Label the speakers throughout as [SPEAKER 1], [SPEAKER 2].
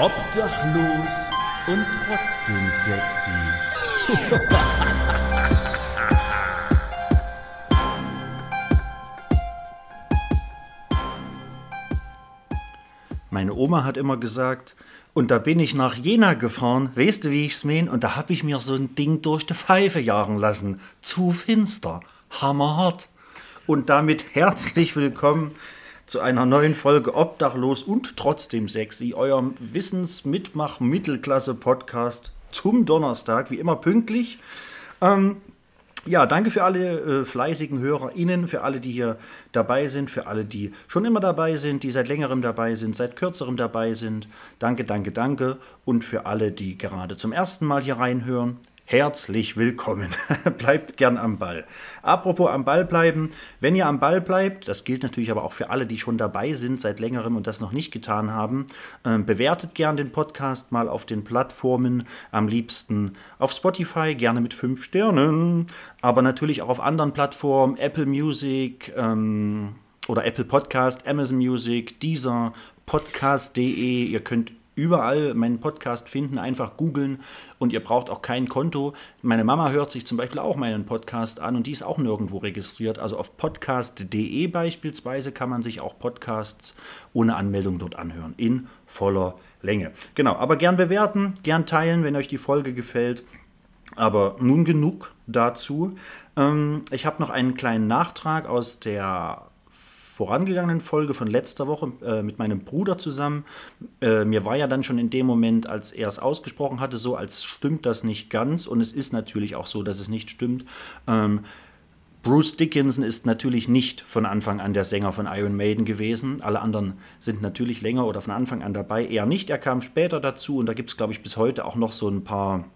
[SPEAKER 1] Obdachlos und trotzdem sexy.
[SPEAKER 2] Meine Oma hat immer gesagt, und da bin ich nach Jena gefahren, weißt du, wie ich's mein? Und da hab ich mir so ein Ding durch die Pfeife jagen lassen. Zu finster, hammerhart. Und damit herzlich willkommen zu einer neuen Folge Obdachlos und trotzdem sexy, eurem Wissensmitmach-Mittelklasse-Podcast zum Donnerstag, wie immer pünktlich. Ähm, ja, danke für alle äh, fleißigen HörerInnen, für alle, die hier dabei sind, für alle, die schon immer dabei sind, die seit längerem dabei sind, seit kürzerem dabei sind. Danke, danke, danke. Und für alle, die gerade zum ersten Mal hier reinhören. Herzlich willkommen. bleibt gern am Ball. Apropos am Ball bleiben, wenn ihr am Ball bleibt, das gilt natürlich aber auch für alle, die schon dabei sind seit längerem und das noch nicht getan haben, äh, bewertet gern den Podcast mal auf den Plattformen, am liebsten auf Spotify, gerne mit fünf Sternen, aber natürlich auch auf anderen Plattformen, Apple Music ähm, oder Apple Podcast, Amazon Music, Deezer, Podcast.de. Ihr könnt überall meinen Podcast finden, einfach googeln und ihr braucht auch kein Konto. Meine Mama hört sich zum Beispiel auch meinen Podcast an und die ist auch nirgendwo registriert. Also auf podcast.de beispielsweise kann man sich auch Podcasts ohne Anmeldung dort anhören, in voller Länge. Genau, aber gern bewerten, gern teilen, wenn euch die Folge gefällt. Aber nun genug dazu. Ähm, ich habe noch einen kleinen Nachtrag aus der vorangegangenen Folge von letzter Woche äh, mit meinem Bruder zusammen. Äh, mir war ja dann schon in dem Moment, als er es ausgesprochen hatte, so, als stimmt das nicht ganz. Und es ist natürlich auch so, dass es nicht stimmt. Ähm, Bruce Dickinson ist natürlich nicht von Anfang an der Sänger von Iron Maiden gewesen. Alle anderen sind natürlich länger oder von Anfang an dabei. Er nicht, er kam später dazu und da gibt es, glaube ich, bis heute auch noch so ein paar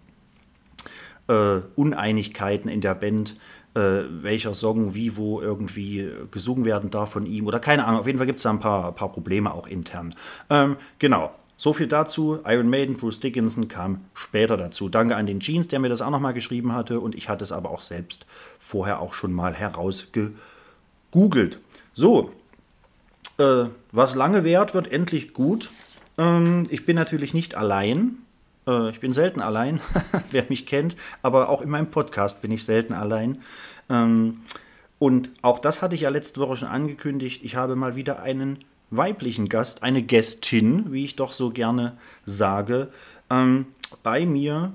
[SPEAKER 2] äh, Uneinigkeiten in der Band, äh, welcher Song wie wo irgendwie gesungen werden darf von ihm oder keine Ahnung. Auf jeden Fall gibt es da ein paar, paar Probleme auch intern. Ähm, genau. So viel dazu. Iron Maiden, Bruce Dickinson kam später dazu. Danke an den Jeans, der mir das auch nochmal geschrieben hatte. Und ich hatte es aber auch selbst vorher auch schon mal herausgegoogelt. So, äh, was lange währt, wird endlich gut. Ähm, ich bin natürlich nicht allein. Äh, ich bin selten allein, wer mich kennt, aber auch in meinem Podcast bin ich selten allein. Ähm, und auch das hatte ich ja letzte Woche schon angekündigt. Ich habe mal wieder einen weiblichen Gast, eine Gästin, wie ich doch so gerne sage, ähm, bei mir,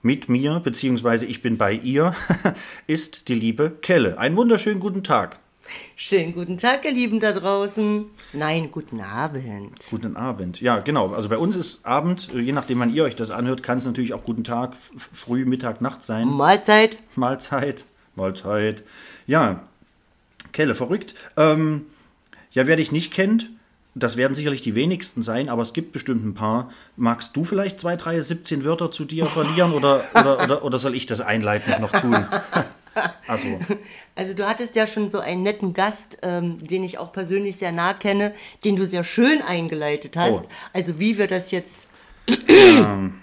[SPEAKER 2] mit mir, beziehungsweise ich bin bei ihr, ist die liebe Kelle. Einen wunderschönen guten Tag.
[SPEAKER 3] Schönen guten Tag, ihr Lieben da draußen. Nein, guten Abend.
[SPEAKER 2] Guten Abend. Ja, genau. Also bei uns ist Abend, je nachdem, wann ihr euch das anhört, kann es natürlich auch guten Tag, früh, Mittag, Nacht sein.
[SPEAKER 3] Mahlzeit.
[SPEAKER 2] Mahlzeit. Mahlzeit. Ja, Kelle, verrückt. Ähm, ja, wer dich nicht kennt, das werden sicherlich die wenigsten sein, aber es gibt bestimmt ein paar. Magst du vielleicht zwei, drei, 17 Wörter zu dir verlieren oder, oder, oder, oder soll ich das einleitend noch tun?
[SPEAKER 3] Also. also du hattest ja schon so einen netten Gast, ähm, den ich auch persönlich sehr nah kenne, den du sehr schön eingeleitet hast. Oh. Also wie wir das jetzt... Ähm.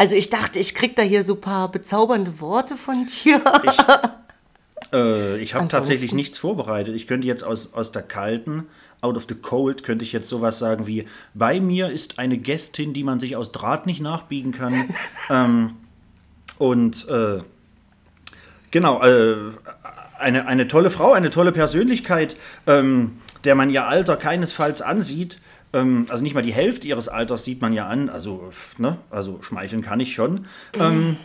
[SPEAKER 3] Also ich dachte, ich krieg da hier so ein paar bezaubernde Worte von dir.
[SPEAKER 2] Ich, äh, ich habe tatsächlich nichts vorbereitet. Ich könnte jetzt aus, aus der kalten, out of the cold, könnte ich jetzt sowas sagen wie, bei mir ist eine Gästin, die man sich aus Draht nicht nachbiegen kann. ähm, und äh, Genau, äh, eine, eine tolle Frau, eine tolle Persönlichkeit, ähm, der man ihr Alter keinesfalls ansieht. Ähm, also nicht mal die Hälfte ihres Alters sieht man ja an. Also, ne? also schmeicheln kann ich schon. Ähm,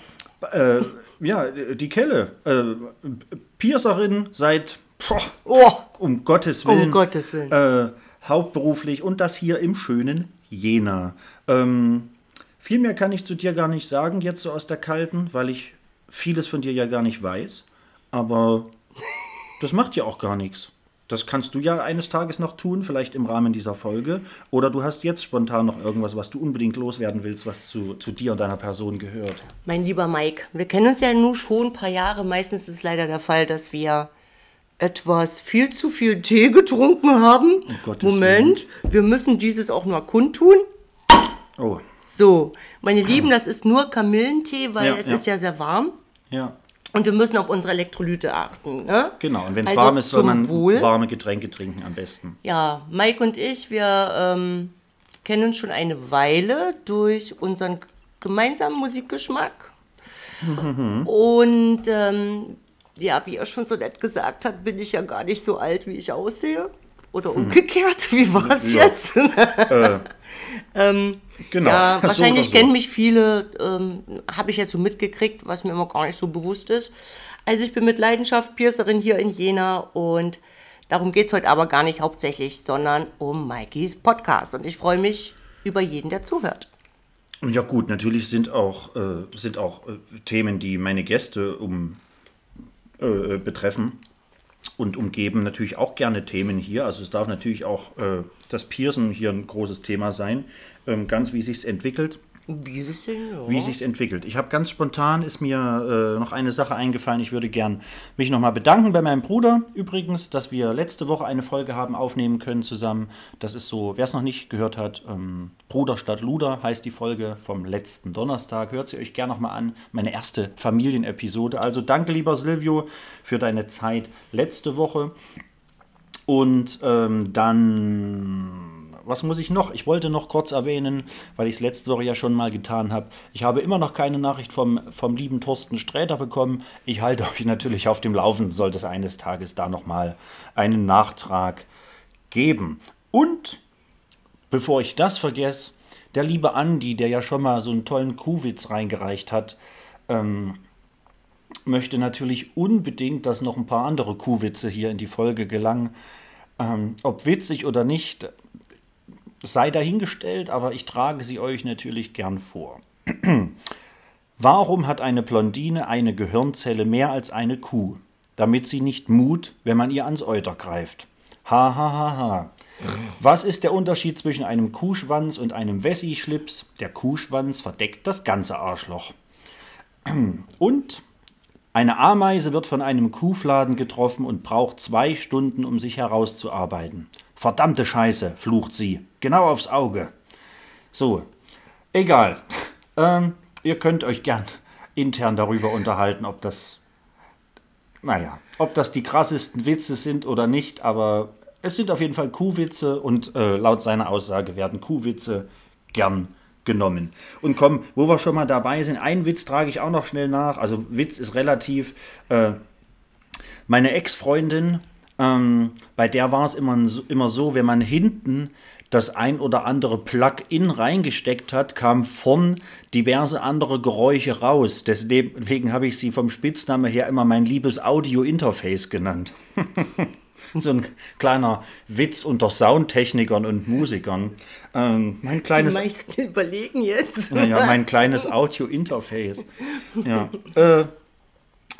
[SPEAKER 2] äh, ja, die Kelle. Äh, Piercerin seit, boah, oh, um Gottes Willen.
[SPEAKER 3] Um Gottes Willen.
[SPEAKER 2] Äh, hauptberuflich und das hier im schönen Jena. Ähm, viel mehr kann ich zu dir gar nicht sagen, jetzt so aus der Kalten, weil ich vieles von dir ja gar nicht weiß, aber das macht ja auch gar nichts. Das kannst du ja eines Tages noch tun, vielleicht im Rahmen dieser Folge. Oder du hast jetzt spontan noch irgendwas, was du unbedingt loswerden willst, was zu, zu dir und deiner Person gehört.
[SPEAKER 3] Mein lieber Mike, wir kennen uns ja nun schon ein paar Jahre. Meistens ist es leider der Fall, dass wir etwas viel zu viel Tee getrunken haben. Oh Moment, Willen. wir müssen dieses auch nur kundtun. Oh. So, meine Lieben, das ist nur Kamillentee, weil ja, es ja. ist ja sehr warm.
[SPEAKER 2] Ja.
[SPEAKER 3] Und wir müssen auf unsere Elektrolyte achten. Ne?
[SPEAKER 2] Genau, und wenn es also warm ist, soll man Wohl. warme Getränke trinken am besten.
[SPEAKER 3] Ja, Mike und ich, wir ähm, kennen uns schon eine Weile durch unseren gemeinsamen Musikgeschmack. Und ähm, ja, wie er schon so nett gesagt hat, bin ich ja gar nicht so alt, wie ich aussehe. Oder umgekehrt, wie war es
[SPEAKER 2] Ja.
[SPEAKER 3] jetzt? ähm,
[SPEAKER 2] Genau.
[SPEAKER 3] Ja,
[SPEAKER 2] So
[SPEAKER 3] wahrscheinlich
[SPEAKER 2] oder so.
[SPEAKER 3] kennen mich viele, ähm, habe ich jetzt so mitgekriegt, was mir immer gar nicht so bewusst ist. Also ich bin mit Leidenschaft Piercerin hier in Jena und darum geht es heute aber gar nicht hauptsächlich, sondern um Mikeys Podcast. Und ich freue mich über jeden, der zuhört.
[SPEAKER 2] Ja gut, natürlich sind auch, äh, sind auch äh, Themen, die meine Gäste um, äh, betreffen und umgeben, natürlich auch gerne Themen hier. Also es darf natürlich auch äh, das Pearson hier ein großes Thema sein, ähm, ganz wie sich's entwickelt.
[SPEAKER 3] Wie es denn? Ja.
[SPEAKER 2] wie sich's entwickelt. Ich habe ganz spontan ist mir äh, noch eine Sache eingefallen. Ich würde gern mich nochmal bedanken bei meinem Bruder übrigens, dass wir letzte Woche eine Folge haben aufnehmen können zusammen. Das ist so, wer es noch nicht gehört hat, ähm, Bruder statt Luder heißt die Folge vom letzten Donnerstag. Hört sie euch gerne nochmal an. Meine erste Familienepisode. Also danke lieber Silvio für deine Zeit letzte Woche. Und ähm, dann, was muss ich noch? Ich wollte noch kurz erwähnen, weil ich es letzte Woche ja schon mal getan habe. Ich habe immer noch keine Nachricht vom, vom lieben Thorsten Sträter bekommen. Ich halte euch natürlich auf dem Laufenden, sollte es eines Tages da nochmal einen Nachtrag geben. Und bevor ich das vergesse, der liebe Andi, der ja schon mal so einen tollen Kuhwitz reingereicht hat, ähm, möchte natürlich unbedingt, dass noch ein paar andere Kuhwitze hier in die Folge gelangen. Ähm, ob witzig oder nicht, sei dahingestellt, aber ich trage sie euch natürlich gern vor. Warum hat eine Blondine eine Gehirnzelle mehr als eine Kuh? Damit sie nicht mut, wenn man ihr ans Euter greift. Ha ha ha ha. Was ist der Unterschied zwischen einem Kuhschwanz und einem Wessi-Schlips? Der Kuhschwanz verdeckt das ganze Arschloch. Und eine Ameise wird von einem Kuhfladen getroffen und braucht zwei Stunden, um sich herauszuarbeiten. Verdammte Scheiße, flucht sie. Genau aufs Auge. So, egal. Ähm, ihr könnt euch gern intern darüber unterhalten, ob das, naja, ob das die krassesten Witze sind oder nicht, aber es sind auf jeden Fall Kuhwitze und äh, laut seiner Aussage werden Kuhwitze gern genommen. Und komm, wo wir schon mal dabei sind, einen Witz trage ich auch noch schnell nach. Also Witz ist relativ. Äh, meine Ex-Freundin, ähm, bei der war es immer, so- immer so, wenn man hinten das ein oder andere Plug-in reingesteckt hat, kam vorn diverse andere Geräusche raus. Deswegen habe ich sie vom Spitznamen her immer mein liebes Audio-Interface genannt. so ein kleiner Witz unter Soundtechnikern und Musikern. Ähm, mein
[SPEAKER 3] Die
[SPEAKER 2] kleines
[SPEAKER 3] meisten überlegen jetzt.
[SPEAKER 2] naja, mein kleines Audio-Interface. Ja. Äh,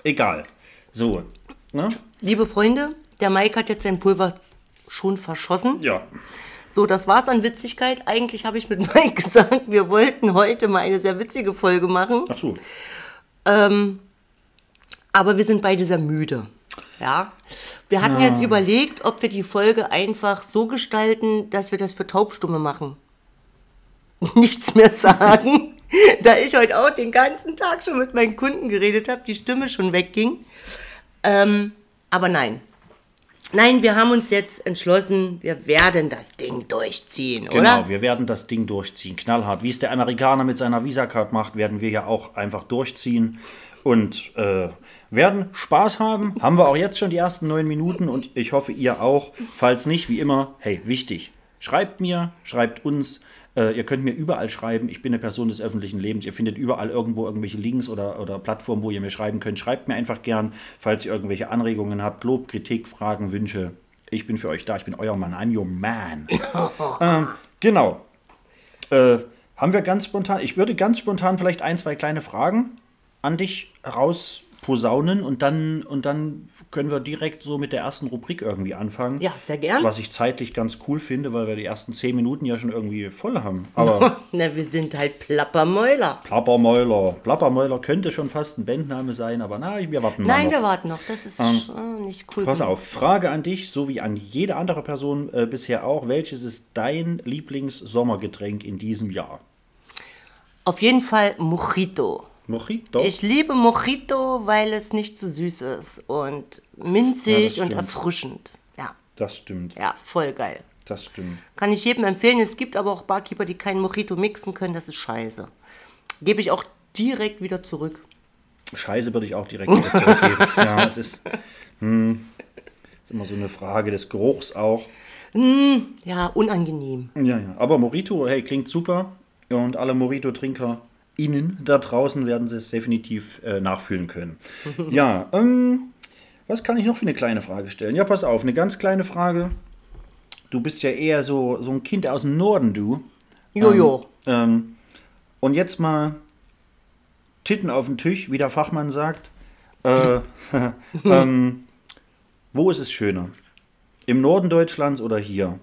[SPEAKER 2] egal. So. Ne?
[SPEAKER 3] Liebe Freunde, der Mike hat jetzt sein Pulver schon verschossen.
[SPEAKER 2] Ja.
[SPEAKER 3] So, das war's an Witzigkeit. Eigentlich habe ich mit Mike gesagt, wir wollten heute mal eine sehr witzige Folge machen.
[SPEAKER 2] Ach so.
[SPEAKER 3] Ähm, aber wir sind beide sehr müde. Ja. Wir hatten jetzt überlegt, ob wir die Folge einfach so gestalten, dass wir das für Taubstumme machen. Nichts mehr sagen. da ich heute auch den ganzen Tag schon mit meinen Kunden geredet habe, die Stimme schon wegging. Ähm, aber nein. Nein, wir haben uns jetzt entschlossen, wir werden das Ding durchziehen,
[SPEAKER 2] Genau,
[SPEAKER 3] oder?
[SPEAKER 2] wir werden das Ding durchziehen. Knallhart. Wie es der Amerikaner mit seiner Visa-Card macht, werden wir ja auch einfach durchziehen. Und äh, werden Spaß haben. Haben wir auch jetzt schon die ersten neun Minuten und ich hoffe, ihr auch. Falls nicht, wie immer, hey, wichtig. Schreibt mir, schreibt uns. Äh, ihr könnt mir überall schreiben. Ich bin eine Person des öffentlichen Lebens. Ihr findet überall irgendwo irgendwelche Links oder, oder Plattformen, wo ihr mir schreiben könnt. Schreibt mir einfach gern, falls ihr irgendwelche Anregungen habt, Lob, Kritik, Fragen, Wünsche. Ich bin für euch da. Ich bin euer Mann. I'm your man. ähm, genau. Äh, haben wir ganz spontan, ich würde ganz spontan vielleicht ein, zwei kleine Fragen an dich rausposaunen und dann, und dann können wir direkt so mit der ersten Rubrik irgendwie anfangen.
[SPEAKER 3] Ja, sehr gern.
[SPEAKER 2] Was ich zeitlich ganz cool finde, weil wir die ersten zehn Minuten ja schon irgendwie voll haben. Aber
[SPEAKER 3] Na, wir sind halt Plappermäuler.
[SPEAKER 2] Plappermäuler, Plappermäuler könnte schon fast ein Bandname sein, aber na, wir warten mal
[SPEAKER 3] Nein,
[SPEAKER 2] noch.
[SPEAKER 3] wir warten noch. Das ist äh, nicht cool.
[SPEAKER 2] Pass auf, Frage an dich, so wie an jede andere Person äh, bisher auch. Welches ist dein Lieblings-Sommergetränk in diesem Jahr?
[SPEAKER 3] Auf jeden Fall Mojito.
[SPEAKER 2] Mojito?
[SPEAKER 3] Ich liebe Mojito, weil es nicht zu süß ist und minzig
[SPEAKER 2] Ja,
[SPEAKER 3] und erfrischend. Ja,
[SPEAKER 2] das stimmt.
[SPEAKER 3] ja, voll geil.
[SPEAKER 2] Das stimmt.
[SPEAKER 3] Kann ich jedem empfehlen. Es gibt aber auch Barkeeper, die keinen Mojito mixen können. Das ist scheiße. Gebe ich auch direkt wieder zurück.
[SPEAKER 2] Scheiße würde ich auch direkt wieder zurückgeben. ja, es ist, hm, ist immer so eine Frage des Geruchs auch.
[SPEAKER 3] Ja, unangenehm.
[SPEAKER 2] Ja, ja. Aber Morito, hey, klingt super. Und alle Morito-Trinker innen da draußen werden es definitiv äh, nachfühlen können. ja, ähm, was kann ich noch für eine kleine Frage stellen? Ja, pass auf, eine ganz kleine Frage. Du bist ja eher so, so ein Kind aus dem Norden, du.
[SPEAKER 3] Jojo.
[SPEAKER 2] Ähm, und jetzt mal Titten auf den Tisch, wie der Fachmann sagt. Äh, ähm, wo ist es schöner? Im Norden Deutschlands oder hier?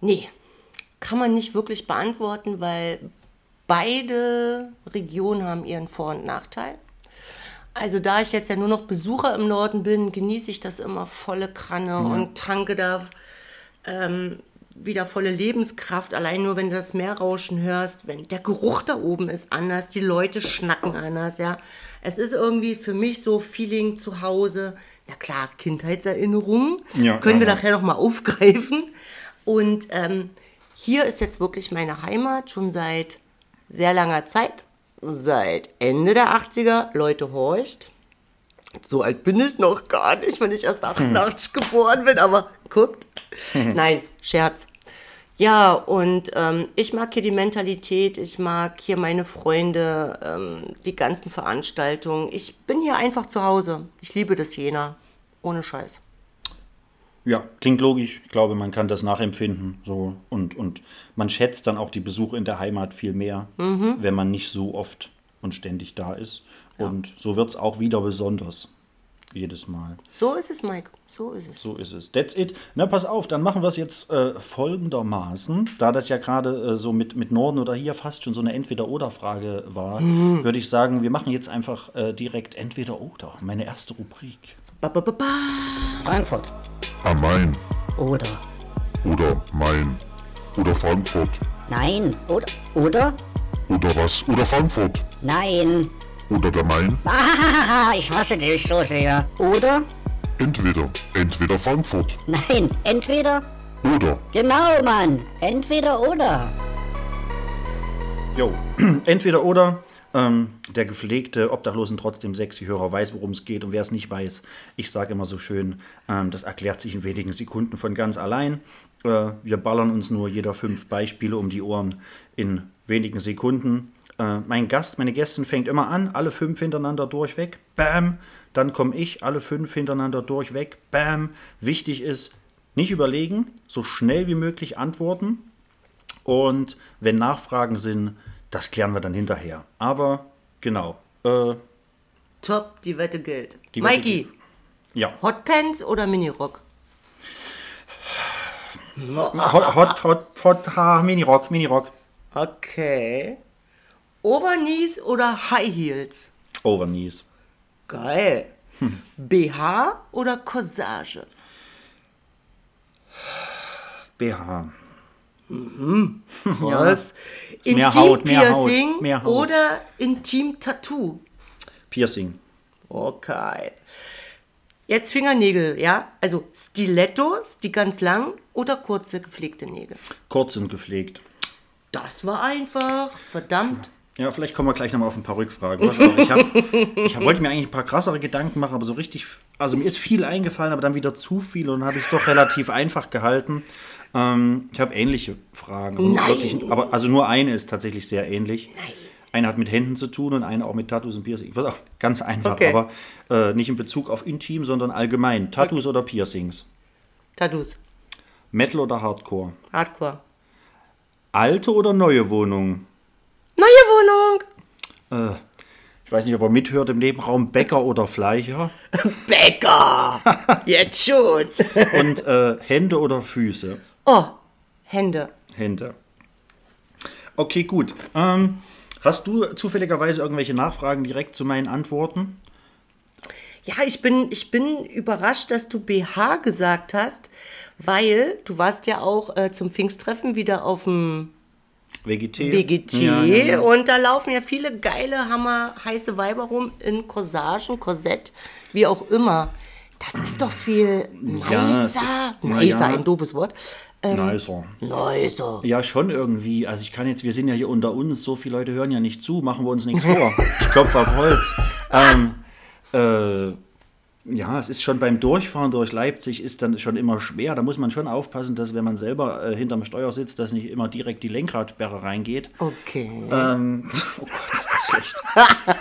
[SPEAKER 3] Nee, kann man nicht wirklich beantworten, weil beide Regionen haben ihren Vor- und Nachteil. Also da ich jetzt ja nur noch Besucher im Norden bin, genieße ich das immer volle Kanne und tanke da ähm, wieder volle Lebenskraft. Allein nur, wenn du das Meerrauschen hörst, wenn der Geruch da oben ist anders, die Leute schnacken anders, ja. Es ist irgendwie für mich so Feeling zu Hause. Na klar, Kindheitserinnerungen
[SPEAKER 2] Ja,
[SPEAKER 3] können wir
[SPEAKER 2] ja, ja.
[SPEAKER 3] nachher noch mal aufgreifen. Und ähm, hier ist jetzt wirklich meine Heimat schon seit sehr langer Zeit. Seit Ende der 80er. Leute, horcht. So alt bin ich noch gar nicht, wenn ich erst 88 geboren bin, aber guckt. Nein, Scherz. Ja, und ähm, ich mag hier die Mentalität, ich mag hier meine Freunde, ähm, die ganzen Veranstaltungen. Ich bin hier einfach zu Hause. Ich liebe das Jena. Ohne Scheiß.
[SPEAKER 2] Ja, klingt logisch. Ich glaube, man kann das nachempfinden. So. Und, und man schätzt dann auch die Besuche in der Heimat viel mehr, wenn man nicht so oft und ständig da ist. Und so wird es auch wieder besonders. Jedes Mal.
[SPEAKER 3] So ist es, Mike. So ist es.
[SPEAKER 2] So ist es. That's it. Na, pass auf, dann machen wir es jetzt äh, folgendermaßen. Da das ja gerade äh, so mit, mit Norden oder hier fast schon so eine Entweder-Oder-Frage war, würde ich sagen, wir machen jetzt einfach äh, direkt Entweder-Oder. Meine erste Rubrik.
[SPEAKER 3] Ba, ba, ba, ba.
[SPEAKER 4] Frankfurt.
[SPEAKER 5] Am Main
[SPEAKER 4] Oder.
[SPEAKER 5] oder Main oder Frankfurt
[SPEAKER 4] Nein. Oder. Oder?
[SPEAKER 5] oder was oder Frankfurt
[SPEAKER 4] Nein.
[SPEAKER 5] oder der Main.
[SPEAKER 4] Ah, ich hasse dich so sehr. Oder?
[SPEAKER 5] Entweder, entweder Frankfurt
[SPEAKER 4] Nein. Entweder.
[SPEAKER 5] oder
[SPEAKER 4] Genau, Mann. Entweder oder.
[SPEAKER 2] Jo, entweder oder. Ähm, der gepflegte Obdachlosen trotzdem sexy Hörer weiß, worum es geht. Und wer es nicht weiß, ich sage immer so schön, ähm, das erklärt sich in wenigen Sekunden von ganz allein. Äh, wir ballern uns nur jeder fünf Beispiele um die Ohren in wenigen Sekunden. Äh, mein Gast, meine Gästin fängt immer an, alle fünf hintereinander durchweg. Bam. Dann komme ich, alle fünf hintereinander durchweg. Bam. Wichtig ist, nicht überlegen, so schnell wie möglich antworten. Und wenn Nachfragen sind, das klären wir dann hinterher. Aber genau. Äh,
[SPEAKER 3] Top, die Wette gilt.
[SPEAKER 2] Die Wette
[SPEAKER 3] Mikey,
[SPEAKER 2] gilt. ja.
[SPEAKER 3] Hotpants oder Minirock?
[SPEAKER 2] Hot, hot, hot, hot, ha, Minirock, Minirock.
[SPEAKER 3] Okay. Overknees oder High Heels?
[SPEAKER 2] Overknees.
[SPEAKER 3] Geil. BH oder Corsage?
[SPEAKER 2] BH.
[SPEAKER 3] Was?
[SPEAKER 2] Haut, mehr Haut,
[SPEAKER 3] Intim-Piercing oder Intim-Tattoo?
[SPEAKER 2] Piercing.
[SPEAKER 3] Okay. Jetzt Fingernägel, ja? Also Stilettos, die ganz lang oder kurze gepflegte Nägel?
[SPEAKER 2] Kurz und gepflegt.
[SPEAKER 3] Das war einfach. Verdammt.
[SPEAKER 2] Ja, vielleicht kommen wir gleich nochmal auf ein paar Rückfragen. Was ich hab, ich hab, wollte mir eigentlich ein paar krassere Gedanken machen, aber so richtig, also mir ist viel eingefallen, aber dann wieder zu viel und dann habe ich es doch relativ einfach gehalten. Ähm, ich habe ähnliche Fragen. Aber,
[SPEAKER 3] Nein.
[SPEAKER 2] wirklich, aber also nur eine ist tatsächlich sehr ähnlich. Eine hat mit Händen zu tun und eine auch mit Tattoos und Piercings. Pass auf, ganz einfach,
[SPEAKER 3] Okay.
[SPEAKER 2] aber äh, nicht in Bezug auf Intim, sondern allgemein. Tattoos oder Piercings?
[SPEAKER 3] Tattoos.
[SPEAKER 2] Metal oder Hardcore?
[SPEAKER 3] Hardcore.
[SPEAKER 2] Alte oder neue Wohnung?
[SPEAKER 3] Neue Wohnung.
[SPEAKER 2] Ich weiß nicht, ob er mithört im Nebenraum. Bäcker oder Fleischer?
[SPEAKER 3] Bäcker. Jetzt schon.
[SPEAKER 2] Und äh, Hände oder Füße?
[SPEAKER 3] Oh, Hände.
[SPEAKER 2] Hände. Okay, gut. Ähm, hast du zufälligerweise irgendwelche Nachfragen direkt zu meinen Antworten?
[SPEAKER 3] Ja, ich bin, ich bin überrascht, dass du BH gesagt hast, weil du warst ja auch äh, zum Pfingsttreffen wieder auf dem
[SPEAKER 2] WGT?
[SPEAKER 3] WGT
[SPEAKER 2] Ja, ja, ja.
[SPEAKER 3] und da laufen ja viele geile, hammer heiße Weiber rum in Corsagen, Korsett, wie auch immer. Das ist doch viel
[SPEAKER 2] Ja,
[SPEAKER 3] nicer.
[SPEAKER 2] ist- na
[SPEAKER 3] nicer,
[SPEAKER 2] ja.
[SPEAKER 3] ein doofes Wort. Ähm,
[SPEAKER 2] Nicer.
[SPEAKER 3] nicer.
[SPEAKER 2] Ja, schon irgendwie. Also ich kann jetzt, wir sind ja hier unter uns, so viele Leute hören ja nicht zu, machen wir uns nichts vor. Ich klopfe auf Holz. Ähm, äh, ja, es ist schon beim Durchfahren durch Leipzig ist dann schon immer schwer. Da muss man schon aufpassen, dass wenn man selber äh, hinterm Steuer sitzt, dass nicht immer direkt die Lenkradsperre reingeht.
[SPEAKER 3] Okay.
[SPEAKER 2] Ähm, oh Gott, ist das schlecht.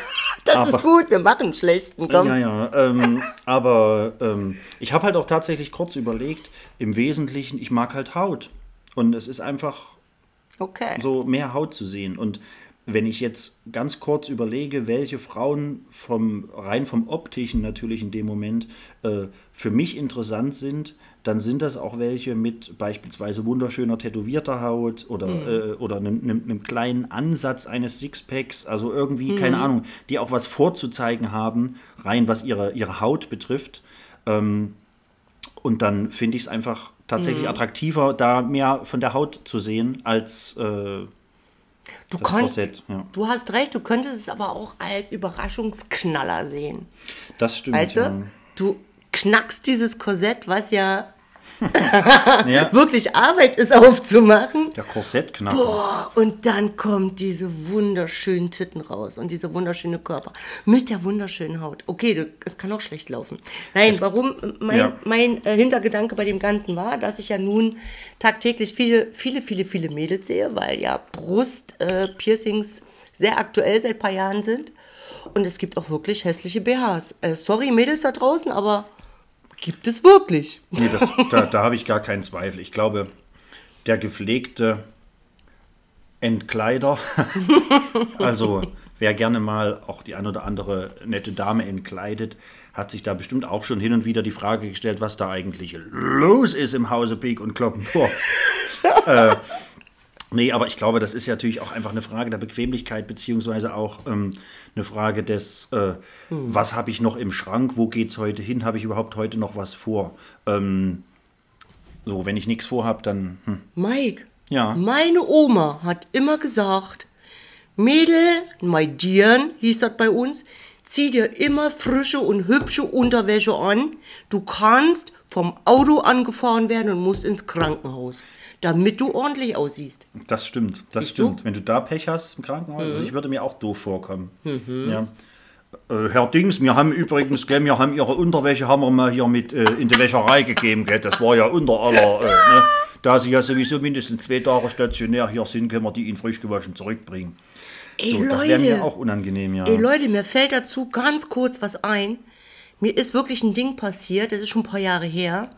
[SPEAKER 3] das
[SPEAKER 2] aber-
[SPEAKER 3] ist gut, wir machen einen schlechten, komm.
[SPEAKER 2] Ja, ja. Ähm, aber ähm, ich habe halt auch tatsächlich kurz überlegt, im Wesentlichen, ich mag halt Haut. Und es ist einfach
[SPEAKER 3] Okay.
[SPEAKER 2] so mehr Haut zu sehen. Und wenn ich jetzt ganz kurz überlege, welche Frauen vom rein vom optischen natürlich in dem Moment äh, für mich interessant sind, dann sind das auch welche mit beispielsweise wunderschöner tätowierter Haut oder, äh, oder einem, einem, einem kleinen Ansatz eines Sixpacks, also irgendwie, keine Ahnung, die auch was vorzuzeigen haben, rein was ihre, ihre Haut betrifft. Ähm, und dann finde ich es einfach tatsächlich attraktiver, da mehr von der Haut zu sehen, als äh,
[SPEAKER 3] Du, konnt.
[SPEAKER 2] Ja.
[SPEAKER 3] du hast recht, du könntest es aber auch als Überraschungsknaller sehen.
[SPEAKER 2] Das stimmt.
[SPEAKER 3] Weißt
[SPEAKER 2] ja.
[SPEAKER 3] du? Du knackst dieses Korsett, was ja
[SPEAKER 2] Ja,
[SPEAKER 3] wirklich Arbeit ist aufzumachen.
[SPEAKER 2] der Korsettknacker.
[SPEAKER 3] Boah, und dann kommt diese wunderschönen Titten raus und dieser wunderschöne Körper mit der wunderschönen Haut. Okay, es kann auch schlecht laufen. Nein, warum? Mein,
[SPEAKER 2] Ja.
[SPEAKER 3] mein äh, Hintergedanke bei dem Ganzen war, dass ich ja nun tagtäglich viele, viele, viele, viele Mädels sehe, weil ja Brustpiercings äh, sehr aktuell seit ein paar Jahren sind. Und es gibt auch wirklich hässliche BHs. Äh, sorry, Mädels da draußen, aber gibt es wirklich.
[SPEAKER 2] Nee, das, da, da habe ich gar keinen Zweifel. Ich glaube, der gepflegte Entkleider, also wer gerne mal auch die ein oder andere nette Dame entkleidet, hat sich da bestimmt auch schon hin und wieder die Frage gestellt, was da eigentlich los ist im Hause Peek und Kloppenburg. äh, nee, aber ich glaube, das ist ja natürlich auch einfach eine Frage der Bequemlichkeit, beziehungsweise auch ähm, eine Frage des, äh, was habe ich noch im Schrank, wo geht's heute hin, habe ich überhaupt heute noch was vor? Ähm, so, wenn ich nichts vorhab, dann. Hm.
[SPEAKER 3] Mike,
[SPEAKER 2] Ja.
[SPEAKER 3] meine Oma hat immer gesagt, Mädel, my dear, hieß das bei uns, zieh dir immer frische und hübsche Unterwäsche an. Du kannst vom Auto angefahren werden und musst ins Krankenhaus, damit du ordentlich aussiehst.
[SPEAKER 2] Das stimmt, das
[SPEAKER 3] Siehst du?
[SPEAKER 2] stimmt. Wenn du da Pech hast im Krankenhaus, also ich würde mir auch doof vorkommen. Ja. Äh, Herr Dings, wir haben übrigens, gell, wir haben Ihre Unterwäsche haben wir mal hier mit äh, in die Wäscherei gegeben, gell, das war ja unter aller, äh, ne? Da Sie ja sowieso mindestens zwei Tage stationär hier sind, können wir die Ihnen frisch gewaschen zurückbringen.
[SPEAKER 3] Ey,
[SPEAKER 2] So, das wäre mir auch unangenehm, ja.
[SPEAKER 3] ey, Leute, mir fällt dazu ganz kurz was ein. Mir ist wirklich ein Ding passiert, das ist schon ein paar Jahre her.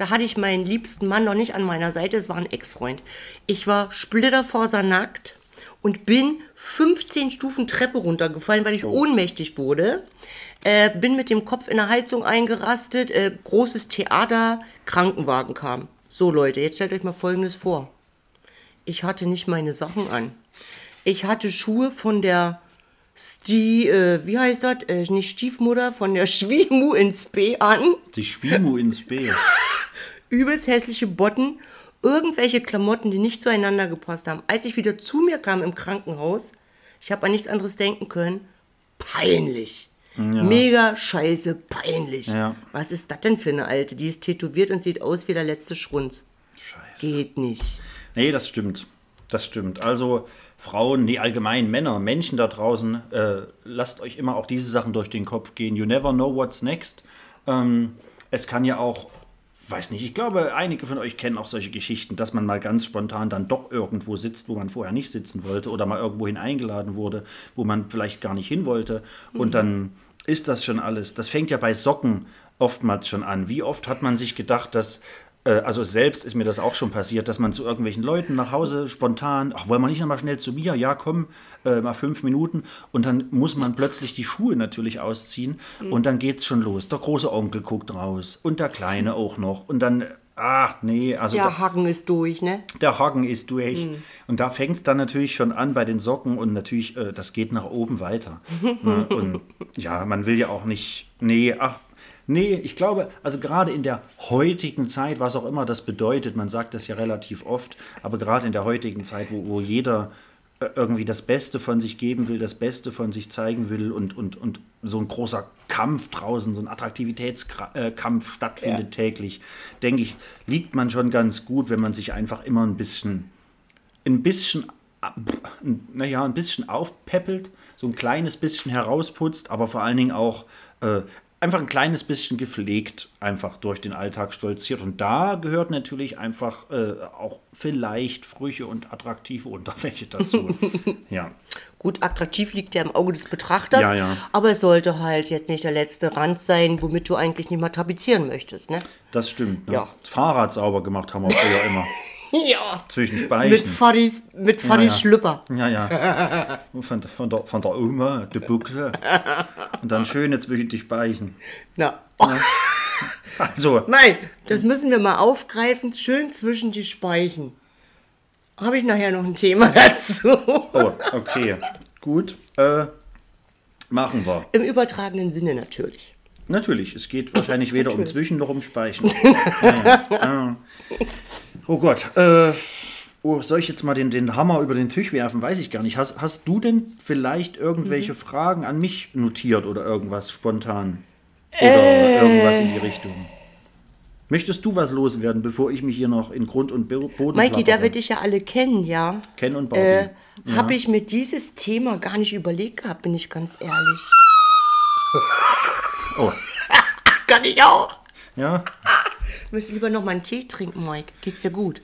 [SPEAKER 3] Da hatte ich meinen liebsten Mann noch nicht an meiner Seite, es war ein Ex-Freund. Ich war splitterfasernackt und bin 15 Stufen Treppe runtergefallen, weil ich ohnmächtig wurde. Äh, bin mit dem Kopf in der Heizung eingerastet, äh, großes Theater, Krankenwagen kam. So Leute, jetzt stellt euch mal Folgendes vor. Ich hatte nicht meine Sachen an. Ich hatte Schuhe von der Sti, äh, wie heißt das? Äh, nicht Stiefmutter, von der Schwiemu ins B an.
[SPEAKER 2] Die Schwimu ins B.
[SPEAKER 3] Übelst hässliche Botten. Irgendwelche Klamotten, die nicht zueinander gepasst haben. Als ich wieder zu mir kam im Krankenhaus, ich habe an nichts anderes denken können. Peinlich. Mega scheiße peinlich.
[SPEAKER 2] Ja.
[SPEAKER 3] Was ist das denn für eine Alte? Die ist tätowiert und sieht aus wie der letzte Schrunz.
[SPEAKER 2] Scheiße.
[SPEAKER 3] Geht nicht.
[SPEAKER 2] Nee, das stimmt. Das stimmt. Also Frauen, nee, allgemein Männer, Menschen da draußen, äh, lasst euch immer auch diese Sachen durch den Kopf gehen. You never know what's next. Ähm, es kann ja auch, weiß nicht, ich glaube, einige von euch kennen auch solche Geschichten, dass man mal ganz spontan dann doch irgendwo sitzt, wo man vorher nicht sitzen wollte oder mal irgendwohin eingeladen wurde, wo man vielleicht gar nicht hin wollte. Und dann ist das schon alles. Das fängt ja bei Socken oftmals schon an. Wie oft hat man sich gedacht, dass also selbst ist mir das auch schon passiert, dass man zu irgendwelchen Leuten nach Hause spontan, ach, wollen wir nicht noch mal schnell zu mir? Ja, komm, äh, mal fünf Minuten. Und dann muss man plötzlich die Schuhe natürlich ausziehen und dann geht's schon los. Der große Onkel guckt raus und der Kleine auch noch. Und dann, ach nee, also
[SPEAKER 3] Der
[SPEAKER 2] da,
[SPEAKER 3] Haken ist durch, ne?
[SPEAKER 2] der Haken ist durch. Und da fängt es dann natürlich schon an bei den Socken und natürlich, äh, das geht nach oben weiter. ne? Und ja, man will ja auch nicht, nee, ach, nee, ich glaube, also gerade in der heutigen Zeit, was auch immer das bedeutet, man sagt das ja relativ oft, aber gerade in der heutigen Zeit, wo, wo jeder äh, irgendwie das Beste von sich geben will, das Beste von sich zeigen will und, und, und so ein großer Kampf draußen, so ein Attraktivitätskampf stattfindet
[SPEAKER 3] Ja.
[SPEAKER 2] täglich, denke ich, liegt man schon ganz gut, wenn man sich einfach immer ein bisschen, ein bisschen, naja, ein bisschen aufpeppelt, so ein kleines bisschen herausputzt, aber vor allen Dingen auch äh, einfach ein kleines bisschen gepflegt einfach durch den Alltag stolziert. Und da gehört natürlich einfach äh, auch vielleicht Früche und attraktive Unterwäsche dazu. ja.
[SPEAKER 3] Gut, attraktiv liegt ja im Auge des Betrachters,
[SPEAKER 2] Ja, ja.
[SPEAKER 3] aber es sollte halt jetzt nicht der letzte Rand sein, womit du eigentlich nicht mal tapezieren möchtest, ne?
[SPEAKER 2] Das stimmt. Ne?
[SPEAKER 3] Ja.
[SPEAKER 2] Fahrrad sauber gemacht haben wir früher immer.
[SPEAKER 3] Ja.
[SPEAKER 2] Zwischen
[SPEAKER 3] Mit
[SPEAKER 2] Speichen.
[SPEAKER 3] Fadis, mit Fadis
[SPEAKER 2] ja.
[SPEAKER 3] Schlüpper.
[SPEAKER 2] Ja, ja. Von, von, der, von der Oma, der Buchse. Und dann schöne zwischen die Speichen.
[SPEAKER 3] Na. Oh,
[SPEAKER 2] Also,
[SPEAKER 3] nein, das müssen wir mal aufgreifen, schön zwischen die Speichen. Habe ich nachher noch ein Thema dazu.
[SPEAKER 2] oh, okay. Gut. Äh, machen wir.
[SPEAKER 3] Im übertragenen Sinne natürlich.
[SPEAKER 2] Natürlich, es geht wahrscheinlich weder um Zwischen noch um Speichen. ja, ja. Äh. Oh Gott. Äh, oh, soll ich jetzt mal den, den Hammer über den Tisch werfen? Weiß ich gar nicht. Hast, hast du denn vielleicht irgendwelche Fragen an mich notiert oder irgendwas spontan? Oder irgendwas in die Richtung? Möchtest du was loswerden, bevor ich mich hier noch in Grund und Bo- Boden
[SPEAKER 3] Maiki, da wir dich ja alle kennen, ja,
[SPEAKER 2] Ken und Barbie.
[SPEAKER 3] äh, habe ich mir dieses Thema gar nicht überlegt gehabt, bin ich ganz ehrlich.
[SPEAKER 2] Oh,
[SPEAKER 3] Kann ich auch.
[SPEAKER 2] ja.
[SPEAKER 3] Ich müsste lieber noch mal einen Tee trinken, Mike. Geht's dir gut?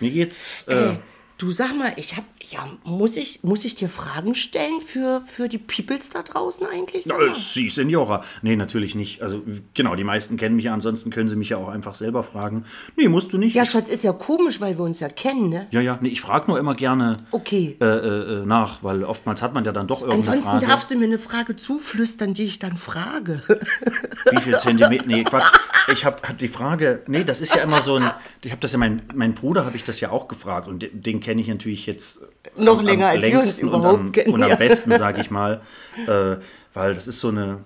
[SPEAKER 2] Mir geht's. Äh,
[SPEAKER 3] Du sag mal, ich hab, ja, muss ich, muss ich dir Fragen stellen für, für die Peoples da draußen eigentlich?
[SPEAKER 2] Äh, Sie, Senora. Nee, natürlich nicht. Also, genau, die meisten kennen mich ja. Ansonsten können sie mich ja auch einfach selber fragen. Nee, musst du nicht.
[SPEAKER 3] Ja, Schatz, ist ja komisch, weil wir uns ja kennen, ne?
[SPEAKER 2] ja, ja. Nee, ich frage nur immer gerne
[SPEAKER 3] Okay.
[SPEAKER 2] äh, äh, äh, nach, weil oftmals hat man ja dann doch irgendeine
[SPEAKER 3] Ansonsten
[SPEAKER 2] Frage.
[SPEAKER 3] darfst du mir eine Frage zuflüstern, die ich dann frage.
[SPEAKER 2] Wie viel Zentimeter? Nee, Quatsch. Ich habe die Frage, nee, das ist ja immer so ein, ich habe das ja, mein, mein Bruder habe ich das ja auch gefragt und den, den kenne ich natürlich jetzt
[SPEAKER 3] Noch länger, als wir uns überhaupt
[SPEAKER 2] und am,
[SPEAKER 3] kennen,
[SPEAKER 2] Und am
[SPEAKER 3] ja.
[SPEAKER 2] besten, sage ich mal, äh, weil das ist so eine,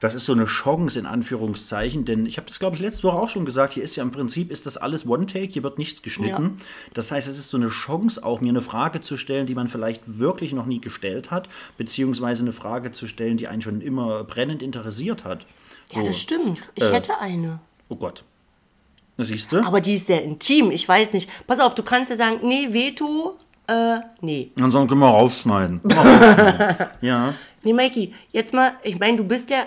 [SPEAKER 2] das ist so eine Chance in Anführungszeichen, denn ich habe das, glaube ich, letzte Woche auch schon gesagt, hier ist ja im Prinzip, ist das alles One-Take, hier wird nichts geschnitten. Das heißt, es ist so eine Chance auch, mir eine Frage zu stellen, die man vielleicht wirklich noch nie gestellt hat, beziehungsweise eine Frage zu stellen, die einen schon immer brennend interessiert hat.
[SPEAKER 3] Ja,
[SPEAKER 2] So.
[SPEAKER 3] das stimmt. Ich
[SPEAKER 2] Äh.
[SPEAKER 3] hätte eine.
[SPEAKER 2] Oh Gott. Siehst du?
[SPEAKER 3] Aber die ist sehr intim. Ich weiß nicht. Pass auf, du kannst ja sagen, nee, Veto, äh, nee.
[SPEAKER 2] Ansonsten können wir rausschneiden. Ja.
[SPEAKER 3] Nee, Mikey, jetzt mal, ich meine, du bist ja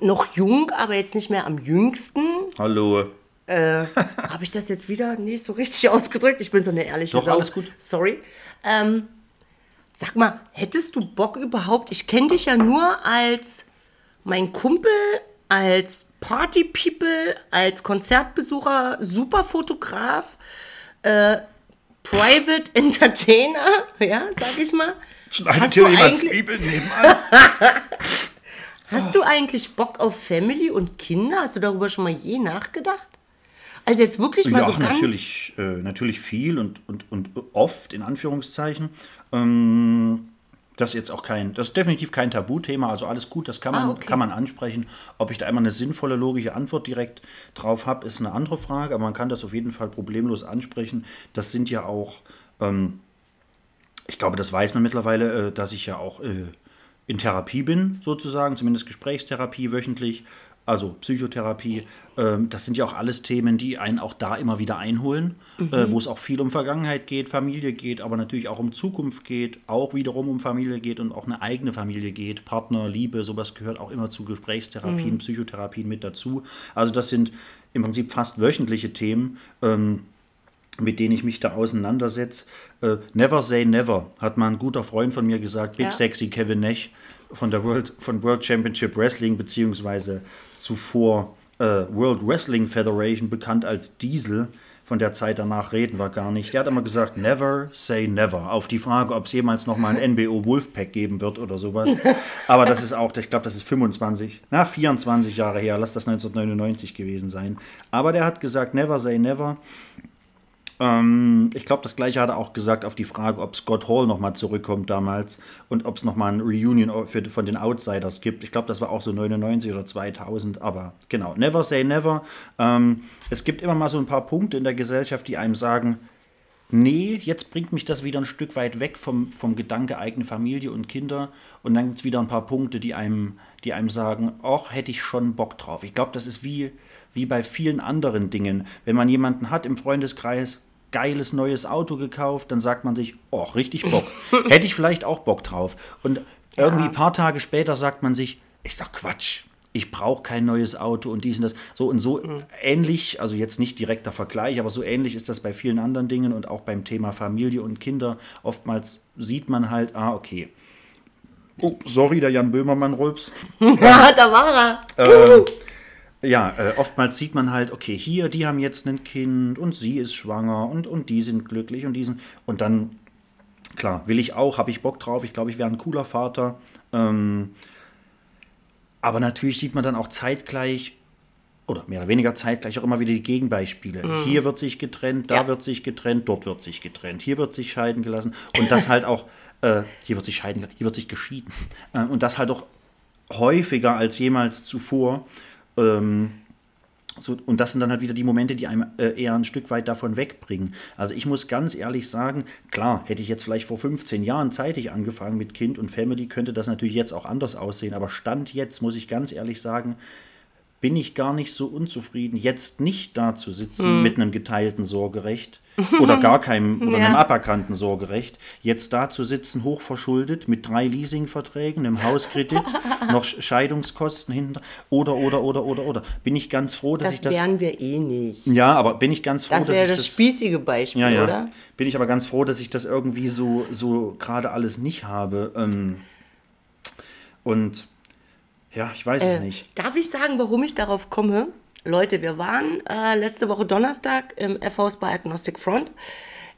[SPEAKER 3] noch jung, aber jetzt nicht mehr am jüngsten.
[SPEAKER 2] Hallo.
[SPEAKER 3] Habe ich das jetzt wieder nicht so richtig ausgedrückt? Ich bin so eine ehrliche
[SPEAKER 2] Doch,
[SPEAKER 3] Sau.
[SPEAKER 2] alles gut.
[SPEAKER 3] Sorry. Ähm, sag mal, hättest du Bock überhaupt? Ich kenne dich ja nur als mein Kumpel, als Party-People, als Konzertbesucher, Superfotograf, äh, Private Entertainer, ja, sag ich mal. Hast du, eigentlich,
[SPEAKER 2] Zwiebeln nebenan?
[SPEAKER 3] hast du eigentlich Bock auf Family und Kinder? Hast du darüber schon mal je nachgedacht? Also jetzt wirklich mal
[SPEAKER 2] Ja,
[SPEAKER 3] so ganz...
[SPEAKER 2] natürlich, äh, natürlich viel und, und, und oft, in Anführungszeichen. Ähm, das ist jetzt auch kein, das ist definitiv kein Tabuthema, also alles gut, das kann man,
[SPEAKER 3] Ah, okay.
[SPEAKER 2] kann man ansprechen. Ob ich da immer eine sinnvolle, logische Antwort direkt drauf habe, ist eine andere Frage, aber man kann das auf jeden Fall problemlos ansprechen. Das sind ja auch, ähm, ich glaube, das weiß man mittlerweile, äh, dass ich ja auch äh, in Therapie bin, sozusagen, zumindest Gesprächstherapie wöchentlich, also Psychotherapie. Ähm, das sind ja auch alles Themen, die einen auch da immer wieder einholen, äh, wo es auch viel um Vergangenheit geht, Familie geht, aber natürlich auch um Zukunft geht, auch wiederum um Familie geht und auch eine eigene Familie geht, Partner, Liebe, sowas gehört auch immer zu Gesprächstherapien, Psychotherapien mit dazu. Also das sind im Prinzip fast wöchentliche Themen. Ähm, mit denen ich mich da auseinandersetze. Äh, never say never, hat mal ein guter Freund von mir gesagt, Big
[SPEAKER 3] Ja.
[SPEAKER 2] Sexy Kevin Nash von der World, von World Championship Wrestling, beziehungsweise zuvor äh, World Wrestling Federation, bekannt als Diesel. Von der Zeit danach reden wir gar nicht. Der hat immer gesagt, never say never. Auf die Frage, ob es jemals nochmal ein NBO Wolfpack geben wird oder sowas. Aber das ist auch, ich glaube, das ist 25, na, 24 Jahre her. Lass das 1999 gewesen sein. Aber der hat gesagt, never say never. Ähm, ich glaube, das gleiche hat er auch gesagt auf die Frage, ob Scott Hall nochmal zurückkommt damals und ob es nochmal ein Reunion für, von den Outsiders gibt. Ich glaube, das war auch so 99 oder 2000, aber genau, never say never. Ähm, es gibt immer mal so ein paar Punkte in der Gesellschaft, die einem sagen, nee, jetzt bringt mich das wieder ein Stück weit weg vom, vom Gedanke eigene Familie und Kinder. Und dann gibt es wieder ein paar Punkte, die einem, die einem sagen, ach, hätte ich schon Bock drauf. Ich glaube, das ist wie, wie bei vielen anderen Dingen. Wenn man jemanden hat im Freundeskreis, geiles neues Auto gekauft, dann sagt man sich, oh, richtig Bock. Hätte ich vielleicht auch Bock drauf. Und irgendwie ein paar Tage später sagt man sich, ist doch Quatsch. Ich brauche kein neues Auto und dies und das. So und so ähnlich, also jetzt nicht direkter Vergleich, aber so ähnlich ist das bei vielen anderen Dingen und auch beim Thema Familie und Kinder. Oftmals sieht man halt, ah, okay. Oh, sorry, der Jan Böhmermann Rülps.
[SPEAKER 3] Ja, da war er.
[SPEAKER 2] Ähm, ja, äh, oftmals sieht man halt, okay, hier, die haben jetzt ein Kind und sie ist schwanger und, und die sind glücklich und diesen. Und dann, klar, will ich auch, habe ich Bock drauf, ich glaube, ich wäre ein cooler Vater. Ähm, aber natürlich sieht man dann auch zeitgleich, oder mehr oder weniger zeitgleich auch immer wieder die Gegenbeispiele. Hier wird sich getrennt, da
[SPEAKER 3] Ja.
[SPEAKER 2] wird sich getrennt, dort wird sich getrennt, hier wird sich scheiden gelassen. Und das halt auch, äh, hier wird sich scheiden, hier wird sich geschieden. Äh, und das halt auch häufiger als jemals zuvor. Ähm, so, und das sind dann halt wieder die Momente, die einem äh, eher ein Stück weit davon wegbringen. Also ich muss ganz ehrlich sagen, klar, hätte ich jetzt vielleicht vor 15 Jahren zeitig angefangen mit Kind und Family, könnte das natürlich jetzt auch anders aussehen. Aber Stand jetzt, muss ich ganz ehrlich sagen, bin ich gar nicht so unzufrieden, jetzt nicht da zu sitzen mit einem geteilten Sorgerecht oder gar keinem oder
[SPEAKER 3] Ja.
[SPEAKER 2] einem aberkannten Sorgerecht, jetzt da zu sitzen, hochverschuldet, mit drei Leasingverträgen, einem Hauskredit, noch Sch- Scheidungskosten hinten oder, oder, oder, oder, oder. Bin ich ganz froh, dass ich
[SPEAKER 3] Das
[SPEAKER 2] das.
[SPEAKER 3] wären wir eh nicht.
[SPEAKER 2] Ja, aber bin ich ganz froh,
[SPEAKER 3] Das
[SPEAKER 2] dass
[SPEAKER 3] wäre
[SPEAKER 2] ich
[SPEAKER 3] das
[SPEAKER 2] das.
[SPEAKER 3] spießige Beispiel,
[SPEAKER 2] ja, ja.
[SPEAKER 3] oder?
[SPEAKER 2] Bin ich aber ganz froh, dass ich das irgendwie so, so gerade alles nicht habe. Ähm, und ja, ich weiß es
[SPEAKER 3] Äh,
[SPEAKER 2] nicht.
[SPEAKER 3] Darf ich sagen, warum ich darauf komme? Leute, wir waren äh, letzte Woche Donnerstag im F-Haus bei Agnostic Front.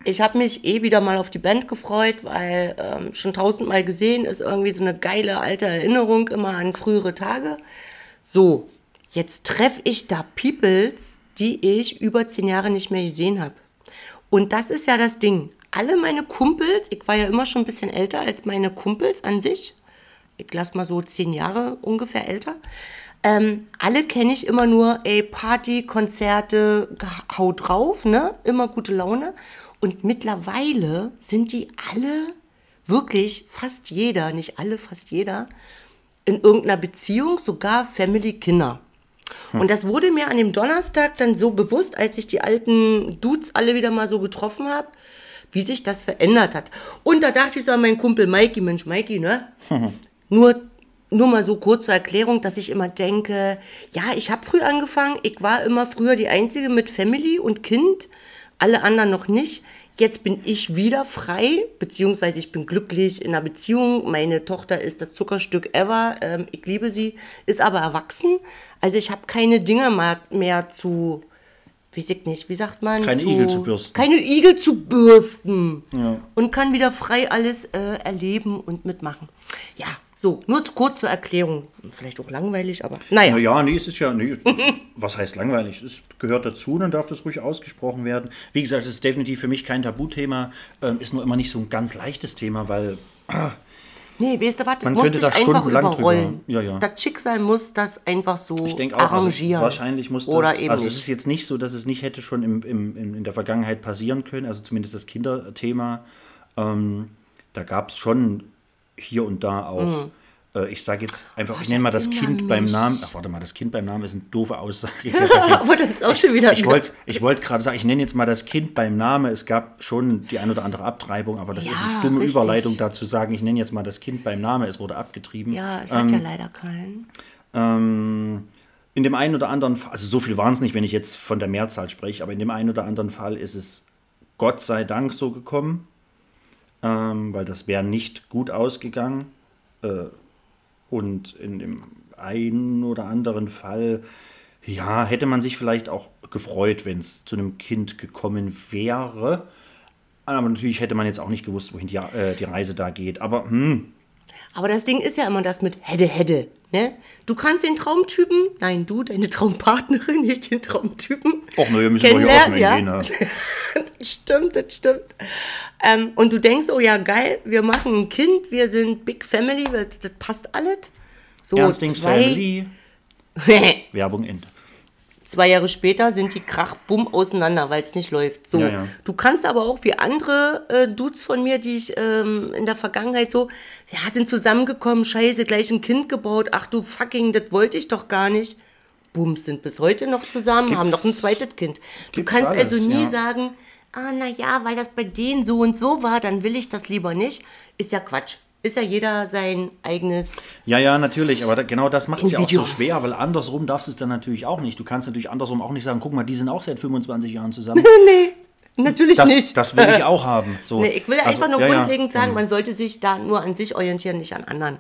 [SPEAKER 3] Ich habe mich eh wieder mal auf die Band gefreut, weil ähm, schon tausendmal gesehen ist irgendwie so eine geile alte Erinnerung immer an frühere Tage. So, jetzt treffe ich da Peoples, die ich über zehn Jahre nicht mehr gesehen habe. Und das ist ja das Ding. Alle meine Kumpels, ich war ja immer schon ein bisschen älter als meine Kumpels an sich. Ich lass mal so zehn Jahre ungefähr älter. Ähm, alle kenne ich immer nur, ey, Party, Konzerte, hau drauf, ne? Immer gute Laune. Und mittlerweile sind die alle, wirklich fast jeder, nicht alle, fast jeder, in irgendeiner Beziehung, sogar Family Kinder. Und das wurde mir an dem Donnerstag dann so bewusst, als ich die alten Dudes alle wieder mal so getroffen habe, wie sich das verändert hat. Und da dachte ich so an meinen Kumpel Mikey, Mensch, Mikey, ne? Nur, nur mal so kurz zur Erklärung, dass ich immer denke, ja, ich habe früh angefangen, ich war immer früher die Einzige mit Family und Kind, alle anderen noch nicht. Jetzt bin ich wieder frei, beziehungsweise ich bin glücklich in einer Beziehung. Meine Tochter ist das Zuckerstück ever. Ähm, ich liebe sie, ist aber erwachsen. Also ich habe keine Dinge mehr zu, weiß ich nicht, wie sagt man?
[SPEAKER 2] Keine Igel zu bürsten.
[SPEAKER 3] Keine Igel zu bürsten. Und kann wieder frei alles äh, erleben und mitmachen. Ja, so, nur kurz zur Erklärung. Vielleicht auch langweilig, aber naja.
[SPEAKER 2] Naja, nee, es ist ja, nee, was heißt langweilig? Es gehört dazu, dann darf das ruhig ausgesprochen werden. Wie gesagt, es ist definitiv für mich kein Tabuthema, ähm, ist nur immer nicht so ein ganz leichtes Thema, weil
[SPEAKER 3] Nee, weißt du was, das
[SPEAKER 2] Man
[SPEAKER 3] muss dich
[SPEAKER 2] da
[SPEAKER 3] einfach
[SPEAKER 2] stundenlang
[SPEAKER 3] überrollen.
[SPEAKER 2] drüber- ja, ja.
[SPEAKER 3] Das Schicksal muss das einfach so
[SPEAKER 2] ich denke auch, also
[SPEAKER 3] arrangieren.
[SPEAKER 2] wahrscheinlich muss das,
[SPEAKER 3] Oder eben
[SPEAKER 2] also es ist jetzt nicht so, dass es nicht hätte schon im, im, in, in der Vergangenheit passieren können, also zumindest das Kinderthema. Ähm, da gab es schon hier und da auch, äh, ich sage jetzt einfach,
[SPEAKER 3] Mhm. Oh,
[SPEAKER 2] ich
[SPEAKER 3] ich
[SPEAKER 2] nenne mal das Kind beim
[SPEAKER 3] mich.
[SPEAKER 2] Namen, ach warte mal, das Kind beim Namen ist eine doofe Aussage.
[SPEAKER 3] aber das ist auch schon wieder.
[SPEAKER 2] Ich wollte ich wollt gerade sagen, ich nenne jetzt mal das Kind beim Namen. Es gab schon die ein oder andere Abtreibung, aber das ist
[SPEAKER 3] Ja,
[SPEAKER 2] eine dumme
[SPEAKER 3] richtig.
[SPEAKER 2] Überleitung dazu sagen, ich nenne jetzt mal das Kind beim Namen. Es wurde abgetrieben.
[SPEAKER 3] ja, es hat ja leider keinen.
[SPEAKER 2] Ähm, in dem einen oder anderen Fall, also so viel waren es nicht, wenn ich jetzt von der Mehrzahl spreche, aber in dem einen oder anderen Fall ist es Gott sei Dank so gekommen, ähm, weil das wäre nicht gut ausgegangen. Äh, und in dem einen oder anderen Fall, ja, hätte man sich vielleicht auch gefreut, wenn es zu einem Kind gekommen wäre. Aber natürlich hätte man jetzt auch nicht gewusst, wohin die, äh, die Reise da geht. Aber hm,
[SPEAKER 3] Aber das Ding ist ja immer das mit Hedde, Hedde. Ne? Du kannst den Traumtypen, nein, du, deine Traumpartnerin, nicht den Traumtypen.
[SPEAKER 2] Och, na, wir müssen doch hier offen
[SPEAKER 3] kennenlernen,
[SPEAKER 2] hingehen. Ja.
[SPEAKER 3] das stimmt, das stimmt. Ähm, und du denkst, oh ja, geil, wir machen ein Kind, wir sind Big Family, das, das passt alles. So,
[SPEAKER 2] Ernstings
[SPEAKER 3] zwei.
[SPEAKER 2] Family. Werbung Ende.
[SPEAKER 3] Zwei Jahre später sind die krach bumm auseinander, weil es nicht läuft. So.
[SPEAKER 2] Ja, ja.
[SPEAKER 3] Du kannst aber auch wie andere äh, Dudes von mir, die ich ähm, in der Vergangenheit so, ja, sind zusammengekommen, scheiße, gleich ein Kind gebaut, ach du fucking, das wollte ich doch gar nicht. Bumm, sind bis heute noch zusammen, haben noch ein zweites Kind. Du
[SPEAKER 2] gibt's
[SPEAKER 3] kannst
[SPEAKER 2] alles,
[SPEAKER 3] also nie
[SPEAKER 2] ja.
[SPEAKER 3] sagen, ah, na ja, weil das bei denen so und so war, dann will ich das lieber nicht. Ist ja Quatsch. Ist ja jeder sein eigenes.
[SPEAKER 2] Ja, ja, natürlich, aber da, genau das macht es ja auch so schwer, weil andersrum darfst du es dann natürlich auch nicht. Du kannst natürlich andersrum auch nicht sagen, guck mal, die sind auch seit 25 Jahren zusammen.
[SPEAKER 3] nee, natürlich
[SPEAKER 2] Das,
[SPEAKER 3] nicht.
[SPEAKER 2] das will ich auch haben. So.
[SPEAKER 3] Nee, ich will
[SPEAKER 2] Also,
[SPEAKER 3] einfach nur
[SPEAKER 2] ja, ja.
[SPEAKER 3] grundlegend sagen, man sollte sich da nur an sich orientieren, nicht an anderen.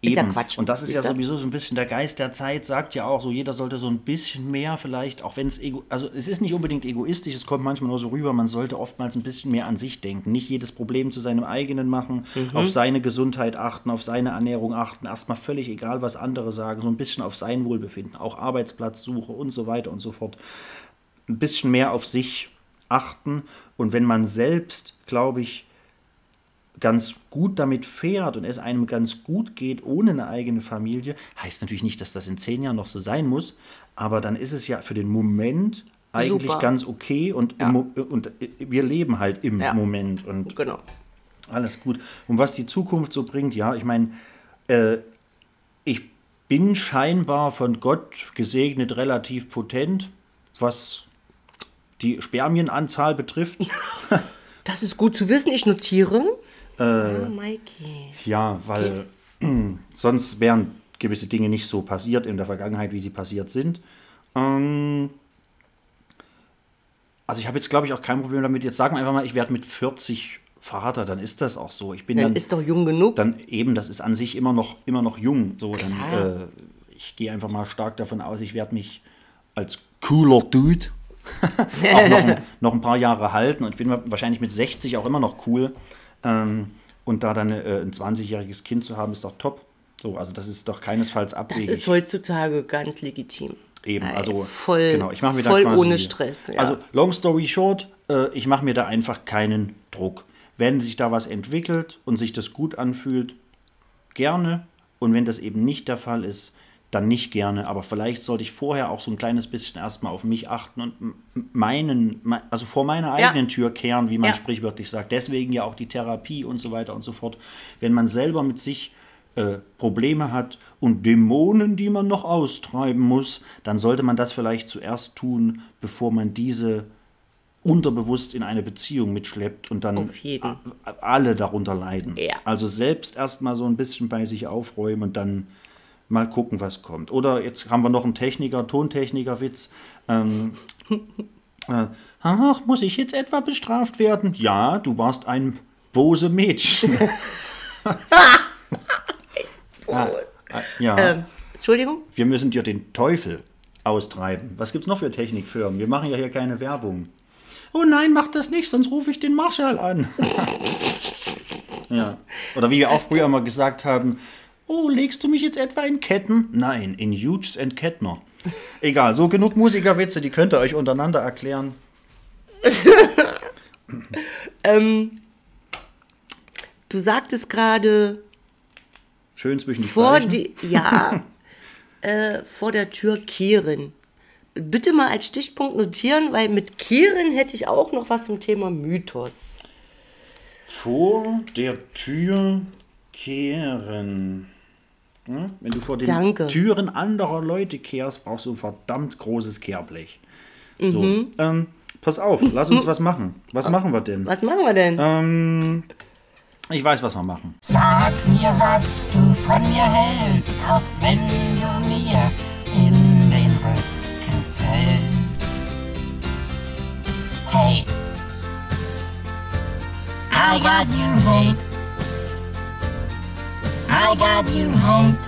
[SPEAKER 3] Ist ja
[SPEAKER 2] Eben.
[SPEAKER 3] Quatsch.
[SPEAKER 2] Und das ist ja
[SPEAKER 3] Siehste?
[SPEAKER 2] sowieso so ein bisschen der Geist der Zeit, sagt ja auch so, jeder sollte so ein bisschen mehr vielleicht, auch wenn es ego, also es ist nicht unbedingt egoistisch, es kommt manchmal nur so rüber, man sollte oftmals ein bisschen mehr an sich denken, nicht jedes Problem zu seinem eigenen machen,
[SPEAKER 3] Mhm.
[SPEAKER 2] auf seine Gesundheit achten, auf seine Ernährung achten, erstmal völlig egal, was andere sagen, so ein bisschen auf sein Wohlbefinden, auch Arbeitsplatzsuche und so weiter und so fort. Ein bisschen mehr auf sich achten und wenn man selbst, glaube ich, ganz gut damit fährt und es einem ganz gut geht ohne eine eigene Familie, heißt natürlich nicht, dass das in zehn Jahren noch so sein muss, aber dann ist es ja für den Moment eigentlich
[SPEAKER 3] Super.
[SPEAKER 2] ganz okay und, im Mo- und wir leben halt im
[SPEAKER 3] Ja.
[SPEAKER 2] Moment und
[SPEAKER 3] Genau.
[SPEAKER 2] alles gut. Und was die Zukunft so bringt, ja, ich meine, äh, ich bin scheinbar von Gott gesegnet relativ potent, was die Spermienanzahl betrifft.
[SPEAKER 3] Das ist gut zu wissen, ich notiere.
[SPEAKER 2] Äh,
[SPEAKER 3] ah, Mikey.
[SPEAKER 2] Ja, weil sonst wären gewisse Dinge nicht so passiert in der Vergangenheit, wie sie passiert sind. Ähm, also ich habe jetzt, glaube ich, auch kein Problem damit. Jetzt sagen wir einfach mal, ich werde mit 40 Vater, dann ist das auch so. Ich bin
[SPEAKER 3] Dann
[SPEAKER 2] dann,
[SPEAKER 3] ist doch jung genug.
[SPEAKER 2] dann eben, das ist an sich immer noch, immer noch jung. So, dann,
[SPEAKER 3] Klar.
[SPEAKER 2] äh, ich gehe einfach mal stark davon aus, ich werde mich als cooler Dude auch noch ein, noch ein paar Jahre halten und bin wahrscheinlich mit 60 auch immer noch cool. Ähm, und da dann äh, ein 20-jähriges Kind zu haben, ist doch top. So, also das ist doch keinesfalls
[SPEAKER 3] das
[SPEAKER 2] abwegig.
[SPEAKER 3] ist heutzutage ganz legitim.
[SPEAKER 2] Eben,
[SPEAKER 3] Ey,
[SPEAKER 2] also
[SPEAKER 3] voll,
[SPEAKER 2] genau, ich mache mir da
[SPEAKER 3] voll
[SPEAKER 2] quasi,
[SPEAKER 3] ohne Stress. Ja.
[SPEAKER 2] Also long story short, äh, ich mache mir da einfach keinen Druck. Wenn sich da was entwickelt und sich das gut anfühlt, gerne. Und wenn das eben nicht der Fall ist, dann nicht gerne. Aber vielleicht sollte ich vorher auch so ein kleines bisschen erstmal auf mich achten und meinen, me- also vor meiner
[SPEAKER 3] Ja.
[SPEAKER 2] eigenen Tür kehren, wie man
[SPEAKER 3] Ja.
[SPEAKER 2] sprichwörtlich sagt. Deswegen ja auch die Therapie und so weiter und so fort. Wenn man selber mit sich äh, Probleme hat und Dämonen, die man noch austreiben muss, dann sollte man das vielleicht zuerst tun, bevor man diese unterbewusst in eine Beziehung mitschleppt und dann alle darunter leiden.
[SPEAKER 3] Ja.
[SPEAKER 2] Also selbst erstmal so ein bisschen bei sich aufräumen und dann mal gucken, was kommt. Oder jetzt haben wir noch einen Techniker, Tontechniker-Witz. Ähm, äh, ach, muss ich jetzt etwa bestraft werden? Ja, du warst ein bose Mädchen. ah, ah, ja,
[SPEAKER 3] ähm, Entschuldigung?
[SPEAKER 2] wir müssen dir den Teufel austreiben. Was gibt's noch für Technikfirmen? Wir machen ja hier keine Werbung. Oh nein, mach das nicht, sonst rufe ich den Marschall an. ja. Oder wie wir auch früher mal gesagt haben, oh, legst du mich jetzt etwa in Ketten? Nein, in Hughes and Kettner. Egal, so genug Musikerwitze, die könnt ihr euch untereinander erklären.
[SPEAKER 3] Du sagtest gerade
[SPEAKER 2] Schön zwischen die
[SPEAKER 3] vor die, ja, äh, vor der Tür kehren. Bitte mal als Stichpunkt notieren, weil mit kehren hätte ich auch noch was zum Thema Mythos.
[SPEAKER 2] Vor der Tür kehren. Hm? Wenn du vor den
[SPEAKER 3] Danke.
[SPEAKER 2] Türen anderer Leute kehrst, brauchst du ein verdammt großes Kehrblech. So, ähm, pass auf, lass uns was machen. Was machen wir denn?
[SPEAKER 3] Was machen wir denn?
[SPEAKER 2] Ähm, ich weiß, was wir machen.
[SPEAKER 6] Sag mir, was du von mir hältst, auch wenn du mir in den Rücken fällst. Hey, I got you hate. I got you hate.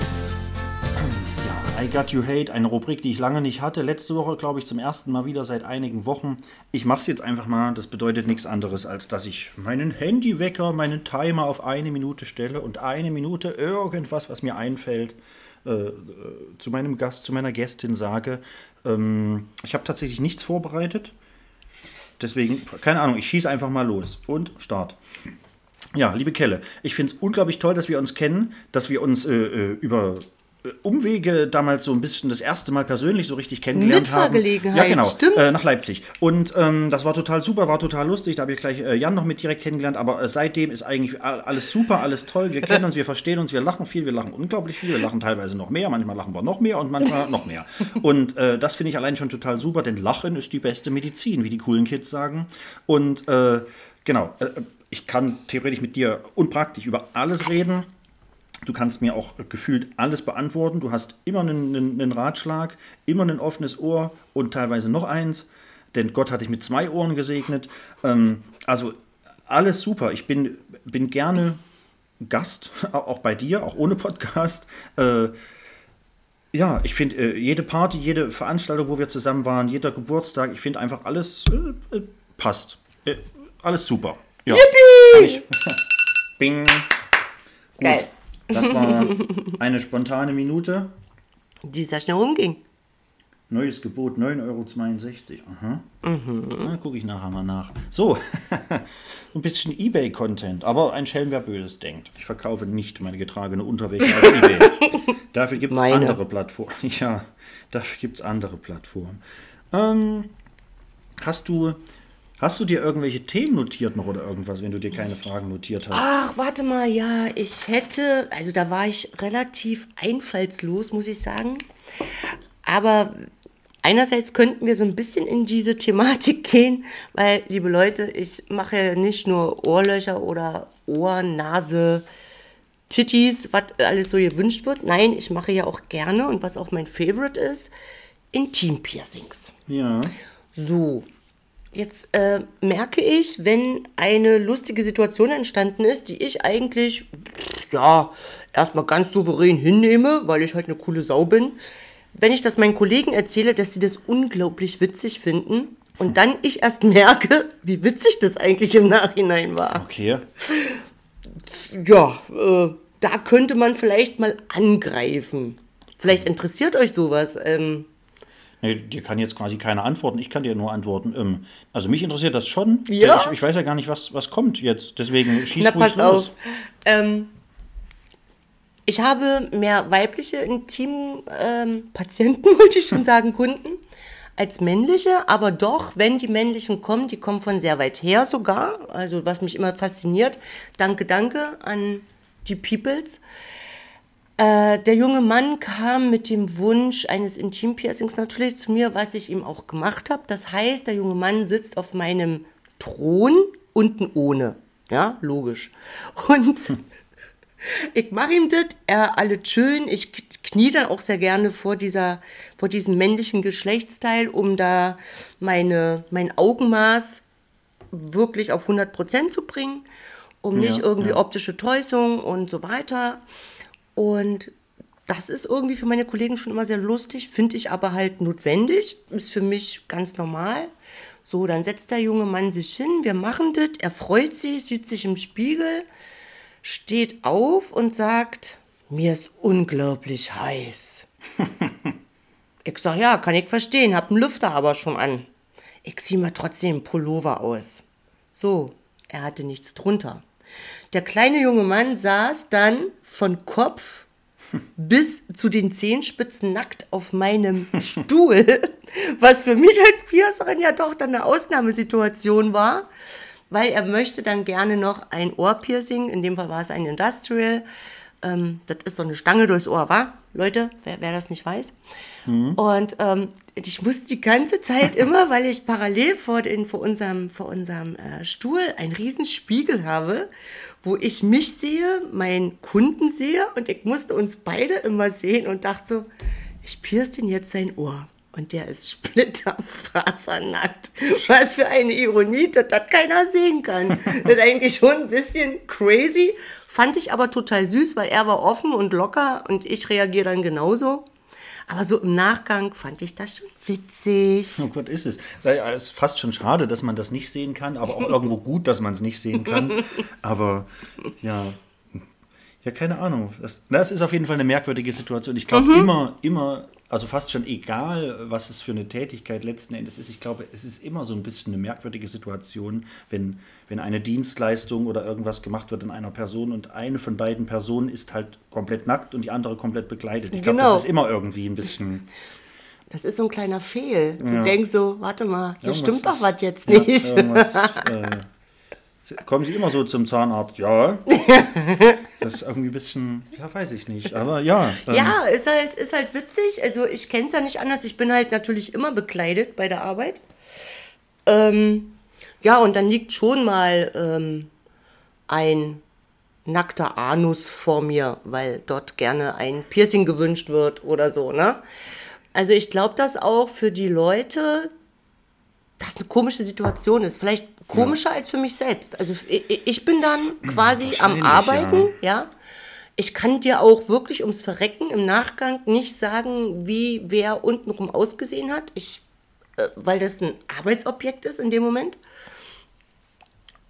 [SPEAKER 2] Ja, I Got You Hate, eine Rubrik, die ich lange nicht hatte. Letzte Woche, glaube ich, zum ersten Mal wieder seit einigen Wochen. Ich mache es jetzt einfach mal. Das bedeutet nichts anderes, als dass ich meinen Handywecker, meinen Timer auf eine Minute stelle und eine Minute irgendwas, was mir einfällt, äh, äh, zu meinem Gast, zu meiner Gästin sage. Ähm, ich habe tatsächlich nichts vorbereitet. Deswegen, keine Ahnung, ich schieße einfach mal los. Und Start. Ja, liebe Kelle, ich finde es unglaublich toll, dass wir uns kennen, dass wir uns äh, äh, über Umwege damals so ein bisschen das erste Mal persönlich so richtig kennengelernt haben.
[SPEAKER 3] Mitfahrgelegenheit,
[SPEAKER 2] Ja, genau.
[SPEAKER 3] stimmt's?
[SPEAKER 2] Äh, nach Leipzig. Und ähm, das war total super, war total lustig. Da habe ich gleich äh, Jan noch mit direkt kennengelernt. Aber äh, seitdem ist eigentlich alles super, alles toll. Wir kennen uns, wir verstehen uns, wir lachen viel, wir lachen unglaublich viel. Wir lachen teilweise noch mehr, manchmal lachen wir noch mehr und manchmal noch mehr. Und äh, das finde ich allein schon total super, denn Lachen ist die beste Medizin, wie die coolen Kids sagen. Und äh, genau, äh, ich kann theoretisch mit dir unpraktisch über alles reden. Du kannst mir auch gefühlt alles beantworten. Du hast immer einen, einen, einen Ratschlag, immer ein offenes Ohr und teilweise noch eins. Denn Gott hat dich mit zwei Ohren gesegnet. Ähm, also alles super. Ich bin, bin gerne Gast, auch bei dir, auch ohne Podcast. Äh, ja, ich finde äh, jede Party, jede Veranstaltung, wo wir zusammen waren, jeder Geburtstag, ich finde einfach alles äh, äh, passt. Äh, alles super. Ja. Yippie! Bing. Gut.
[SPEAKER 3] Geil.
[SPEAKER 2] Das war eine spontane Minute.
[SPEAKER 3] Die sehr schnell rumging.
[SPEAKER 2] Neues Gebot 9,62 Euro. Aha. Na, gucke ich nachher mal nach. So, ein bisschen Ebay-Content, aber ein Schelm, wer Böses denkt. Ich verkaufe nicht meine getragene Unterwäsche auf Ebay. dafür gibt es andere Plattformen. Ja, dafür gibt es andere Plattformen. Ähm, hast du. Hast du dir irgendwelche Themen notiert noch oder irgendwas, wenn du dir keine Fragen notiert hast?
[SPEAKER 3] Ach, warte mal, ja, ich hätte, also da war ich relativ einfallslos, muss ich sagen. Aber einerseits könnten wir so ein bisschen in diese Thematik gehen, weil, liebe Leute, ich mache ja nicht nur Ohrlöcher oder Ohr, Nase, Titties, was alles so gewünscht wird. Nein, ich mache ja auch gerne und was auch mein Favorite ist, Intim-Piercings.
[SPEAKER 2] Ja.
[SPEAKER 3] So, jetzt äh, merke ich, wenn eine lustige Situation entstanden ist, die ich eigentlich, ja, erstmal ganz souverän hinnehme, weil ich halt eine coole Sau bin, wenn ich das meinen Kollegen erzähle, dass sie das unglaublich witzig finden und dann ich erst merke, wie witzig das eigentlich im Nachhinein war.
[SPEAKER 2] Okay.
[SPEAKER 3] Ja, äh, da könnte man vielleicht mal angreifen. Vielleicht interessiert euch sowas. Ähm,
[SPEAKER 2] Nee, dir kann jetzt quasi keiner antworten. Ich kann dir nur antworten. Ähm, also mich interessiert das schon.
[SPEAKER 3] Ja?
[SPEAKER 2] Ich, ich weiß ja gar nicht, was, was kommt jetzt. Deswegen schieß
[SPEAKER 3] Na, passt
[SPEAKER 2] los.
[SPEAKER 3] auf. Ähm, ich habe mehr weibliche Intim-Patienten, wollte ich schon sagen, Kunden, als männliche. Aber doch, wenn die männlichen kommen, die kommen von sehr weit her sogar. Also was mich immer fasziniert. Danke, danke an die Peoples. Äh, der junge Mann kam mit dem Wunsch eines Intimpiercings natürlich zu mir, was ich ihm auch gemacht habe. Das heißt, der junge Mann sitzt auf meinem Thron, unten ohne. Ja, logisch. Und ich mache ihm das, er alles schön. Ich knie dann auch sehr gerne vor, dieser, vor diesem männlichen Geschlechtsteil, um da meine, mein Augenmaß wirklich auf 100% zu bringen, um nicht
[SPEAKER 2] Ja,
[SPEAKER 3] irgendwie
[SPEAKER 2] ja.
[SPEAKER 3] optische Täuschung und so weiter. Und das ist irgendwie für meine Kollegen schon immer sehr lustig, finde ich aber halt notwendig, ist für mich ganz normal. So, dann setzt der junge Mann sich hin, wir machen das, er freut sich, sieht sich im Spiegel, steht auf und sagt, mir ist unglaublich heiß. ich sag, ja, kann ich verstehen, hab einen Lüfter aber schon an. Ich zieh mir trotzdem einen Pullover aus. So, er hatte nichts drunter. Der kleine junge Mann saß dann von Kopf bis zu den Zehenspitzen nackt auf meinem Stuhl, was für mich als Piercerin ja doch dann eine Ausnahmesituation war, weil er möchte dann gerne noch ein Ohrpiercing, in dem Fall war es ein Industrial, ähm, das ist so eine Stange durchs Ohr, war? Leute, wer, wer das nicht weiß. Und ähm, ich musste die ganze Zeit immer, weil ich parallel vor, den, vor unserem, vor unserem äh, Stuhl einen riesen Spiegel habe, wo ich mich sehe, meinen Kunden sehe und ich musste uns beide immer sehen und dachte so, ich pierce den jetzt sein Ohr. Und der ist splitterfasernackt. Was für eine Ironie, dass das keiner sehen kann. Das ist eigentlich schon ein bisschen crazy. Fand ich aber total süß, weil er war offen und locker und ich reagiere dann genauso. Aber so im Nachgang fand ich das schon witzig.
[SPEAKER 2] Oh Gott, ist es. Es ist fast schon schade, dass man das nicht sehen kann, aber auch irgendwo gut, dass man es nicht sehen kann. Aber ja, ja, keine Ahnung. Das, das ist auf jeden Fall eine merkwürdige Situation. Ich glaube, immer, immer also fast schon egal, was es für eine Tätigkeit letzten Endes ist. Ich glaube, es ist immer so ein bisschen eine merkwürdige Situation, wenn, wenn eine Dienstleistung oder irgendwas gemacht wird an einer Person und eine von beiden Personen ist halt komplett nackt und die andere komplett bekleidet. Ich glaube,
[SPEAKER 3] Genau.
[SPEAKER 2] das ist immer irgendwie ein bisschen.
[SPEAKER 3] Das ist so ein kleiner Fehl. Du
[SPEAKER 2] Ja.
[SPEAKER 3] denkst so, warte mal, hier stimmt doch was jetzt
[SPEAKER 2] ja,
[SPEAKER 3] nicht.
[SPEAKER 2] äh, kommen Sie immer so zum Zahnarzt? Ja. Das ist irgendwie ein bisschen, ja, weiß ich nicht. Aber ja. ähm,
[SPEAKER 3] Ja, ist halt, ist halt witzig. Also ich kenne es ja nicht anders. Ich bin halt natürlich immer bekleidet bei der Arbeit. Ähm, ja, und dann liegt schon mal ähm, ein nackter Anus vor mir, weil dort gerne ein Piercing gewünscht wird oder so, ne? Also ich glaube, dass auch für die Leute das eine komische Situation ist. Vielleicht komischer als für mich selbst. Also ich, bin dann quasi am Arbeiten, ja. Ich kann dir auch wirklich ums Verrecken im Nachgang nicht sagen, wie wer untenrum ausgesehen hat. Ich, äh, weil das ein Arbeitsobjekt ist in dem Moment.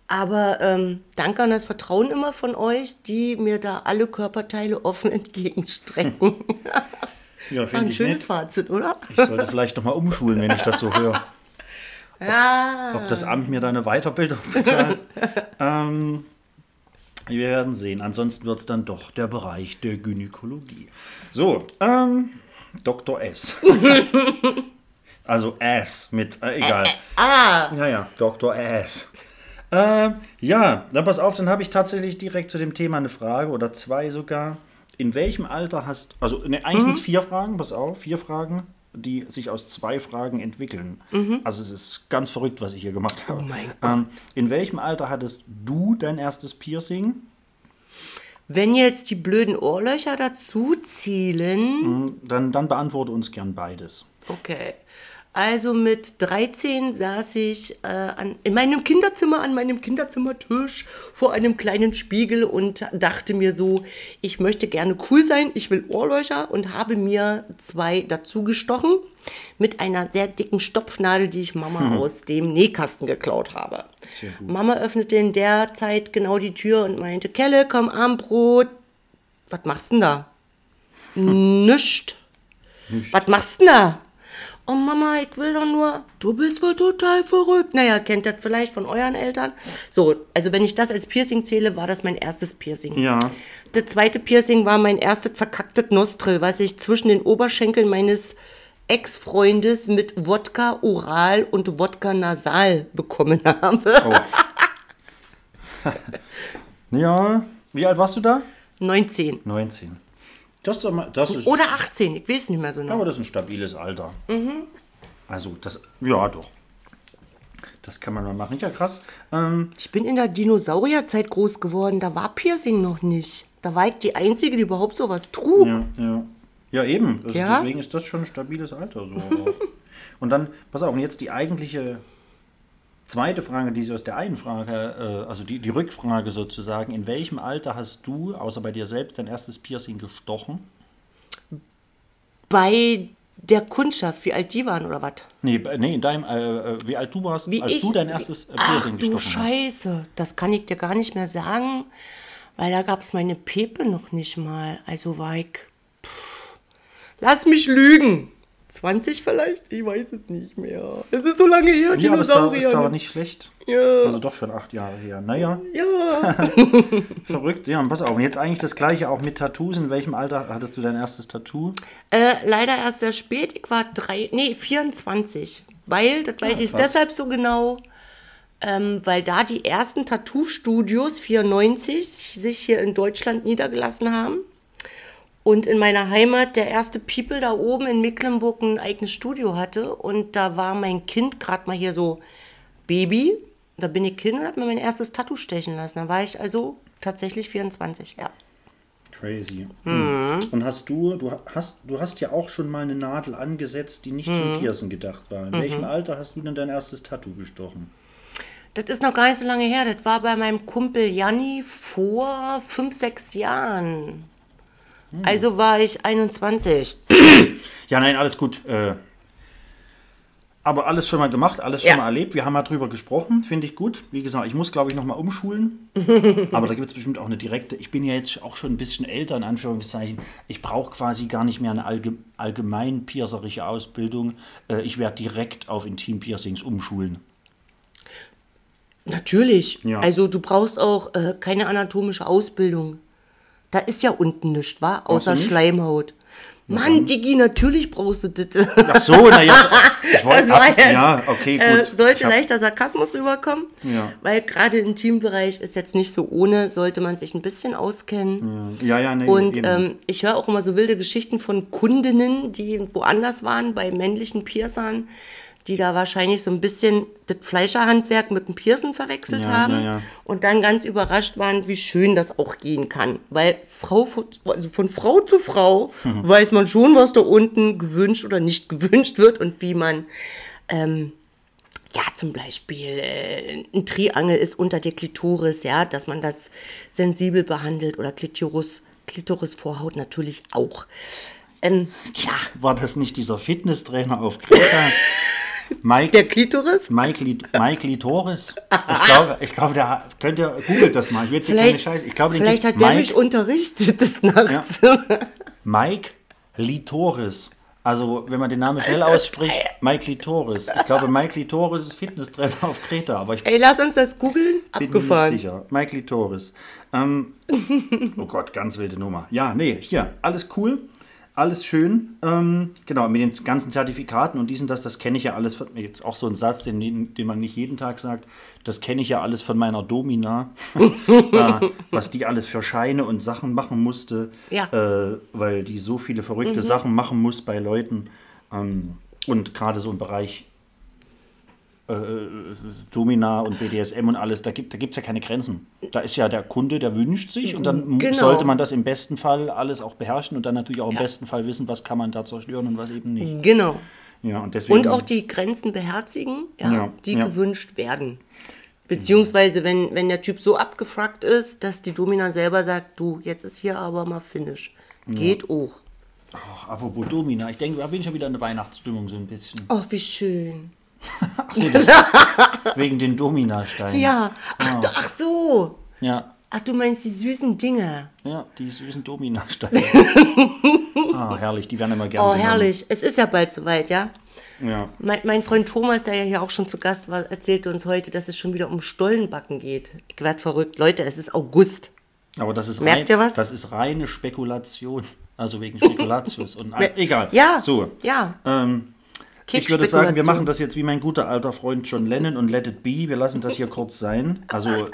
[SPEAKER 3] Aber ähm, danke an das Vertrauen immer von euch, die mir da alle Körperteile offen entgegenstrecken.
[SPEAKER 2] ja
[SPEAKER 3] War ein schönes
[SPEAKER 2] nett.
[SPEAKER 3] Fazit, oder?
[SPEAKER 2] Ich sollte vielleicht nochmal umschulen, wenn ich das so höre.
[SPEAKER 3] Ja.
[SPEAKER 2] Ob das Amt mir da eine Weiterbildung bezahlt. ähm, wir werden sehen. Ansonsten wird es dann doch der Bereich der Gynäkologie. So, ähm, Dr. S. also S mit, äh, egal.
[SPEAKER 3] Ah,
[SPEAKER 2] Ja, ja, Dr. S. Äh, ja, dann pass auf, dann habe ich tatsächlich direkt zu dem Thema eine Frage oder zwei sogar. In welchem Alter hast, also ne, eigentlich sind es vier Fragen, pass auf, vier Fragen, die sich aus zwei Fragen entwickeln. Also es ist ganz verrückt, was ich hier gemacht habe.
[SPEAKER 3] Oh mein
[SPEAKER 2] Ähm, in welchem Alter hattest du dein erstes Piercing?
[SPEAKER 3] wenn jetzt die blöden Ohrlöcher dazu zählen,
[SPEAKER 2] Dann, dann beantworte uns gern beides.
[SPEAKER 3] okay. Also mit 13 saß ich äh, an, in meinem Kinderzimmer an meinem Kinderzimmertisch vor einem kleinen Spiegel und dachte mir so, ich möchte gerne cool sein, ich will Ohrlöcher und habe mir zwei dazu gestochen mit einer sehr dicken Stopfnadel, die ich Mama aus dem Nähkasten geklaut habe. Mama öffnete in der Zeit genau die Tür und meinte, Kelle, komm, Armbrot. Was machst du denn da? Nischt. Was machst du denn da? Oh Mama, ich will doch nur, du bist wohl total verrückt. Naja, kennt das vielleicht von euren Eltern. So, also wenn ich das als Piercing zähle, war das mein erstes Piercing.
[SPEAKER 2] Ja.
[SPEAKER 3] Das zweite Piercing war mein erstes verkacktes Nostril, was ich zwischen den Oberschenkeln meines Ex-Freundes mit Wodka oral und Wodka nasal bekommen habe.
[SPEAKER 2] Ja, wie alt warst du da?
[SPEAKER 3] 19.
[SPEAKER 2] 19. Das ist, das ist
[SPEAKER 3] Oder 18, ich weiß nicht mehr so genau.
[SPEAKER 2] aber das ist ein stabiles Alter. Also, das, ja, doch. Das kann man mal machen. Ja, krass. Ähm,
[SPEAKER 3] Ich bin in der Dinosaurierzeit groß geworden, da war Piercing noch nicht. Da war ich die Einzige, die überhaupt sowas trug.
[SPEAKER 2] ja, ja. Ja, eben. Also
[SPEAKER 3] Ja?
[SPEAKER 2] Deswegen ist das schon ein stabiles Alter. So. und dann, pass auf, und jetzt die eigentliche zweite Frage, die sich aus der einen Frage, äh, also die, die Rückfrage sozusagen, in welchem Alter hast du, außer bei dir selbst, dein erstes Piercing gestochen?
[SPEAKER 3] Bei der Kundschaft, wie alt die waren oder was?
[SPEAKER 2] Nee, nee, in deinem, äh, äh, wie alt du warst,
[SPEAKER 3] Wie
[SPEAKER 2] als
[SPEAKER 3] ich?
[SPEAKER 2] du dein erstes äh,
[SPEAKER 3] Ach
[SPEAKER 2] Piercing
[SPEAKER 3] du
[SPEAKER 2] gestochen hast.
[SPEAKER 3] Scheiße, das kann ich dir gar nicht mehr sagen, weil da gab es meine Pepe noch nicht mal. Also war ich. Pff, lass mich lügen. 20 vielleicht? Ich weiß es nicht mehr. Es ist so lange her,
[SPEAKER 2] Ja, ist da,
[SPEAKER 3] Dinosaurier.
[SPEAKER 2] ist da aber nicht schlecht.
[SPEAKER 3] Ja.
[SPEAKER 2] Also doch schon acht Jahre her. Naja,
[SPEAKER 3] ja.
[SPEAKER 2] verrückt. Ja, und pass auf. Und jetzt eigentlich das gleiche auch mit Tattoos. In welchem Alter hattest du dein erstes Tattoo?
[SPEAKER 3] Äh, leider erst sehr spät. Ich war drei, nee, 24. Weil, das weiß ich
[SPEAKER 2] krass.
[SPEAKER 3] deshalb so genau, ähm, weil da die ersten Tattoo-Studios 94 sich hier in Deutschland niedergelassen haben. Und in meiner Heimat der erste People da oben in Mecklenburg ein eigenes Studio hatte. Und da war mein Kind gerade mal hier so Baby. Da bin ich hin und habe mir mein erstes Tattoo stechen lassen. Da war ich also tatsächlich 24, ja.
[SPEAKER 2] Crazy.
[SPEAKER 3] Mhm.
[SPEAKER 2] Und hast du, du hast, du hast ja auch schon mal eine Nadel angesetzt, die nicht
[SPEAKER 3] Mhm.
[SPEAKER 2] zum Piercen gedacht war. In welchem Alter hast du denn dein erstes Tattoo gestochen?
[SPEAKER 3] Das ist noch gar nicht so lange her. Das war bei meinem Kumpel Janni vor fünf, sechs Jahren. Also war ich 21.
[SPEAKER 2] Ja, nein, alles gut. Äh, aber alles schon mal gemacht, alles
[SPEAKER 3] Ja.
[SPEAKER 2] schon mal erlebt. Wir haben mal drüber gesprochen, finde ich gut. Wie gesagt, ich muss, glaube ich, noch mal umschulen. aber da gibt es bestimmt auch eine direkte. Ich bin ja jetzt auch schon ein bisschen älter, in Anführungszeichen. Ich brauche quasi gar nicht mehr eine allge allgemein piercerische Ausbildung. Äh, ich werde direkt auf Intim-Piercings umschulen.
[SPEAKER 3] Natürlich.
[SPEAKER 2] Ja.
[SPEAKER 3] Also du brauchst auch äh, keine anatomische Ausbildung. Da ist ja unten nichts, wa? Außer
[SPEAKER 2] nicht?
[SPEAKER 3] Schleimhaut. Mann, Digi, natürlich brauchst du das.
[SPEAKER 2] Ach so, naja. Ich wollte
[SPEAKER 3] Das war
[SPEAKER 2] ab-
[SPEAKER 3] jetzt,
[SPEAKER 2] Ja, okay, gut.
[SPEAKER 3] Äh,
[SPEAKER 2] Ich
[SPEAKER 3] sollte
[SPEAKER 2] hab-
[SPEAKER 3] leichter Sarkasmus rüberkommen.
[SPEAKER 2] Ja.
[SPEAKER 3] Weil gerade im Teambereich ist jetzt nicht so ohne, sollte man sich ein bisschen auskennen.
[SPEAKER 2] Ja, ja, nee,
[SPEAKER 3] Und ähm, ich höre auch immer so wilde Geschichten von Kundinnen, die woanders waren, bei männlichen Piercern, die da wahrscheinlich so ein bisschen das Fleischerhandwerk mit dem Piercen verwechselt
[SPEAKER 2] Ja,
[SPEAKER 3] haben
[SPEAKER 2] ja, ja.
[SPEAKER 3] und dann ganz überrascht waren, wie schön das auch gehen kann. Weil Frau, von- also von Frau zu Frau
[SPEAKER 2] Mhm.
[SPEAKER 3] weiß man schon, was da unten gewünscht oder nicht gewünscht wird und wie man ähm, ja, zum Beispiel äh, ein Triangel ist unter der Klitoris, ja, dass man das sensibel behandelt oder Klitoris, Klitorisvorhaut natürlich auch. Ähm, ja,
[SPEAKER 2] War das nicht dieser Fitnesstrainer auf Kreta? Mike,
[SPEAKER 3] der Klitoris?
[SPEAKER 2] Mike, Lit Mike Litoris. Ich glaube, ich glaube, der hat- könnt ihr googelt das mal. Ich will keine Scheiße. Ich glaube,
[SPEAKER 3] vielleicht hat der
[SPEAKER 2] Mike,
[SPEAKER 3] mich unterrichtet des Nachts.
[SPEAKER 2] Mike Litoris. Also, wenn man den Namen schnell ausspricht, Mike Litoris. Ich glaube, Mike Litoris ist Fitnesstrainer auf Kreta, aber ich
[SPEAKER 3] Ey, lass uns das googeln.
[SPEAKER 2] bin mir
[SPEAKER 3] Abgefahren.
[SPEAKER 2] sicher. Mike Litoris. Ähm, oh Gott, ganz wilde Nummer. Ja, nee, hier, alles cool. Alles schön. Ähm, genau, mit den ganzen Zertifikaten und dies und das, das kenne ich ja alles. Von, jetzt auch so ein Satz, den, den man nicht jeden Tag sagt. Das kenne ich ja alles von meiner Domina. äh, was die alles für Scheine und Sachen machen musste.
[SPEAKER 3] Ja.
[SPEAKER 2] Äh, weil die so viele verrückte Sachen machen muss bei Leuten. Ähm, und gerade so im Bereich Domina und BDSM und alles, da gibt es da gibt's ja keine Grenzen. Da ist ja der Kunde, der wünscht sich und dann
[SPEAKER 3] Genau.
[SPEAKER 2] sollte man das im besten Fall alles auch beherrschen und dann natürlich auch im
[SPEAKER 3] Ja.
[SPEAKER 2] besten Fall wissen, was kann man da zerstören und was eben nicht.
[SPEAKER 3] Genau.
[SPEAKER 2] Ja, und deswegen.
[SPEAKER 3] Und auch die Grenzen beherzigen, ja,
[SPEAKER 2] Ja,
[SPEAKER 3] die
[SPEAKER 2] ja.
[SPEAKER 3] gewünscht werden. Beziehungsweise, wenn, wenn der Typ so abgefragt ist, dass die Domina selber sagt, du, jetzt ist hier aber mal Finish. Geht auch.
[SPEAKER 2] Ach, apropos Domina, ich denke, da bin ich schon wieder in der Weihnachtsstimmung so ein bisschen.
[SPEAKER 3] Oh, wie schön.
[SPEAKER 2] Ach so, das, wegen den Domina-Steinen.
[SPEAKER 3] Ja. Ach,
[SPEAKER 2] Ah.
[SPEAKER 3] du, ach so.
[SPEAKER 2] Ja,
[SPEAKER 3] Ach, du meinst die süßen Dinge.
[SPEAKER 2] ja, die süßen Domina-Steine. ah, herrlich, die werden immer gerne
[SPEAKER 3] Oh,
[SPEAKER 2] genommen.
[SPEAKER 3] herrlich. Es ist ja bald soweit, ja?
[SPEAKER 2] Ja.
[SPEAKER 3] Mein, mein Freund Thomas, der ja hier auch schon zu Gast war, erzählte uns heute, dass es schon wieder um Stollenbacken geht. Ich werd verrückt. Leute, es ist August.
[SPEAKER 2] Aber das ist
[SPEAKER 3] Merkt
[SPEAKER 2] rein,
[SPEAKER 3] ihr was?
[SPEAKER 2] Das ist reine Spekulation. Also wegen Spekulatius. und egal.
[SPEAKER 3] Ja.
[SPEAKER 2] So.
[SPEAKER 3] Ja.
[SPEAKER 2] Ähm, ich würde sagen, wir machen das jetzt wie mein guter alter Freund John Lennon und Let It Be. Wir lassen das hier kurz sein. Also,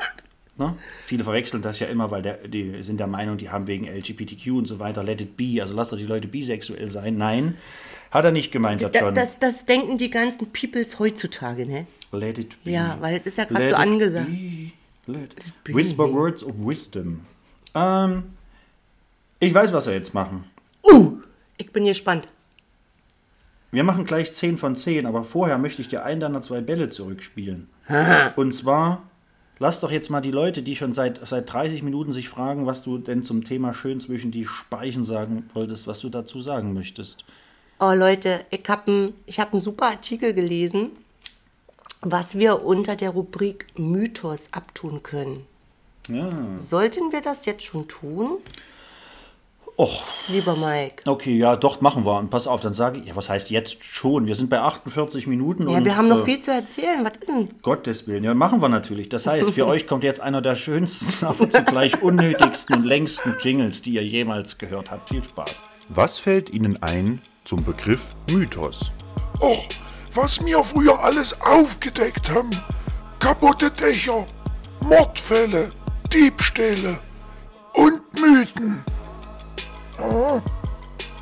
[SPEAKER 2] ne? viele verwechseln das ja immer, weil der, die sind der Meinung, die haben wegen LGBTQ und so weiter Let It Be. Also lasst doch die Leute bisexuell sein. Nein, hat er nicht gemeint,
[SPEAKER 3] Da,
[SPEAKER 2] John.
[SPEAKER 3] das, das denken die ganzen Peoples heutzutage, ne?
[SPEAKER 2] Let It Be.
[SPEAKER 3] Ja, weil das ist ja gerade so angesagt.
[SPEAKER 2] let it be. Whisper Words of Wisdom. Ähm, ich weiß, was wir jetzt machen.
[SPEAKER 3] Uh, ich bin gespannt.
[SPEAKER 2] Wir machen gleich 10 von 10, aber vorher möchte ich dir einen deiner zwei Bälle zurückspielen. Und zwar, lass doch jetzt mal die Leute, die schon seit, seit 30 Minuten sich fragen, was du denn zum Thema schön zwischen die Speichen sagen wolltest, was du dazu sagen möchtest.
[SPEAKER 3] Oh Leute, ich habe einen hab super Artikel gelesen, was wir unter der Rubrik Mythos abtun können.
[SPEAKER 2] Ja.
[SPEAKER 3] Sollten wir das jetzt schon tun?
[SPEAKER 2] Och,
[SPEAKER 3] Lieber Mike.
[SPEAKER 2] okay, ja, doch, machen wir. Und pass auf, dann sage ich, ja, was heißt jetzt schon? Wir sind bei 48 Minuten.
[SPEAKER 3] Ja,
[SPEAKER 2] und,
[SPEAKER 3] wir haben noch
[SPEAKER 2] äh,
[SPEAKER 3] viel zu erzählen. Was ist denn?
[SPEAKER 2] Gottes Willen, ja, machen wir natürlich. Das heißt, für euch kommt jetzt einer der schönsten, aber zugleich unnötigsten und längsten Jingles, die ihr jemals gehört habt. Viel Spaß.
[SPEAKER 5] Was fällt Ihnen ein zum Begriff Mythos?
[SPEAKER 7] Och, was wir früher alles aufgedeckt haben. Kaputte Dächer, Mordfälle, Diebstähle und Mythen. Oh,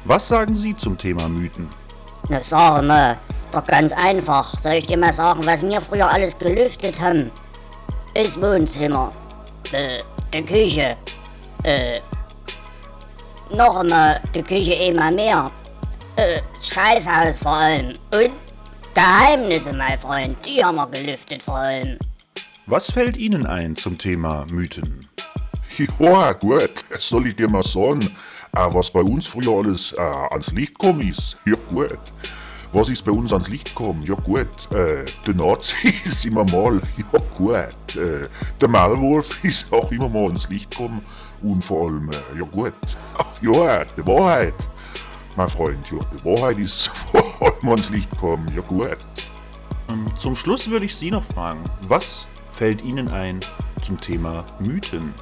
[SPEAKER 5] Was sagen Sie zum Thema Mythen?
[SPEAKER 4] Na sag mal, ist doch ganz einfach. Soll ich dir mal sagen, was wir früher alles gelüftet haben? Das Wohnzimmer, äh, die Küche, äh, noch einmal die Küche immer mehr, äh, das Scheißhaus vor allem und Geheimnisse, mein Freund, die haben wir gelüftet vor allem.
[SPEAKER 5] Was fällt Ihnen ein zum Thema Mythen?
[SPEAKER 7] ja, gut, das soll ich dir mal sagen. Äh, was bei uns früher alles äh, ans Licht gekommen ist. Ja, gut. Was ist bei uns ans Licht gekommen? Ja gut, äh, der Nazi ist immer mal, ja gut, äh, der Maulwurf ist auch immer mal ans Licht gekommen und vor allem, äh, ja gut, ach ja, die Wahrheit, mein Freund, ja, die Wahrheit ist vor allem ans Licht gekommen, ja gut.
[SPEAKER 5] Ähm, zum Schluss würde ich Sie noch fragen, was fällt Ihnen ein zum Thema Mythen?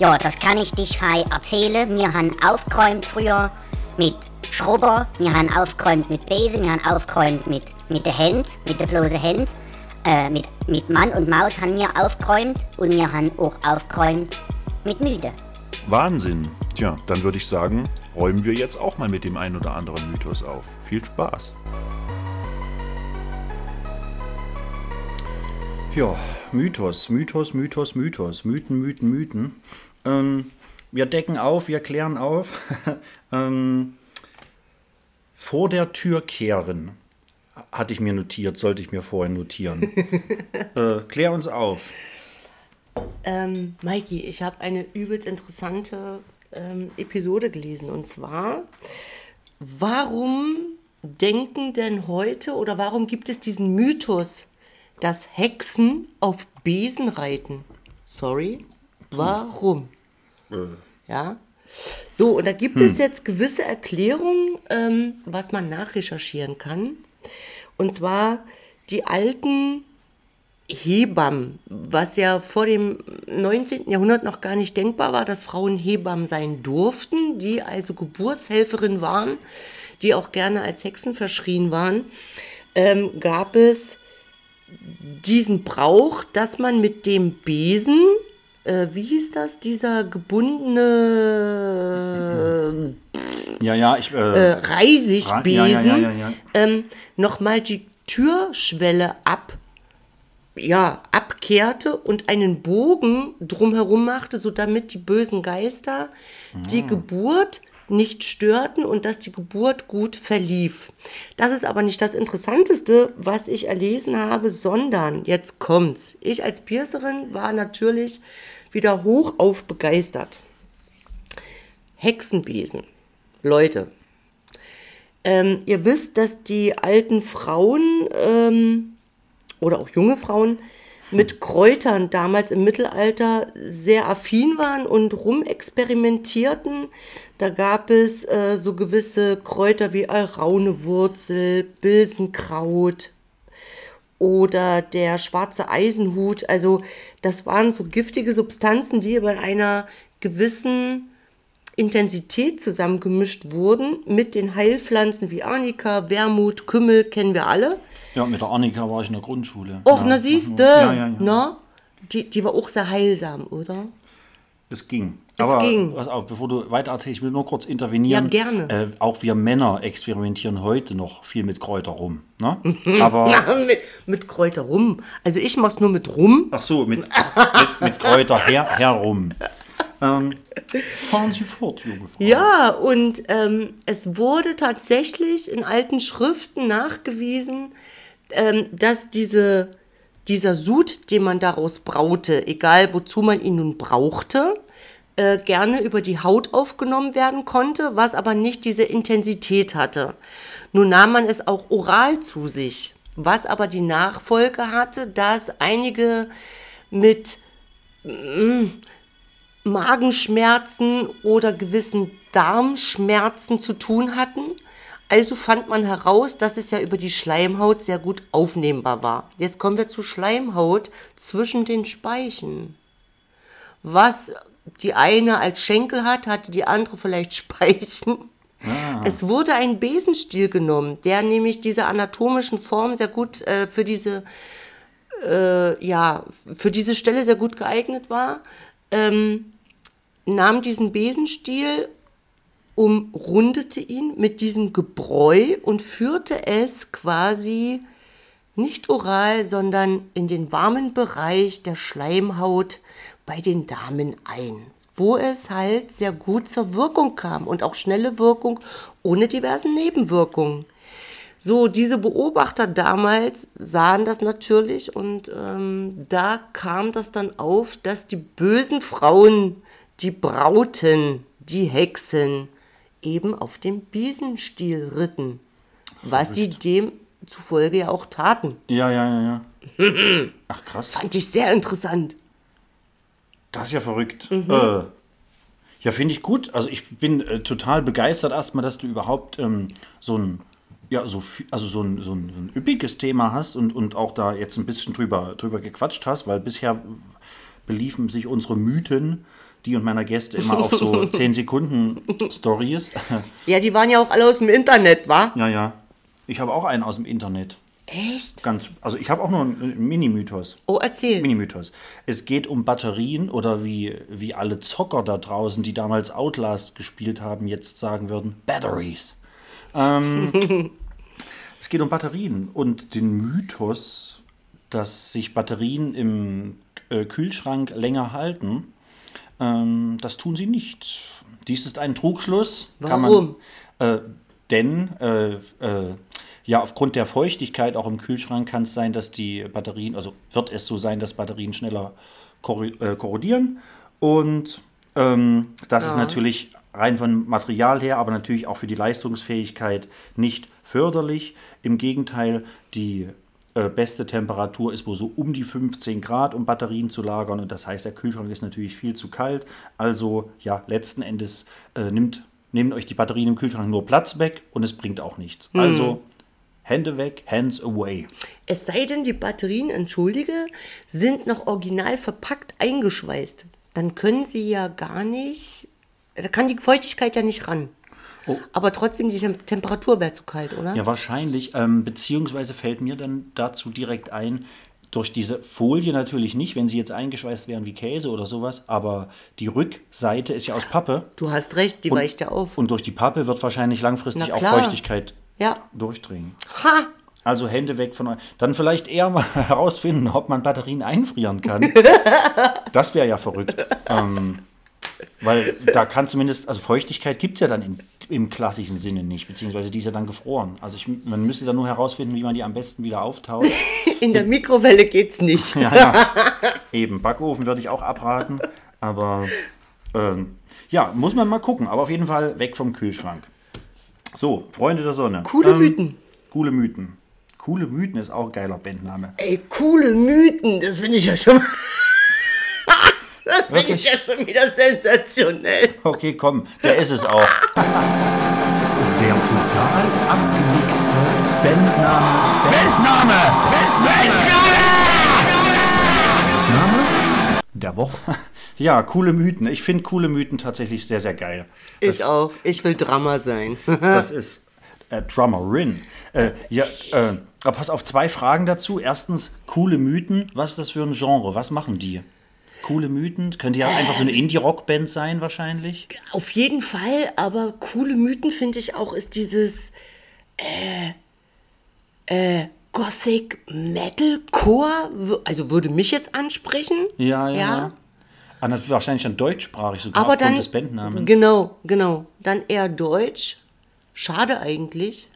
[SPEAKER 4] Ja, das kann ich dich frei erzählen. Wir haben aufgeräumt früher mit Schrubber, wir haben aufgeräumt mit Besen, wir haben aufgeräumt mit, mit der Hand, mit der bloßen Hand. Äh, mit, mit Mann und Maus haben wir aufgeräumt und wir haben auch aufgeräumt mit Müde.
[SPEAKER 5] Wahnsinn. Tja, dann würde ich sagen, räumen wir jetzt auch mal mit dem ein oder anderen Mythos auf. Viel Spaß.
[SPEAKER 2] Ja, Mythos, Mythos, Mythos, Mythos, Mythen, Mythen, Mythen. Ähm, wir decken auf, wir klären auf. ähm, vor der Tür kehren, hatte ich mir notiert, sollte ich mir vorher notieren. äh, klär uns auf.
[SPEAKER 3] Ähm, Maiki, ich habe eine übelst interessante ähm, Episode gelesen. Und zwar, warum denken denn heute oder warum gibt es diesen Mythos, dass Hexen auf Besen reiten? Sorry, warum? Ja. So, und da gibt es jetzt gewisse Erklärungen, ähm, was man nachrecherchieren kann. Und zwar die alten Hebammen, was ja vor dem 19. Jahrhundert noch gar nicht denkbar war, dass Frauen Hebammen sein durften, die also Geburtshelferinnen waren, die auch gerne als Hexen verschrien waren, ähm, gab es diesen Brauch, dass man mit dem Besen, äh, wie hieß das, dieser gebundene
[SPEAKER 2] Ja, ja, ich.
[SPEAKER 3] äh,
[SPEAKER 2] Äh,
[SPEAKER 3] Reisigbesen
[SPEAKER 2] Ja, ja, ja,
[SPEAKER 3] ähm, nochmal die Türschwelle ab, ja, abkehrte und einen Bogen drumherum machte, so damit die bösen Geister die Geburt nicht störten und dass die Geburt gut verlief. Das ist aber nicht das Interessanteste, was ich erlesen habe, sondern jetzt kommt's. Ich als Piercerin war natürlich wieder hochauf begeistert. Hexenbesen. Leute, ähm, ihr wisst, dass die alten Frauen ähm, oder auch junge Frauen mit Kräutern damals im Mittelalter sehr affin waren und rumexperimentierten. Da gab es äh, so gewisse Kräuter wie Alraunewurzel, Bilsenkraut oder der schwarze Eisenhut. Also das waren so giftige Substanzen, die bei einer gewissen Intensität zusammengemischt wurden mit den Heilpflanzen wie Arnika, Wermut, Kümmel, kennen wir alle.
[SPEAKER 2] Ja, mit der Annika war ich in der Grundschule.
[SPEAKER 3] Och,
[SPEAKER 2] ja,
[SPEAKER 3] na siehste,
[SPEAKER 2] Ja, ja, ja.
[SPEAKER 3] na? Die, die war auch sehr heilsam, oder?
[SPEAKER 2] Es ging.
[SPEAKER 3] Es
[SPEAKER 2] Aber
[SPEAKER 3] ging.
[SPEAKER 2] pass auf, bevor du weiter erzählst, ich will nur kurz intervenieren.
[SPEAKER 3] Ja, gerne.
[SPEAKER 2] Äh, auch wir Männer experimentieren heute noch viel mit Kräuter rum. Ne? Aber,
[SPEAKER 3] mit, mit Kräuter rum. Also ich mach's nur mit rum.
[SPEAKER 2] ach so, mit, mit, mit Kräuter her, herum. Ähm, fahren Sie fort, junge Frau.
[SPEAKER 3] Ja, und ähm, es wurde tatsächlich in alten Schriften nachgewiesen, ähm, dass diese, dieser Sud, den man daraus braute, egal wozu man ihn nun brauchte, äh, gerne über die Haut aufgenommen werden konnte, was aber nicht diese Intensität hatte. Nun nahm man es auch oral zu sich, was aber die Nachfolge hatte, dass einige mit Magenschmerzen oder gewissen Darmschmerzen zu tun hatten. Also fand man heraus, dass es ja über die Schleimhaut sehr gut aufnehmbar war. Jetzt kommen wir zu Schleimhaut zwischen den Speichen. Was die eine als Schenkel hat, hatte die andere vielleicht Speichen. Es wurde ein Besenstiel genommen, der nämlich diese anatomischen Formen sehr gut äh, für diese äh, ja, für diese Stelle sehr gut geeignet war, ähm, nahm diesen Besenstiel, umrundete ihn mit diesem Gebräu und führte es quasi nicht oral, sondern in den warmen Bereich der Schleimhaut bei den Damen ein, wo es halt sehr gut zur Wirkung kam und auch schnelle Wirkung ohne diversen Nebenwirkungen. So, diese Beobachter damals sahen das natürlich und ähm, da kam das dann auf, dass die bösen Frauen, die Brauten, die Hexen eben auf dem Besenstiel ritten. was sie demzufolge ja auch taten.
[SPEAKER 2] Ja, ja, ja, ja. Ach krass.
[SPEAKER 3] Fand ich sehr interessant.
[SPEAKER 2] Das ist ja verrückt. Äh, ja, finde ich gut. Also ich bin äh, total begeistert erstmal, dass du überhaupt ähm, so ein ja, so, viel- also so ein, so, ein, so ein üppiges Thema hast und, und auch da jetzt ein bisschen drüber, drüber gequatscht hast, weil bisher beliefen sich unsere Mythen, die und meiner Gäste immer auf so 10 Sekunden Stories.
[SPEAKER 3] Ja, die waren ja auch alle aus dem Internet, wa?
[SPEAKER 2] ja, ja. Ich habe auch einen aus dem Internet.
[SPEAKER 3] Echt?
[SPEAKER 2] Ganz, also ich habe auch nur einen Mini-Mythos.
[SPEAKER 3] Oh, erzähl.
[SPEAKER 2] Mini-Mythos. Es geht um Batterien oder wie, wie alle Zocker da draußen, die damals Outlast gespielt haben, jetzt sagen würden, Batteries. Ähm, es geht um Batterien und den Mythos, dass sich Batterien im äh, Kühlschrank länger halten. Ähm, das tun sie nicht. Dies ist ein Trugschluss.
[SPEAKER 3] Warum?
[SPEAKER 2] Kann man, äh, denn äh, äh, ja, aufgrund der Feuchtigkeit auch im Kühlschrank kann es sein, dass die Batterien, also wird es so sein, dass Batterien schneller äh, korrodieren. Und ähm, das ist natürlich rein von Material her, aber natürlich auch für die Leistungsfähigkeit nicht förderlich. Im Gegenteil, die äh, beste Temperatur ist wohl so um die 15 Grad, um Batterien zu lagern. Und das heißt, der Kühlschrank ist natürlich viel zu kalt. Also ja, letzten Endes äh, nimmt, nehmen euch die Batterien im Kühlschrank nur Platz weg und es bringt auch nichts. Also Hände weg, hands away.
[SPEAKER 3] Es sei denn, die Batterien, entschuldige, sind noch original verpackt eingeschweißt. Dann können sie ja gar nicht, da kann die Feuchtigkeit ja nicht ran.
[SPEAKER 2] Oh.
[SPEAKER 3] Aber trotzdem, die Tem Temperatur wäre zu kalt, oder?
[SPEAKER 2] Ja, wahrscheinlich. Ähm, beziehungsweise fällt mir dann dazu direkt ein, durch diese Folie natürlich nicht, wenn sie jetzt eingeschweißt wären wie Käse oder sowas, aber die Rückseite ist ja aus Pappe.
[SPEAKER 3] Du hast recht, die
[SPEAKER 2] Und-
[SPEAKER 3] weicht ja auf.
[SPEAKER 2] Und durch die Pappe wird wahrscheinlich langfristig auch. Feuchtigkeit
[SPEAKER 3] Ja.
[SPEAKER 2] durchdringen.
[SPEAKER 3] Ha!
[SPEAKER 2] Also Hände weg von euch. Dann vielleicht eher mal herausfinden, ob man Batterien einfrieren kann. das wäre ja verrückt. Ähm, weil da kann zumindest, also Feuchtigkeit gibt es ja dann in, im klassischen Sinne nicht, beziehungsweise die ist ja dann gefroren. Also ich, man müsste dann nur herausfinden, wie man die am besten wieder auftaut.
[SPEAKER 3] In der Mikrowelle geht's nicht.
[SPEAKER 2] ja, ja. Eben, Backofen würde ich auch abraten, aber ähm, ja, muss man mal gucken. Aber auf jeden Fall weg vom Kühlschrank. So, Freunde der Sonne.
[SPEAKER 3] Coole Mythen.
[SPEAKER 2] Coole Mythen. Coole Mythen ist auch ein geiler Bandname.
[SPEAKER 3] Ey, coole Mythen, das finde ich ja schon mal. Das finde
[SPEAKER 2] Wirklich?
[SPEAKER 3] ich ja schon wieder sensationell.
[SPEAKER 2] Okay, komm, der ist es auch.
[SPEAKER 1] Der total abgewichste Bandname. Bandname! Bandname der Woche.
[SPEAKER 2] Ja, coole Mythen. Ich finde coole Mythen tatsächlich sehr, sehr geil.
[SPEAKER 3] Ich auch. Ich will Drama sein.
[SPEAKER 2] Das ist äh, Drummerin. Äh, ja, äh, aber pass auf, zwei Fragen dazu. Erstens, coole Mythen. Was ist das für ein Genre? Was machen die? Coole Mythen? Könnte ja einfach so eine Indie-Rock-Band sein, wahrscheinlich.
[SPEAKER 3] Auf jeden Fall, aber coole Mythen finde ich auch, ist dieses äh, äh, Gothic Metalcore, w- also würde mich jetzt ansprechen.
[SPEAKER 2] Ja, ja.
[SPEAKER 3] Ja.
[SPEAKER 2] Ah, das ist wahrscheinlich dann deutschsprachig sogar
[SPEAKER 3] Aber dann,
[SPEAKER 2] des Bandnamens.
[SPEAKER 3] genau, genau, dann eher Deutsch. Schade eigentlich.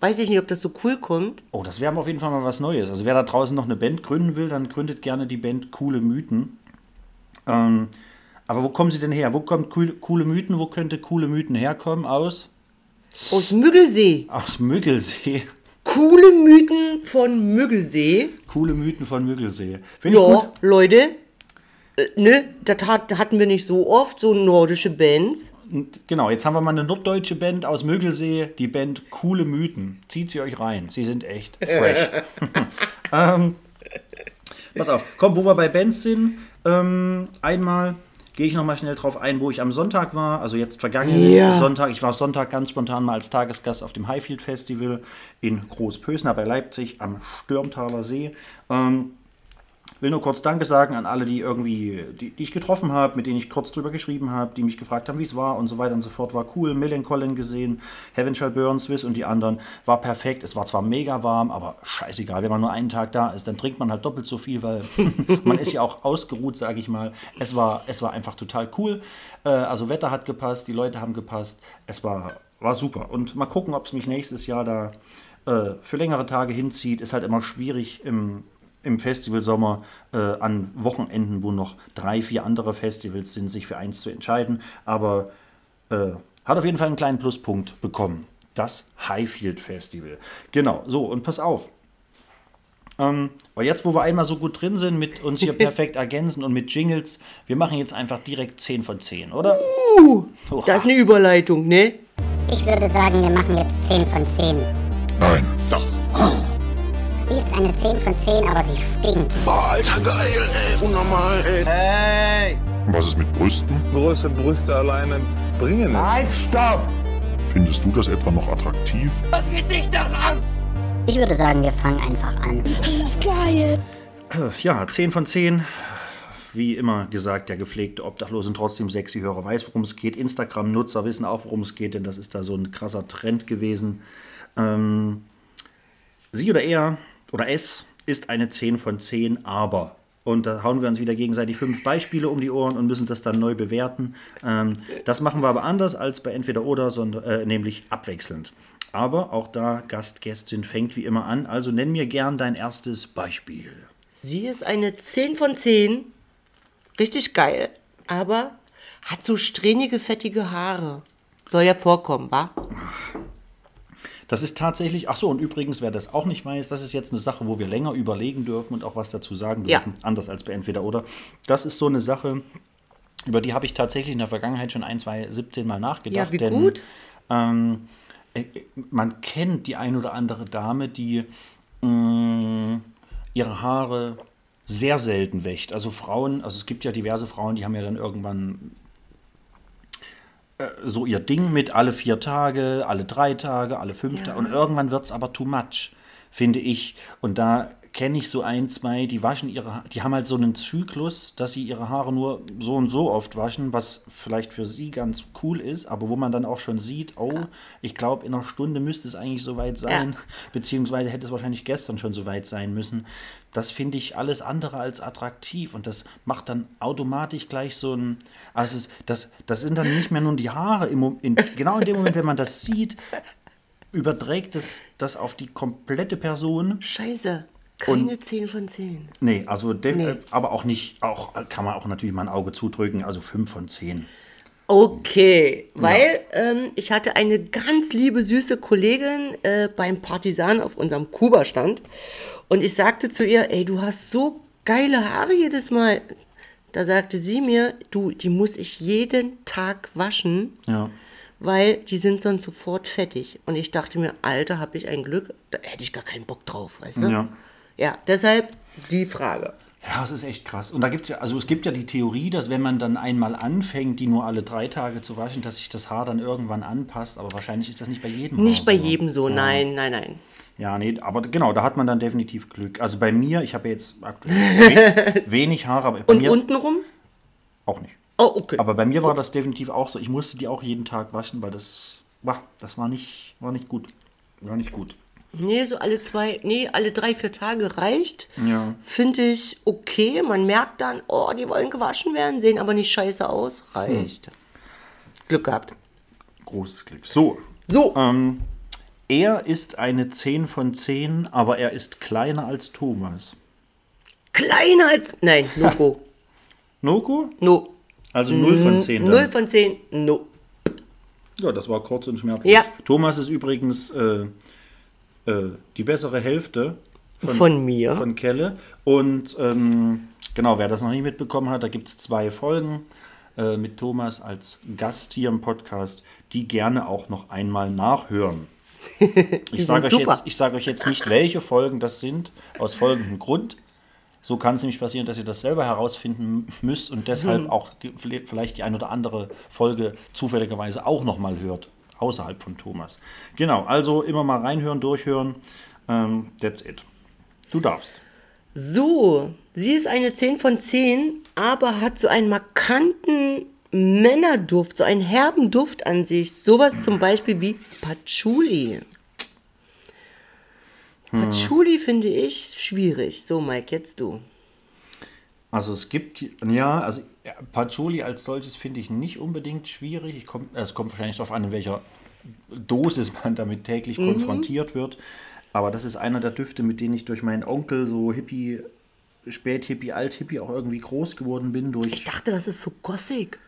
[SPEAKER 3] Weiß ich nicht, ob das so cool kommt.
[SPEAKER 2] Oh, das wäre auf jeden Fall mal was Neues. Also wer da draußen noch eine Band gründen will, dann gründet gerne die Band Coole Mythen. Ähm, aber wo kommen sie denn her? Wo kommt cool, Coole Mythen? Wo könnte Coole Mythen herkommen? Aus?
[SPEAKER 3] Aus Müggelsee.
[SPEAKER 2] Aus Müggelsee.
[SPEAKER 3] Coole Mythen von Müggelsee.
[SPEAKER 2] Coole Mythen von Müggelsee. Finde ich
[SPEAKER 3] Ja. Leute, äh, ne, das hat, hatten wir nicht so oft, so nordische Bands.
[SPEAKER 2] Und Genau, jetzt haben wir mal eine norddeutsche Band aus Müggelsee, die Band Coole Mythen. Zieht sie euch rein. Sie sind echt fresh. ähm, pass auf, komm, wo wir bei Bands sind, ähm, einmal gehe ich nochmal schnell drauf ein, wo ich am Sonntag war. Also jetzt vergangenen
[SPEAKER 3] Ja.
[SPEAKER 2] Sonntag. Ich war Sonntag ganz spontan mal als Tagesgast auf dem Highfield Festival in Großpösner bei Leipzig am Stürmtaler See. Ähm, will nur kurz Danke sagen an alle, die irgendwie, die, die ich getroffen habe, mit denen ich kurz drüber geschrieben habe, die mich gefragt haben, wie es war und so weiter und so fort. War cool. Millen Collin gesehen, Heaven Shall Burn, Swiss und die anderen. War perfekt. Es war zwar mega warm, aber scheißegal. Wenn man nur einen Tag da ist, dann trinkt man halt doppelt so viel, weil man ist ja auch ausgeruht, sage ich mal. Es war, es war einfach total cool. Äh, also Wetter hat gepasst, die Leute haben gepasst. Es war, war super. Und mal gucken, ob es mich nächstes Jahr da äh, für längere Tage hinzieht. Ist halt immer schwierig im im Festivalsommer äh, an Wochenenden, wo noch drei, vier andere Festivals sind, sich für eins zu entscheiden. Aber äh, hat auf jeden Fall einen kleinen Pluspunkt bekommen. das Highfield Festival. Genau, so, und pass auf. Ähm, aber jetzt, wo wir einmal so gut drin sind, mit uns hier perfekt ergänzen und mit Jingles, wir machen jetzt einfach direkt 10 von 10, oder?
[SPEAKER 3] Uh, das ist eine Überleitung, ne?
[SPEAKER 4] Ich würde sagen, wir machen jetzt 10 von 10.
[SPEAKER 7] Nein. Doch.
[SPEAKER 4] Sie ist eine 10 von 10, aber sie stinkt.
[SPEAKER 7] Boah, Alter, geil, ey. Unnormal, ey. Was ist mit Brüsten?
[SPEAKER 8] Große Brüste alleine bringen es.
[SPEAKER 1] Halt, stopp!
[SPEAKER 7] Findest du das etwa noch attraktiv?
[SPEAKER 4] Ich würde sagen, wir fangen einfach an.
[SPEAKER 2] Ja, 10 von 10. Wie immer gesagt, der gepflegte Obdachlosen trotzdem sexy Hörer weiß, worum es geht. Instagram-Nutzer wissen auch, worum es geht, denn das ist da so ein krasser Trend gewesen. Ähm, sie oder er oder es ist eine 10 von 10, aber. Und da hauen wir uns wieder gegenseitig fünf Beispiele um die Ohren und müssen das dann neu bewerten. Ähm, das machen wir aber anders als bei Entweder oder, sondern, äh, nämlich abwechselnd. Aber auch da Gast, Gästin fängt wie immer an. Also nenn mir gern dein erstes Beispiel.
[SPEAKER 3] Sie ist eine 10 von 10. Richtig geil. Aber hat so strähnige, fettige Haare. Soll ja vorkommen, wa?
[SPEAKER 2] Das ist tatsächlich, ach so, und übrigens, wer das auch nicht weiß, das ist jetzt eine Sache, wo wir länger überlegen dürfen und auch was dazu sagen
[SPEAKER 3] Ja.
[SPEAKER 2] dürfen, anders als bei Entweder oder. Das ist so eine Sache, über die habe ich tatsächlich in der Vergangenheit schon ein, zwei, 17 Mal nachgedacht.
[SPEAKER 3] Ja, wie
[SPEAKER 2] denn,
[SPEAKER 3] gut.
[SPEAKER 2] Ähm, äh, man kennt die ein oder andere Dame, die mh, ihre Haare sehr selten wäscht. Also Frauen, also es gibt ja diverse Frauen, die haben ja dann irgendwann so ihr Ding mit alle vier Tage, alle drei Tage, alle fünf Tage. Und irgendwann wird es aber too much, finde ich. Und da kenne ich so ein, zwei, die waschen ihre Ha- die haben halt so einen Zyklus, dass sie ihre Haare nur so und so oft waschen, was vielleicht für sie ganz cool ist, aber wo man dann auch schon sieht, oh, ich glaube, in einer Stunde müsste es eigentlich soweit sein, beziehungsweise hätte es wahrscheinlich gestern schon soweit sein müssen. Das finde ich alles andere als attraktiv und das macht dann automatisch gleich so ein, also es, das, das sind dann nicht mehr nur die Haare, im, in, genau in dem Moment, wenn man das sieht, überträgt es das auf die komplette Person.
[SPEAKER 3] Scheiße. Keine 10 von 10.
[SPEAKER 2] Nee, also de-
[SPEAKER 3] Nee.
[SPEAKER 2] äh, aber auch nicht, auch kann man auch natürlich mal ein Auge zudrücken, also 5 von 10.
[SPEAKER 3] Okay, weil ähm, ich hatte eine ganz liebe, süße Kollegin äh, beim Partisan auf unserem Kuba-Stand und ich sagte zu ihr, ey, du hast so geile Haare jedes Mal. Da sagte sie mir, du, die muss ich jeden Tag waschen,
[SPEAKER 2] Ja.
[SPEAKER 3] weil die sind sonst sofort fettig. Und ich dachte mir, Alter, hab ich ein Glück, da hätte ich gar keinen Bock drauf, weißt du?
[SPEAKER 2] Ja.
[SPEAKER 3] Ja, deshalb die Frage.
[SPEAKER 2] Ja, das ist echt krass. Und da gibt es ja, also es gibt ja die Theorie, dass wenn man dann einmal anfängt, die nur alle drei Tage zu waschen, dass sich das Haar dann irgendwann anpasst. Aber wahrscheinlich ist das nicht bei jedem
[SPEAKER 3] Nicht
[SPEAKER 2] Haar
[SPEAKER 3] bei
[SPEAKER 2] so.
[SPEAKER 3] jedem so,
[SPEAKER 2] Ja.
[SPEAKER 3] nein, nein, nein.
[SPEAKER 2] Ja, nee, aber genau, da hat man dann definitiv Glück. Also bei mir, ich habe jetzt aktuell we wenig Haare, aber bei
[SPEAKER 3] Und
[SPEAKER 2] mir
[SPEAKER 3] untenrum?
[SPEAKER 2] auch nicht.
[SPEAKER 3] Oh, okay.
[SPEAKER 2] Aber bei mir war das definitiv auch so. Ich musste die auch jeden Tag waschen, weil das, wah, das war nicht, war nicht gut. War nicht gut.
[SPEAKER 3] Nee, so alle zwei, nee, alle drei, vier Tage reicht.
[SPEAKER 2] Ja.
[SPEAKER 3] Finde ich okay. Man merkt dann, oh, die wollen gewaschen werden, sehen aber nicht scheiße aus. Reicht. Glück gehabt.
[SPEAKER 2] Großes Glück. So,
[SPEAKER 3] So,
[SPEAKER 2] ähm, er ist eine 10 von 10, aber er ist kleiner als Thomas.
[SPEAKER 3] kleiner als. Nein, no go.
[SPEAKER 2] Noko?
[SPEAKER 3] No.
[SPEAKER 2] Also 0 von 10. dann.
[SPEAKER 3] 0 von 10, no.
[SPEAKER 2] Ja, das war kurz und schmerzlos.
[SPEAKER 3] Ja.
[SPEAKER 2] Thomas ist übrigens äh, äh, die bessere Hälfte
[SPEAKER 3] Von mir.
[SPEAKER 2] von Kelle. Und ähm, genau, wer das noch nicht mitbekommen hat, da gibt es zwei Folgen äh, mit Thomas als Gast hier im Podcast, die gerne auch noch einmal nachhören. Ich sage euch, jetzt- ich sage euch jetzt nicht, welche Folgen das sind, aus folgendem Grund. So kann es nämlich passieren, dass ihr das selber herausfinden müsst und
[SPEAKER 3] Mhm.
[SPEAKER 2] deshalb auch die, vielleicht die ein oder andere Folge zufälligerweise auch nochmal hört, außerhalb von Thomas. Genau, also immer mal reinhören, durchhören. Ähm, that's it. Du darfst.
[SPEAKER 3] So, sie ist eine 10 von 10, aber hat so einen markanten Männerduft, so einen herben Duft an sich. Sowas zum Beispiel wie Patchouli. Patchouli finde ich schwierig. So, Mike, jetzt du.
[SPEAKER 2] Also es gibt, ja, also ja, Patchouli als solches finde ich nicht unbedingt schwierig. Ich komm, es kommt wahrscheinlich darauf an, in welcher Dosis man damit täglich konfrontiert wird. Aber das ist einer der Düfte, mit denen ich durch meinen Onkel so Hippie, Späthippie, Althippie auch irgendwie groß geworden bin. Durch,
[SPEAKER 3] Ich dachte, das ist so gossig.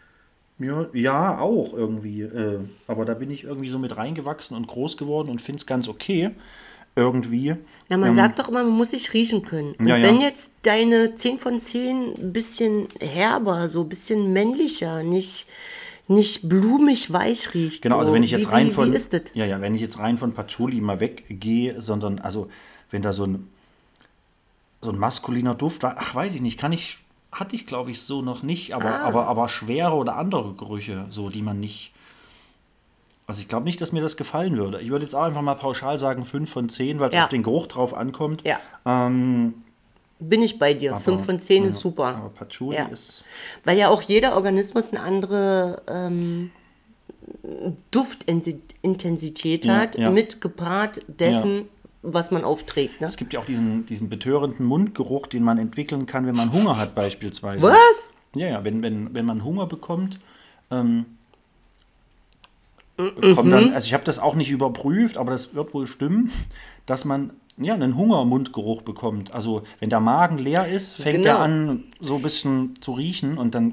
[SPEAKER 2] Ja, ja, auch irgendwie. Äh, aber da bin ich irgendwie so mit reingewachsen und groß geworden und finde es ganz okay. Irgendwie.
[SPEAKER 3] Na, man sagt doch immer, man muss sich riechen können. Und
[SPEAKER 2] Ja, ja.
[SPEAKER 3] wenn jetzt deine 10 von 10 ein bisschen herber, so ein bisschen männlicher, nicht, nicht blumig weich riecht.
[SPEAKER 2] Genau,
[SPEAKER 3] so.
[SPEAKER 2] also wenn ich jetzt
[SPEAKER 3] wie,
[SPEAKER 2] rein von
[SPEAKER 3] Wie ist das?
[SPEAKER 2] ja ja, wenn ich jetzt rein von Patchouli mal weggehe, sondern also wenn da so ein so ein maskuliner Duft war, ach weiß ich nicht, kann ich hatte ich glaube ich so noch nicht, aber
[SPEAKER 3] Ah.
[SPEAKER 2] aber aber schwere oder andere Gerüche, so die man nicht also ich glaube nicht, dass mir das gefallen würde. Ich würde jetzt auch einfach mal pauschal sagen 5 von 10, weil es
[SPEAKER 3] Ja.
[SPEAKER 2] auf den Geruch drauf ankommt.
[SPEAKER 3] Ja.
[SPEAKER 2] Ähm,
[SPEAKER 3] Bin ich bei dir. 5 von 10 ist
[SPEAKER 2] ja,
[SPEAKER 3] super.
[SPEAKER 2] Aber Patchouli
[SPEAKER 3] Ja.
[SPEAKER 2] ist
[SPEAKER 3] Weil ja auch jeder Organismus eine andere ähm, Duftintensität hat, mit gepaart dessen, was man aufträgt. Ne?
[SPEAKER 2] es gibt ja auch diesen, diesen betörenden Mundgeruch, den man entwickeln kann, wenn man Hunger hat beispielsweise.
[SPEAKER 3] Was?
[SPEAKER 2] Ja, ja, wenn, wenn, wenn man Hunger bekommt, ähm,
[SPEAKER 3] Mhm.
[SPEAKER 2] kommt dann, also ich habe das auch nicht überprüft, aber das wird wohl stimmen, dass man ja einen Hungermundgeruch bekommt. Also wenn der Magen leer ist, fängt
[SPEAKER 3] Genau.
[SPEAKER 2] er an, so ein bisschen zu riechen und dann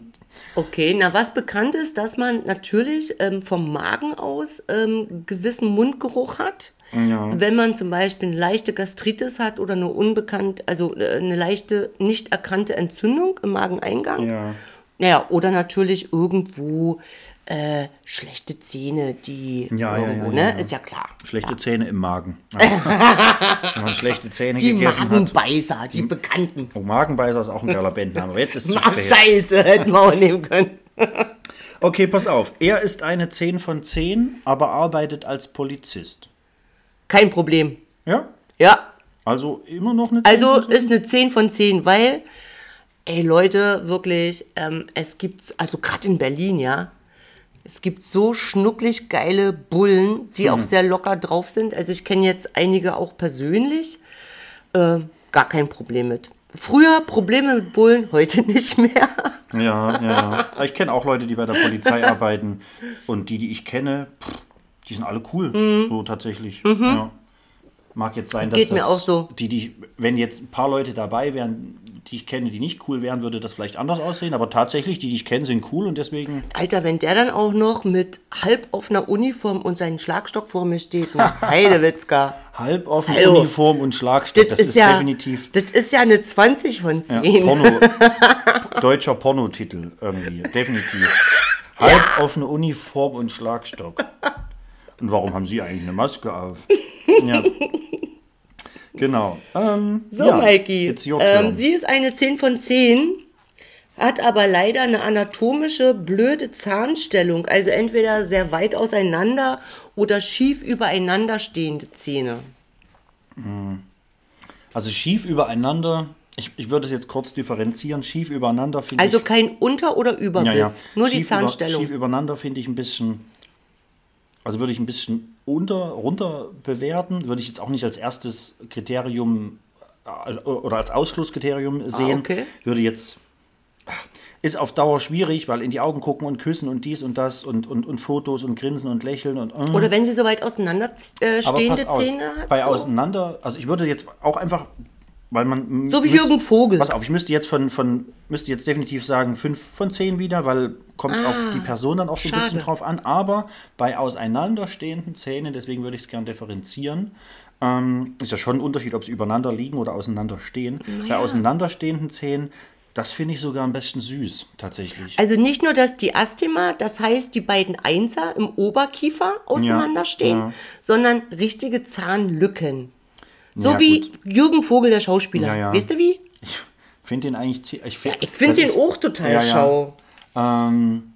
[SPEAKER 3] Okay, na was bekannt ist, dass man natürlich ähm, vom Magen aus ähm, gewissen Mundgeruch hat. Wenn man zum Beispiel eine leichte Gastritis hat oder eine unbekannt, also äh, eine leichte, nicht erkannte Entzündung im Mageneingang.
[SPEAKER 2] ja.
[SPEAKER 3] Naja, oder natürlich irgendwo äh, schlechte Zähne, die
[SPEAKER 2] Ja,
[SPEAKER 3] irgendwo,
[SPEAKER 2] ja,
[SPEAKER 3] ne?
[SPEAKER 2] ja, ja.
[SPEAKER 3] Ist ja klar.
[SPEAKER 2] schlechte Zähne im Magen. wenn man schlechte Zähne
[SPEAKER 3] Die
[SPEAKER 2] gegessen hat.
[SPEAKER 3] Magenbeißer, die Bekannten.
[SPEAKER 2] Oh, Magenbeißer ist auch ein geiler Bandname, aber jetzt ist es zu
[SPEAKER 3] Ach, scheiße, hätten wir auch nehmen können.
[SPEAKER 2] Okay, pass auf. Er ist eine 10 von 10, aber arbeitet als Polizist.
[SPEAKER 3] Kein Problem.
[SPEAKER 2] Ja?
[SPEAKER 3] Ja,
[SPEAKER 2] Also immer noch eine 10
[SPEAKER 3] Also
[SPEAKER 2] von 10?
[SPEAKER 3] ist eine 10 von 10, weil, ey Leute, wirklich, ähm, es gibt, also gerade in Berlin, ja, es gibt so schnucklig geile Bullen, die
[SPEAKER 2] Hm.
[SPEAKER 3] auch sehr locker drauf sind. Also ich kenne jetzt einige auch persönlich. Äh, gar kein Problem mit. Früher Probleme mit Bullen, heute nicht mehr.
[SPEAKER 2] Ja, ja. Ich kenne auch Leute, die bei der Polizei arbeiten. Und die, die ich kenne, pff, die sind alle cool. So tatsächlich. Ja. Mag jetzt sein, dass
[SPEAKER 3] Mhm. Geht mir
[SPEAKER 2] das,
[SPEAKER 3] auch so.
[SPEAKER 2] Die, die, wenn jetzt ein paar Leute dabei wären, die ich kenne, die nicht cool wären, würde das vielleicht anders aussehen. Aber tatsächlich, die, die ich kenne, sind cool und deswegen.
[SPEAKER 3] Alter, wenn der dann auch noch mit halb offener Uniform und seinen Schlagstock vor mir steht, ne? Heidewitzka.
[SPEAKER 2] Halboffen,
[SPEAKER 3] Hallo.
[SPEAKER 2] Uniform und Schlagstock.
[SPEAKER 3] Das,
[SPEAKER 2] Das,
[SPEAKER 3] ist, ja,
[SPEAKER 2] definitiv
[SPEAKER 3] das ist ja eine 20 von
[SPEAKER 2] ja,
[SPEAKER 3] 10.
[SPEAKER 2] Porno, deutscher Pornotitel irgendwie. Definitiv. Halboffene Uniform und Schlagstock. Und warum haben Sie eigentlich eine Maske auf? Ja. Genau. Ähm,
[SPEAKER 3] So,
[SPEAKER 2] ja,
[SPEAKER 3] Maiki, ähm, sie ist eine 10 von 10, hat aber leider eine anatomische, blöde Zahnstellung. Also entweder sehr weit auseinander oder schief übereinander stehende Zähne.
[SPEAKER 2] also schief übereinander. Ich, ich würde es jetzt kurz differenzieren. Schief übereinander finde
[SPEAKER 3] Also
[SPEAKER 2] ich.
[SPEAKER 3] kein Unter- oder Überbiss,
[SPEAKER 2] Ja, ja.
[SPEAKER 3] nur die
[SPEAKER 2] Schief
[SPEAKER 3] Zahnstellung.
[SPEAKER 2] Über, schief übereinander finde ich ein bisschen, also würde ich ein bisschen unter, runter bewerten. Würde ich jetzt auch nicht als erstes Kriterium äh, oder als Ausschlusskriterium sehen.
[SPEAKER 3] Ah, okay.
[SPEAKER 2] Würde jetzt, ist auf Dauer schwierig, weil in die Augen gucken und küssen und dies und das und, und, und Fotos und grinsen und lächeln und. äh.
[SPEAKER 3] oder wenn sie so weit auseinander äh, stehende Zähne hat.
[SPEAKER 2] Bei
[SPEAKER 3] so.
[SPEAKER 2] auseinander, also ich würde jetzt auch einfach, weil man.
[SPEAKER 3] So wie
[SPEAKER 2] müsst-
[SPEAKER 3] Jürgen Vogel.
[SPEAKER 2] Pass auf, ich müsste jetzt von, von müsste jetzt definitiv sagen 5 von 10 wieder, weil kommt auf die Person dann auch so ein bisschen
[SPEAKER 3] Ah,
[SPEAKER 2] drauf an. Aber bei auseinanderstehenden Zähnen, deswegen würde ich es gern differenzieren, ähm, ist ja schon ein Unterschied, ob sie übereinander liegen oder auseinander stehen. Bei auseinanderstehenden Zähnen, das finde ich sogar am besten süß, tatsächlich.
[SPEAKER 3] Also nicht nur das Diastema, das heißt die beiden Einser im Oberkiefer auseinanderstehen,
[SPEAKER 2] ja.
[SPEAKER 3] sondern richtige Zahnlücken. So
[SPEAKER 2] Ja,
[SPEAKER 3] wie
[SPEAKER 2] gut.
[SPEAKER 3] Jürgen Vogel, der Schauspieler.
[SPEAKER 2] Ja, ja.
[SPEAKER 3] Weißt du wie?
[SPEAKER 2] Ich finde den eigentlich. Ich, find-
[SPEAKER 3] Ich finde den
[SPEAKER 2] ist-
[SPEAKER 3] auch total
[SPEAKER 2] Ja, ja.
[SPEAKER 3] schau.
[SPEAKER 2] Ähm,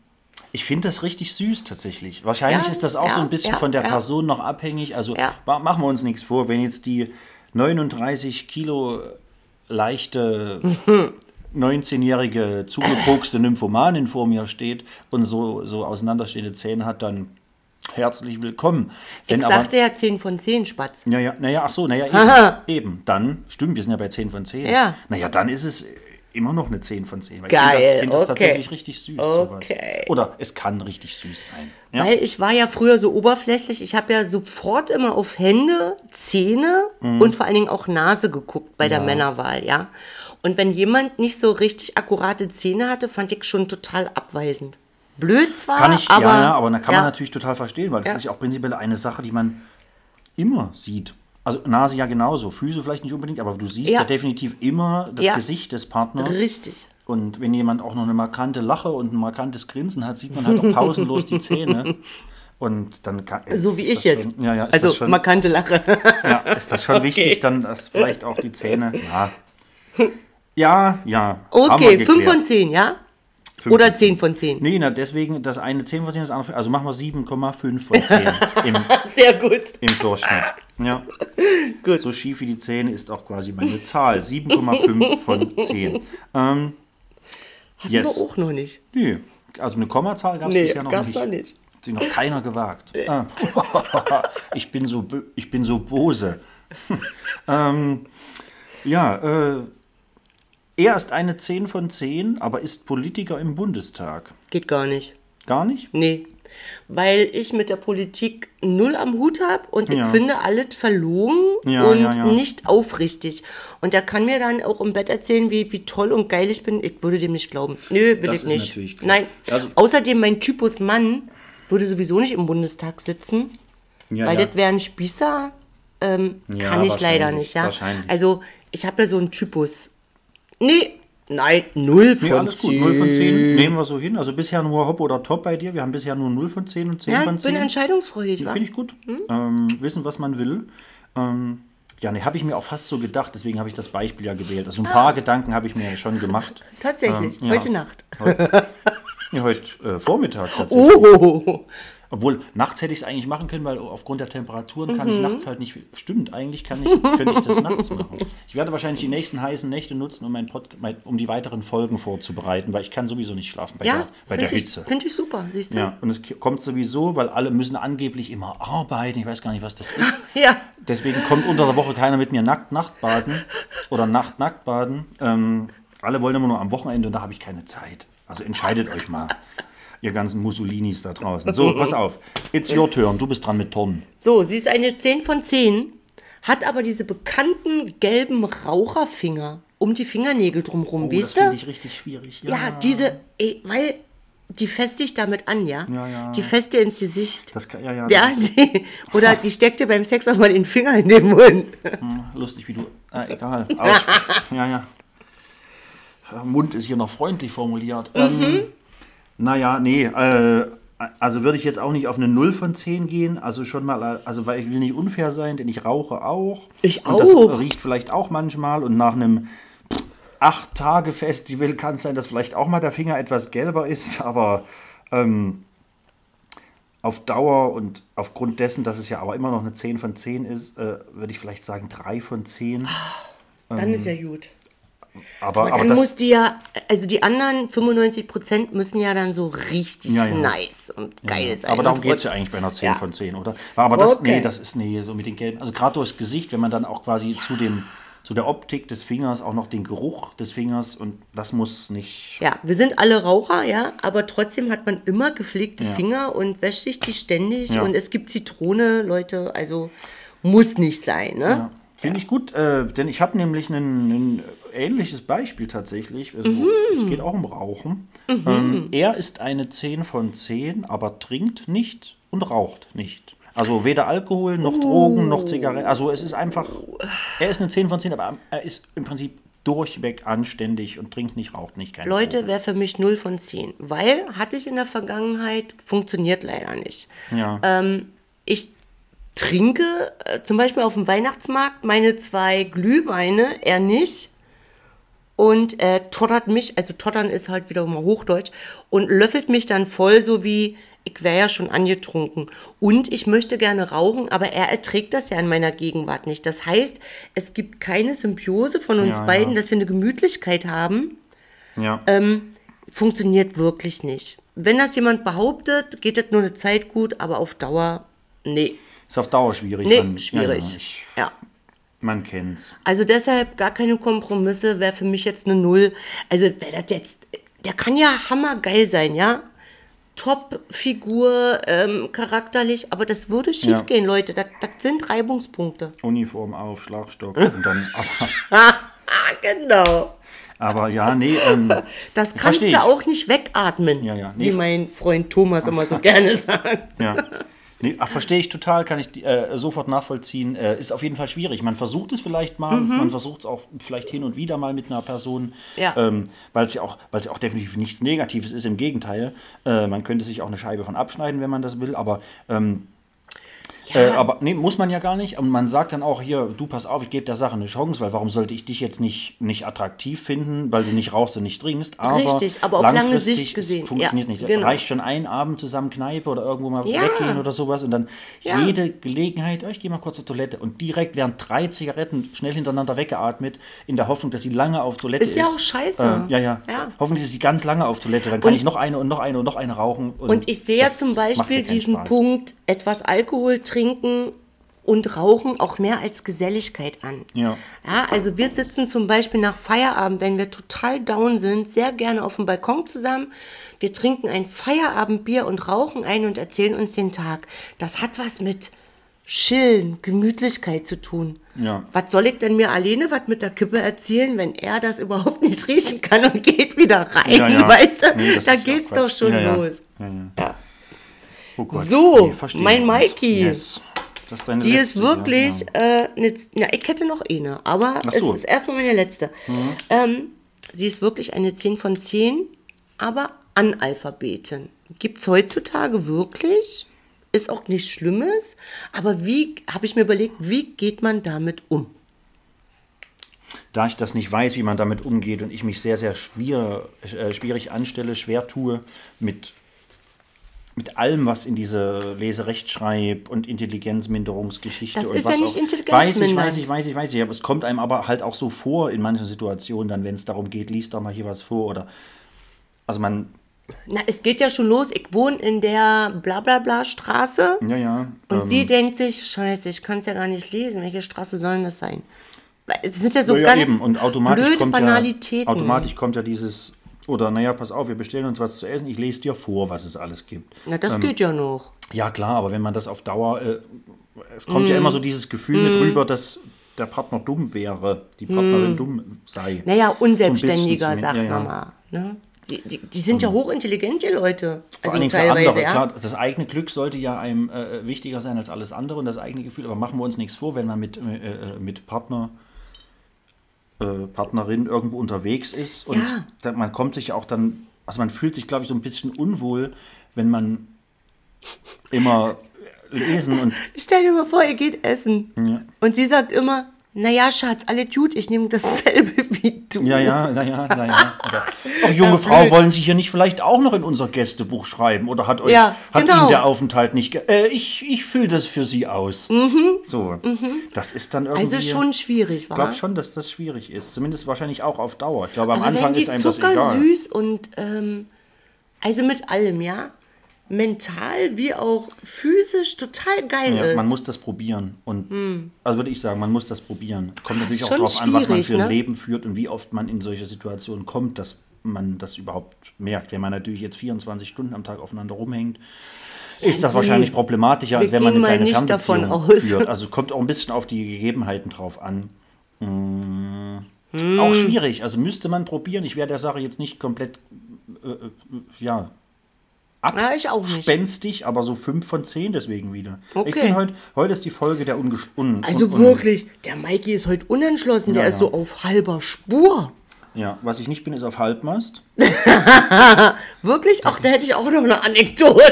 [SPEAKER 2] ich finde das richtig süß tatsächlich. Wahrscheinlich
[SPEAKER 3] Ja,
[SPEAKER 2] ist das auch so
[SPEAKER 3] ja,
[SPEAKER 2] ein bisschen
[SPEAKER 3] ja,
[SPEAKER 2] von der
[SPEAKER 3] ja.
[SPEAKER 2] Person noch abhängig. Also
[SPEAKER 3] Ja.
[SPEAKER 2] ma- machen wir uns nichts vor, wenn jetzt die 39 Kilo leichte 19-jährige zugekokste Nymphomanin vor mir steht und so, so auseinanderstehende Zähne hat, dann herzlich willkommen. Wenn
[SPEAKER 3] Ich
[SPEAKER 2] aber,
[SPEAKER 3] sagte ja 10 von 10, Spatz.
[SPEAKER 2] ja, ja, naja, ach so, naja,
[SPEAKER 3] Aha.
[SPEAKER 2] eben, eben. Dann, stimmt, wir sind ja bei 10 von 10.
[SPEAKER 3] Ja.
[SPEAKER 2] Naja, dann ist es immer noch eine 10 von 10. Weil
[SPEAKER 3] Geil,
[SPEAKER 2] ich finde das, find das
[SPEAKER 3] okay.
[SPEAKER 2] tatsächlich richtig süß. sowas.
[SPEAKER 3] Okay.
[SPEAKER 2] Oder es kann richtig süß sein. Ja?
[SPEAKER 3] Weil ich war ja früher so oberflächlich, ich habe ja sofort immer auf Hände, Zähne
[SPEAKER 2] Mhm.
[SPEAKER 3] und vor allen Dingen auch Nase geguckt bei der Männerwahl, ja. Und wenn jemand nicht so richtig akkurate Zähne hatte, fand ich schon total abweisend. Blöd zwar,
[SPEAKER 2] Kann ich,
[SPEAKER 3] aber,
[SPEAKER 2] ja, ja, aber da kann
[SPEAKER 3] ja.
[SPEAKER 2] man natürlich total verstehen, weil das
[SPEAKER 3] Ja.
[SPEAKER 2] ist ja auch prinzipiell eine Sache, die man immer sieht. Also Nase ja genauso, Füße vielleicht nicht unbedingt, aber du siehst ja, definitiv immer das. Gesicht des Partners.
[SPEAKER 3] Richtig.
[SPEAKER 2] Und wenn jemand auch noch eine markante Lache und ein markantes Grinsen hat, sieht man halt auch pausenlos die Zähne. Und dann kann,
[SPEAKER 3] So
[SPEAKER 2] ist
[SPEAKER 3] wie ich jetzt.
[SPEAKER 2] Schon, ja, ja,
[SPEAKER 3] also
[SPEAKER 2] schon,
[SPEAKER 3] markante Lache.
[SPEAKER 2] ja, ist das schon wichtig, dann dass vielleicht auch die Zähne. Ja, ja. ja
[SPEAKER 3] Okay, 5
[SPEAKER 2] geklärt.
[SPEAKER 3] von 10, ja? Oder
[SPEAKER 2] von
[SPEAKER 3] 10 von 10.
[SPEAKER 2] Nee, na, deswegen das eine 10 von 10, das andere. Also machen wir 7,5 von 10 im,
[SPEAKER 3] Sehr gut.
[SPEAKER 2] im Durchschnitt. Ja.
[SPEAKER 3] Gut.
[SPEAKER 2] So schief wie die Zähne ist auch quasi meine Zahl. 7,5 von 10. Ähm,
[SPEAKER 3] Hatten
[SPEAKER 2] Yes.
[SPEAKER 3] wir auch noch nicht.
[SPEAKER 2] nee, also eine Kommazahl gab es
[SPEAKER 3] Nee,
[SPEAKER 2] bisher noch
[SPEAKER 3] gab's
[SPEAKER 2] nicht.
[SPEAKER 3] noch nicht.
[SPEAKER 2] Hat sich noch keiner gewagt. Ah. ich, bin so, ich bin so bose. ähm, ja, äh, er ist eine 10 von 10, aber ist Politiker im Bundestag.
[SPEAKER 3] Geht gar nicht.
[SPEAKER 2] Gar nicht?
[SPEAKER 3] Nee. Weil ich mit der Politik null am Hut habe und ich
[SPEAKER 2] Ja.
[SPEAKER 3] finde alles verlogen
[SPEAKER 2] Ja,
[SPEAKER 3] und
[SPEAKER 2] ja, ja.
[SPEAKER 3] nicht aufrichtig. Und er kann mir dann auch im Bett erzählen, wie, wie toll und geil ich bin. Ich würde dem nicht glauben. Nö, will
[SPEAKER 2] Das
[SPEAKER 3] ich
[SPEAKER 2] ist
[SPEAKER 3] nicht.
[SPEAKER 2] natürlich klar.
[SPEAKER 3] Nein.
[SPEAKER 2] Also-
[SPEAKER 3] Außerdem, mein Typus Mann würde sowieso nicht im Bundestag sitzen,
[SPEAKER 2] Ja,
[SPEAKER 3] weil
[SPEAKER 2] ja.
[SPEAKER 3] das wäre ein Spießer. Ähm,
[SPEAKER 2] Ja,
[SPEAKER 3] kann ich leider nicht, ja.
[SPEAKER 2] wahrscheinlich.
[SPEAKER 3] Also, ich habe ja so einen Typus. Nee, nein, null von
[SPEAKER 2] Nee, alles gut.
[SPEAKER 3] 10.
[SPEAKER 2] 0 von 10 nehmen wir so hin. Also bisher nur Hop oder Top bei dir. Wir haben bisher nur 0 von 10 und 10
[SPEAKER 3] Ja,
[SPEAKER 2] von
[SPEAKER 3] ich
[SPEAKER 2] 10.
[SPEAKER 3] bin entscheidungsfreudig?
[SPEAKER 2] Finde ich gut. Ähm, wissen, was man will. Ähm, ja, ne, habe ich mir auch fast so gedacht. Deswegen habe ich das Beispiel ja gewählt. Also ein paar Gedanken habe ich mir schon gemacht.
[SPEAKER 3] Tatsächlich,
[SPEAKER 2] Ähm, ja.
[SPEAKER 3] heute Nacht.
[SPEAKER 2] Ja, heute äh, Vormittag tatsächlich.
[SPEAKER 3] Oh,
[SPEAKER 2] Obwohl, nachts hätte ich es eigentlich machen können, weil aufgrund der Temperaturen kann
[SPEAKER 3] Mhm.
[SPEAKER 2] ich nachts halt nicht. Stimmt, eigentlich kann ich, könnte ich das nachts machen. Ich werde wahrscheinlich die nächsten heißen Nächte nutzen, um, mein Pod, mein, um die weiteren Folgen vorzubereiten, weil ich kann sowieso nicht schlafen bei
[SPEAKER 3] ja,
[SPEAKER 2] der, bei der
[SPEAKER 3] finde ich,
[SPEAKER 2] Hitze.
[SPEAKER 3] find ich super, siehst du?
[SPEAKER 2] Ja, und es kommt sowieso, weil alle müssen angeblich immer arbeiten. Ich weiß gar nicht, was das ist.
[SPEAKER 3] Ja.
[SPEAKER 2] Deswegen kommt unter der Woche keiner mit mir nackt Nachtbaden oder Nacht nackt baden. Ähm, alle wollen immer nur am Wochenende und da habe ich keine Zeit. Also entscheidet euch mal, ihr ganzen Mussolinis da draußen. So, pass auf. It's your turn. Du bist dran mit Tom.
[SPEAKER 3] So, sie ist eine 10 von 10, hat aber diese bekannten gelben Raucherfinger um die Fingernägel drumrum,
[SPEAKER 2] Oh, das
[SPEAKER 3] weißt
[SPEAKER 2] finde
[SPEAKER 3] du?
[SPEAKER 2] ich richtig schwierig.
[SPEAKER 3] Ja, diese, ey, weil die feste ich damit an, ja?
[SPEAKER 2] Ja, ja.
[SPEAKER 3] Die feste ins Gesicht.
[SPEAKER 2] Das kann, ja, ja,
[SPEAKER 3] ja,
[SPEAKER 2] das
[SPEAKER 3] die, oder die steckt dir beim Sex auch mal den Finger in den Mund.
[SPEAKER 2] lustig, wie du. Äh, egal. Aus, ja, ja. Der Mund ist hier noch freundlich formuliert. Ähm, naja, nee, äh, also würde ich jetzt auch nicht auf eine 0 von 10 gehen. Also schon mal, also weil ich will nicht unfair sein, denn ich rauche auch.
[SPEAKER 3] Ich
[SPEAKER 2] Und das
[SPEAKER 3] auch.
[SPEAKER 2] riecht vielleicht auch manchmal. Und nach einem 8-Tage-Festival kann es sein, dass vielleicht auch mal der Finger etwas gelber ist, aber ähm, auf Dauer und aufgrund dessen, dass es ja aber immer noch eine 10 von 10 ist, äh, würde ich vielleicht sagen 3 von 10.
[SPEAKER 3] Dann ist ja gut.
[SPEAKER 2] Aber,
[SPEAKER 3] Aber
[SPEAKER 2] aber
[SPEAKER 3] dann
[SPEAKER 2] das,
[SPEAKER 3] muss die ja, also die anderen 95% müssen ja dann so richtig
[SPEAKER 2] Ja, ja.
[SPEAKER 3] nice und geil sein.
[SPEAKER 2] aber darum geht es ja eigentlich bei einer 10
[SPEAKER 3] Ja.
[SPEAKER 2] von 10, oder? Aber das,
[SPEAKER 3] Okay.
[SPEAKER 2] nee, das ist, nee, so mit den gelben, also gerade durchs Gesicht, wenn man dann auch quasi zu dem, zu der Optik des Fingers auch noch den Geruch des Fingers und das muss nicht,
[SPEAKER 3] Ja, wir sind alle Raucher, ja, aber trotzdem hat man immer gepflegte. Finger und wäscht sich die ständig und es gibt Zitrone, Leute, also muss nicht sein, ne?
[SPEAKER 2] Ja. Finde ich gut, äh, denn ich habe nämlich ein, ähnliches Beispiel tatsächlich. Also,
[SPEAKER 3] Mhm.
[SPEAKER 2] Es geht auch um Rauchen. Ähm, er ist eine 10 von 10, aber trinkt nicht und raucht nicht. Also weder Alkohol noch Drogen noch Zigaretten. Also es ist einfach, er ist eine 10 von 10, aber er ist im Prinzip durchweg anständig und trinkt nicht, raucht nicht. Keine
[SPEAKER 3] Leute, wäre für mich 0 von 10, weil hatte ich in der Vergangenheit, funktioniert leider nicht.
[SPEAKER 2] Ja.
[SPEAKER 3] Ähm, ich trinke äh, zum Beispiel auf dem Weihnachtsmarkt meine zwei Glühweine, er nicht. Und äh, tottert mich, also tottern ist halt wieder mal Hochdeutsch, und löffelt mich dann voll, so wie ich wäre ja schon angetrunken. Und ich möchte gerne rauchen, aber er erträgt das ja in meiner Gegenwart nicht. Das heißt, es gibt keine Symbiose von uns
[SPEAKER 2] Ja,
[SPEAKER 3] beiden,
[SPEAKER 2] ja.
[SPEAKER 3] dass wir eine Gemütlichkeit haben
[SPEAKER 2] ja.
[SPEAKER 3] ähm, funktioniert wirklich nicht. Wenn das jemand behauptet, geht das nur eine Zeit gut, aber auf Dauer, nee.
[SPEAKER 2] Ist auf Dauer schwierig.
[SPEAKER 3] Nee,
[SPEAKER 2] Man-
[SPEAKER 3] schwierig.
[SPEAKER 2] Ja, ich,
[SPEAKER 3] Ja.
[SPEAKER 2] man kennt's.
[SPEAKER 3] Also deshalb gar keine Kompromisse, wäre für mich jetzt eine Null. Also wäre das jetzt, der kann ja hammergeil sein, ja? Top-Figur, ähm, charakterlich, aber das würde schief
[SPEAKER 2] Ja.
[SPEAKER 3] gehen, Leute. Das, das sind Reibungspunkte.
[SPEAKER 2] Uniform auf, Schlagstock und dann. Aber,
[SPEAKER 3] genau.
[SPEAKER 2] Aber ja, nee. Ähm,
[SPEAKER 3] Das kannst du auch nicht wegatmen,
[SPEAKER 2] Ja, ja. Nee,
[SPEAKER 3] wie mein Freund Thomas immer so gerne sagt.
[SPEAKER 2] Ja. Nee, ach, verstehe ich total, kann ich äh, sofort nachvollziehen. Äh, ist auf jeden Fall schwierig. Man versucht es vielleicht mal, man versucht es auch vielleicht hin und wieder mal mit einer Person,
[SPEAKER 3] Mhm. Ja.
[SPEAKER 2] ähm, weil es ja auch, weil es ja auch definitiv nichts Negatives ist. Im Gegenteil, äh, man könnte sich auch eine Scheibe von abschneiden, wenn man das will. Aber ähm, Äh, aber nee, muss man ja gar nicht. Und man sagt dann auch hier, du pass auf, ich gebe der Sache eine Chance, weil warum sollte ich dich jetzt nicht, nicht attraktiv finden, weil du nicht rauchst und nicht trinkst. Aber
[SPEAKER 3] Richtig, aber auf lange Sicht gesehen,
[SPEAKER 2] es Funktioniert
[SPEAKER 3] ja,
[SPEAKER 2] nicht.
[SPEAKER 3] genau.
[SPEAKER 2] Reicht schon ein Abend zusammen Kneipe oder irgendwo mal
[SPEAKER 3] Ja.
[SPEAKER 2] weggehen oder sowas und dann jede Gelegenheit, oh, ich gehe mal kurz zur Toilette und direkt werden drei Zigaretten schnell hintereinander weggeatmet, in der Hoffnung, dass sie lange auf Toilette ist.
[SPEAKER 3] Ist ja auch scheiße.
[SPEAKER 2] Äh, ja, ja. Hoffentlich ist sie ganz lange auf Toilette, dann kann
[SPEAKER 3] Und-
[SPEAKER 2] ich noch eine und noch eine und noch eine rauchen.
[SPEAKER 3] Und ich sehe ja zum Beispiel diesen
[SPEAKER 2] Spaß.
[SPEAKER 3] Punkt, etwas Alkohol trinken und Rauchen auch mehr als Geselligkeit an.
[SPEAKER 2] Ja.
[SPEAKER 3] Ja, also wir sitzen zum Beispiel nach Feierabend, wenn wir total down sind, sehr gerne auf dem Balkon zusammen. Wir trinken ein Feierabendbier und rauchen ein und erzählen uns den Tag. Das hat was mit Chillen, Gemütlichkeit zu tun.
[SPEAKER 2] Ja.
[SPEAKER 3] Was soll ich denn mir alleine was mit der Kippe erzählen, wenn er das überhaupt nicht riechen kann und geht wieder rein,
[SPEAKER 2] Ja, ja.
[SPEAKER 3] weißt du?
[SPEAKER 2] Nee,
[SPEAKER 3] da geht's doch schon
[SPEAKER 2] Ja, ja. Oh Gott.
[SPEAKER 3] So,
[SPEAKER 2] verstehe
[SPEAKER 3] mein. Mikey.
[SPEAKER 2] Yes. Ist
[SPEAKER 3] Die ist
[SPEAKER 2] letzte,
[SPEAKER 3] wirklich,
[SPEAKER 2] Ja, ja.
[SPEAKER 3] äh, ne, na, ich hätte noch eine, aber es
[SPEAKER 2] so. Mhm.
[SPEAKER 3] ist erstmal meine letzte. Ähm, sie ist wirklich eine 10 von 10, aber Analphabetin. Gibt es heutzutage wirklich? Ist auch nichts Schlimmes, aber wie, habe ich mir überlegt, wie geht man damit um?
[SPEAKER 2] Da ich das nicht weiß, wie man damit umgeht und ich mich sehr, sehr äh, schwierig anstelle, schwer tue mit, mit allem, was in diese Leserechtschreib- und Intelligenzminderungsgeschichte
[SPEAKER 3] Das
[SPEAKER 2] und
[SPEAKER 3] ist
[SPEAKER 2] was
[SPEAKER 3] ja nicht
[SPEAKER 2] auch,
[SPEAKER 3] Intelligenzmindern.
[SPEAKER 2] Weiß ich, weiß ich, weiß ich, weiß ich. Aber es kommt einem aber halt auch so vor in manchen Situationen, dann, wenn es darum geht, liest doch mal hier was vor oder. Also man,
[SPEAKER 3] Na, es geht ja schon los. Ich wohne in der Blablabla-Straße.
[SPEAKER 2] ja, ja.
[SPEAKER 3] Und
[SPEAKER 2] ähm,
[SPEAKER 3] sie denkt sich, scheiße, ich kann es ja gar nicht lesen. Welche Straße soll denn das sein? Weil Es sind ja so
[SPEAKER 2] ja,
[SPEAKER 3] ganz
[SPEAKER 2] eben. Und automatisch
[SPEAKER 3] blöde
[SPEAKER 2] kommt
[SPEAKER 3] Banalitäten.
[SPEAKER 2] Ja, automatisch kommt ja dieses, oder naja, pass auf, wir bestellen uns was zu essen, ich lese dir vor, was es alles gibt.
[SPEAKER 3] Na, das
[SPEAKER 2] Ähm,
[SPEAKER 3] geht ja noch.
[SPEAKER 2] Ja, klar, aber wenn man das auf Dauer, äh, es kommt
[SPEAKER 3] Mm.
[SPEAKER 2] ja immer so dieses Gefühl mit rüber, dass der Partner dumm wäre, die Partnerin dumm sei.
[SPEAKER 3] Mm. Naja, unselbstständiger,
[SPEAKER 2] So
[SPEAKER 3] sagt
[SPEAKER 2] ja,
[SPEAKER 3] man mal. Ne? Die, die, die sind ja hochintelligent, die Leute.
[SPEAKER 2] Vor
[SPEAKER 3] Also teilweise,
[SPEAKER 2] andere.
[SPEAKER 3] ja.
[SPEAKER 2] Klar, das eigene Glück sollte ja einem äh, wichtiger sein als alles andere und das eigene Gefühl. Aber machen wir uns nichts vor, wenn man mit, äh, äh, mit Partner, äh, Partnerin irgendwo unterwegs ist und
[SPEAKER 3] Ja.
[SPEAKER 2] man kommt sich auch dann, also man fühlt sich, glaube ich, so ein bisschen unwohl, wenn man immer lesen und
[SPEAKER 3] Stell dir mal vor, ihr geht essen.
[SPEAKER 2] Ja.
[SPEAKER 3] Und sie sagt immer, naja, Schatz, alle gut, ich nehme dasselbe wie du.
[SPEAKER 2] Ja, ja, naja, naja. Ach, junge Frau, wollen Sie hier nicht vielleicht auch noch in unser Gästebuch schreiben? Oder hat, euch,
[SPEAKER 3] Ja,
[SPEAKER 2] hat
[SPEAKER 3] genau.
[SPEAKER 2] Ihnen der Aufenthalt nicht... Ge äh, ich ich fülle das für Sie aus. So, das ist dann irgendwie...
[SPEAKER 3] Mhm, Also schon schwierig,
[SPEAKER 2] Ich
[SPEAKER 3] war.
[SPEAKER 2] glaube schon, dass das schwierig ist. Zumindest wahrscheinlich auch auf Dauer. Ich glaube, am
[SPEAKER 3] Aber
[SPEAKER 2] Anfang ist einem das
[SPEAKER 3] Zucker
[SPEAKER 2] egal.
[SPEAKER 3] süß und ähm, also mit allem, ja, mental wie auch physisch total geil
[SPEAKER 2] Ja,
[SPEAKER 3] ist.
[SPEAKER 2] man muss das probieren. Und also würde ich sagen, man muss das probieren. Kommt natürlich auch darauf an, was man für ein
[SPEAKER 3] ne?
[SPEAKER 2] Leben führt und wie oft man in solche Situationen kommt, dass man das überhaupt merkt. Wenn man natürlich jetzt 24 Stunden am Tag aufeinander rumhängt, ist das wahrscheinlich problematischer, als wenn man eine kleine
[SPEAKER 3] nicht davon
[SPEAKER 2] Fernbeziehung
[SPEAKER 3] aus.
[SPEAKER 2] führt. Also kommt auch ein bisschen auf die Gegebenheiten drauf an. Hm.
[SPEAKER 3] Hm.
[SPEAKER 2] Auch schwierig. Also müsste man probieren. Ich wäre der Sache jetzt nicht komplett, äh, äh, ja,
[SPEAKER 3] ja, ich auch nicht.
[SPEAKER 2] spenstig, aber so 5 von 10 deswegen wieder. Ich
[SPEAKER 3] Okay.
[SPEAKER 2] bin heute, heute ist die Folge der Ungesch un
[SPEAKER 3] Also
[SPEAKER 2] un
[SPEAKER 3] wirklich, der Mikey ist heute unentschlossen, der
[SPEAKER 2] Ja,
[SPEAKER 3] ist
[SPEAKER 2] ja.
[SPEAKER 3] so auf halber Spur.
[SPEAKER 2] Ja, was ich nicht bin, ist auf Halbmast.
[SPEAKER 3] Wirklich? Ach, da hätte ich auch noch eine Anekdote.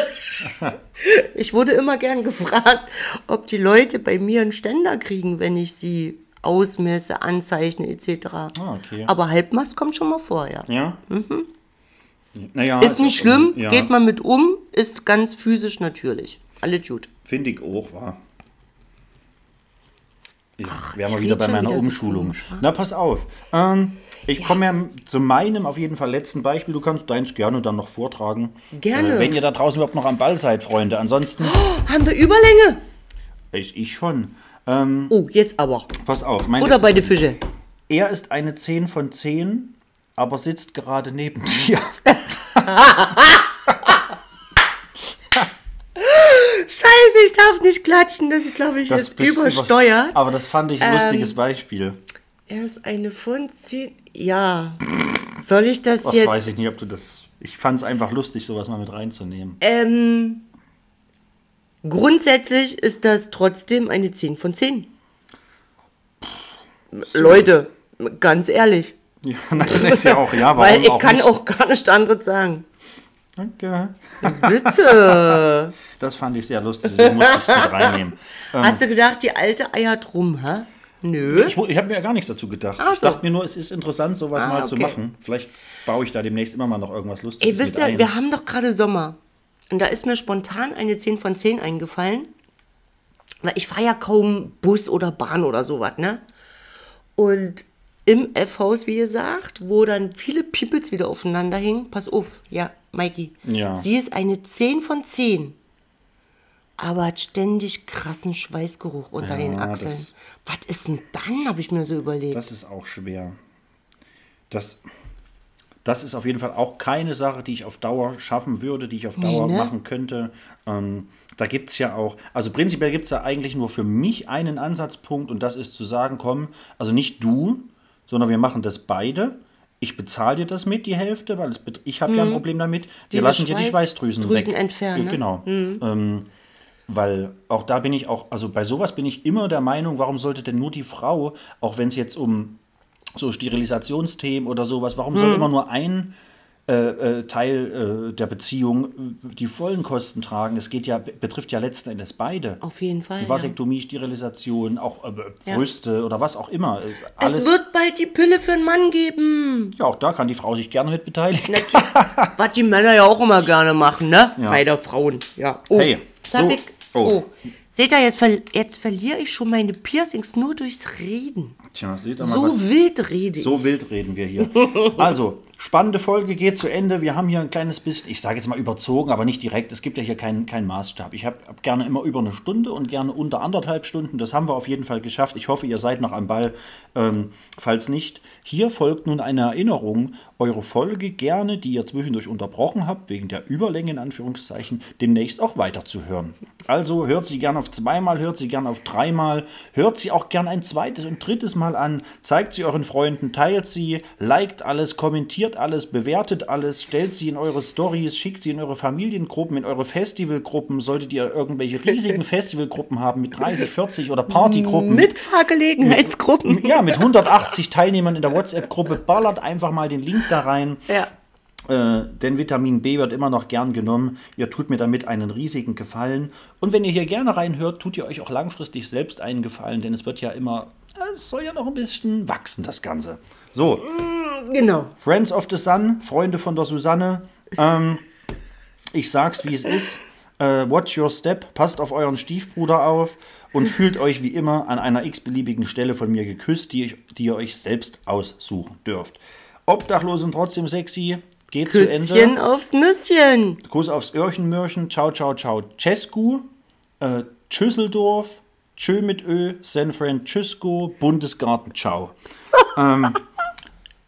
[SPEAKER 3] Ich wurde immer gern gefragt, ob die Leute bei mir einen Ständer kriegen, wenn ich sie ausmesse, anzeichne etc.
[SPEAKER 2] Ah, okay.
[SPEAKER 3] Aber Halbmast kommt schon mal vor, ja.
[SPEAKER 2] Ja? Naja,
[SPEAKER 3] Ist nicht schlimm,
[SPEAKER 2] ja,
[SPEAKER 3] geht man mit um, ist ganz physisch natürlich. Alle gut.
[SPEAKER 2] Finde ich auch, war. Ja, wären wir
[SPEAKER 3] ich
[SPEAKER 2] wieder bei meiner
[SPEAKER 3] wieder so
[SPEAKER 2] Umschulung.
[SPEAKER 3] wa?
[SPEAKER 2] Na, pass auf. Ähm, ich komme ja zu meinem auf jeden Fall letzten Beispiel. Du kannst deins gerne dann noch vortragen.
[SPEAKER 3] Gerne.
[SPEAKER 2] Äh, wenn ihr da draußen überhaupt noch am Ball seid, Freunde. Ansonsten
[SPEAKER 3] Haben wir Überlänge?
[SPEAKER 2] ich, ich schon. Ähm,
[SPEAKER 3] Oh, jetzt aber.
[SPEAKER 2] pass auf. Mein
[SPEAKER 3] Oder bei den Fische.
[SPEAKER 2] Er ist eine 10 von 10, aber sitzt gerade neben dir.
[SPEAKER 3] Scheiße, ich darf nicht klatschen. Das ist, glaube ich,
[SPEAKER 2] Das
[SPEAKER 3] ist übersteuert.
[SPEAKER 2] Aber das fand ich ein lustiges Beispiel.
[SPEAKER 3] Er ist eine von zehn. Ja. Soll ich das
[SPEAKER 2] Das
[SPEAKER 3] jetzt?
[SPEAKER 2] weiß ich nicht, ob du das. Ich fand es einfach lustig, sowas mal mit reinzunehmen.
[SPEAKER 3] Ähm, grundsätzlich ist das trotzdem eine 10 von 10. Leute, ganz ehrlich.
[SPEAKER 2] Ja, nein, ist ja auch, ja, warum
[SPEAKER 3] Weil ich
[SPEAKER 2] auch
[SPEAKER 3] kann
[SPEAKER 2] nicht?
[SPEAKER 3] auch gar nicht anderes sagen.
[SPEAKER 2] Danke.
[SPEAKER 3] Bitte.
[SPEAKER 2] Das fand ich sehr lustig, deswegen musste ich mit reinnehmen.
[SPEAKER 3] Hast du gedacht, die alte eiert rum, hä? Nö.
[SPEAKER 2] Ich, ich habe mir ja gar nichts dazu gedacht.
[SPEAKER 3] Ach
[SPEAKER 2] Ich
[SPEAKER 3] so.
[SPEAKER 2] dachte mir nur, es ist interessant, sowas
[SPEAKER 3] Ah,
[SPEAKER 2] mal zu
[SPEAKER 3] okay.
[SPEAKER 2] machen. Vielleicht baue ich da demnächst immer mal noch irgendwas Lustiges
[SPEAKER 3] Ey, wisst ihr,
[SPEAKER 2] ein.
[SPEAKER 3] wir haben doch gerade Sommer. Und da ist mir spontan eine 10 von 10 eingefallen. Weil ich fahre ja kaum Bus oder Bahn oder sowas, ne? Und im F-Haus, wie gesagt, wo dann viele Peoples wieder aufeinander hingen. Pass auf, ja, Mikey.
[SPEAKER 2] Ja.
[SPEAKER 3] Sie ist eine 10 von 10. Aber hat ständig krassen Schweißgeruch unter den
[SPEAKER 2] Ja,
[SPEAKER 3] Achseln.
[SPEAKER 2] das-
[SPEAKER 3] Was ist denn dann, habe ich mir so überlegt.
[SPEAKER 2] Das ist auch schwer. Das, das ist auf jeden Fall auch keine Sache, die ich auf Dauer schaffen würde, die ich auf
[SPEAKER 3] Nee,
[SPEAKER 2] Dauer
[SPEAKER 3] ne?
[SPEAKER 2] machen könnte. Ähm, da gibt es ja auch, also prinzipiell gibt es da eigentlich nur für mich einen Ansatzpunkt und das ist zu sagen, komm, also nicht du, sondern wir machen das beide. Ich bezahle dir das mit, die Hälfte, weil ich habe ja ein Problem damit. Wir
[SPEAKER 3] Mhm. Diese
[SPEAKER 2] lassen dir die Schweißdrüsen
[SPEAKER 3] Schweißdrüsen
[SPEAKER 2] weg.
[SPEAKER 3] entfernen, ne?
[SPEAKER 2] Genau. Ähm, weil auch da bin ich auch, also bei sowas bin ich immer der Meinung, warum sollte denn nur die Frau, auch wenn es jetzt um so Sterilisationsthemen oder sowas, warum
[SPEAKER 3] Hm.
[SPEAKER 2] soll immer nur ein äh, äh, Teil äh, der Beziehung die vollen Kosten tragen? Es geht ja, betrifft ja letzten Endes beide.
[SPEAKER 3] Auf jeden Fall.
[SPEAKER 2] Die
[SPEAKER 3] Ja.
[SPEAKER 2] Vasektomie, Sterilisation, auch äh,
[SPEAKER 3] Ja.
[SPEAKER 2] Brüste oder was auch immer. Äh, Alles,
[SPEAKER 3] Es wird bald die Pille für einen Mann geben.
[SPEAKER 2] ja, auch da kann die Frau sich gerne mit beteiligen.
[SPEAKER 3] Was die Männer ja auch immer gerne machen, ne? Bei der Frauen. Ja. Oh,
[SPEAKER 2] Hey,
[SPEAKER 3] hab
[SPEAKER 2] so-
[SPEAKER 3] ich,
[SPEAKER 2] oh.
[SPEAKER 3] oh. Seht ihr, jetzt, ver jetzt verliere ich schon meine Piercings nur durchs Reden.
[SPEAKER 2] Tja, seht ihr mal,
[SPEAKER 3] So
[SPEAKER 2] was,
[SPEAKER 3] wild rede ich.
[SPEAKER 2] So wild reden wir hier. Also, spannende Folge geht zu Ende. Wir haben hier ein kleines bisschen, ich sage jetzt mal überzogen, aber nicht direkt. Es gibt ja hier keinen keinen Maßstab. Ich habe hab gerne immer über eine Stunde und gerne unter anderthalb Stunden. Das haben wir auf jeden Fall geschafft. Ich hoffe, ihr seid noch am Ball. Ähm, falls nicht, hier folgt nun eine Erinnerung. Eure Folge gerne, die ihr zwischendurch unterbrochen habt, wegen der Überlänge in Anführungszeichen, demnächst auch weiterzuhören. Also hört sie gerne auf zweimal, hört sie gerne auf dreimal, hört sie auch gerne ein zweites und drittes Mal an, zeigt sie euren Freunden, teilt sie, liked alles, kommentiert alles, bewertet alles, stellt sie in eure Stories, schickt sie in eure Familiengruppen, in eure Festivalgruppen, solltet ihr irgendwelche riesigen Festivalgruppen haben mit 30, 40 oder Partygruppen.
[SPEAKER 3] Mitfahrgelegenheitsgruppen.
[SPEAKER 2] Ja, mit 180 Teilnehmern in der WhatsApp-Gruppe ballert einfach mal den Link da rein.
[SPEAKER 3] Ja.
[SPEAKER 2] Äh, denn Vitamin B wird immer noch gern genommen. Ihr tut mir damit einen riesigen Gefallen. Und wenn ihr hier gerne reinhört, tut ihr euch auch langfristig selbst einen Gefallen, denn es wird ja immer, äh, es soll ja noch ein bisschen wachsen, das Ganze. So,
[SPEAKER 3] Genau.
[SPEAKER 2] Friends of the Sun, Freunde von der Susanne. Ähm, ich sag's, wie es ist. Äh, watch your step, passt auf euren Stiefbruder auf und fühlt euch wie immer an einer x-beliebigen Stelle von mir geküsst, die, ich, die ihr euch selbst aussuchen dürft. Obdachlos und trotzdem sexy, geht zu
[SPEAKER 3] Küsschen
[SPEAKER 2] Ende.
[SPEAKER 3] aufs Nüsschen.
[SPEAKER 2] Kuss aufs Öhrchenmürchen, ciao, ciao, ciao, Cescu, äh, Tschüsseldorf, Tschö mit Ö, San Francisco, Bundesgarten, ciao. ähm,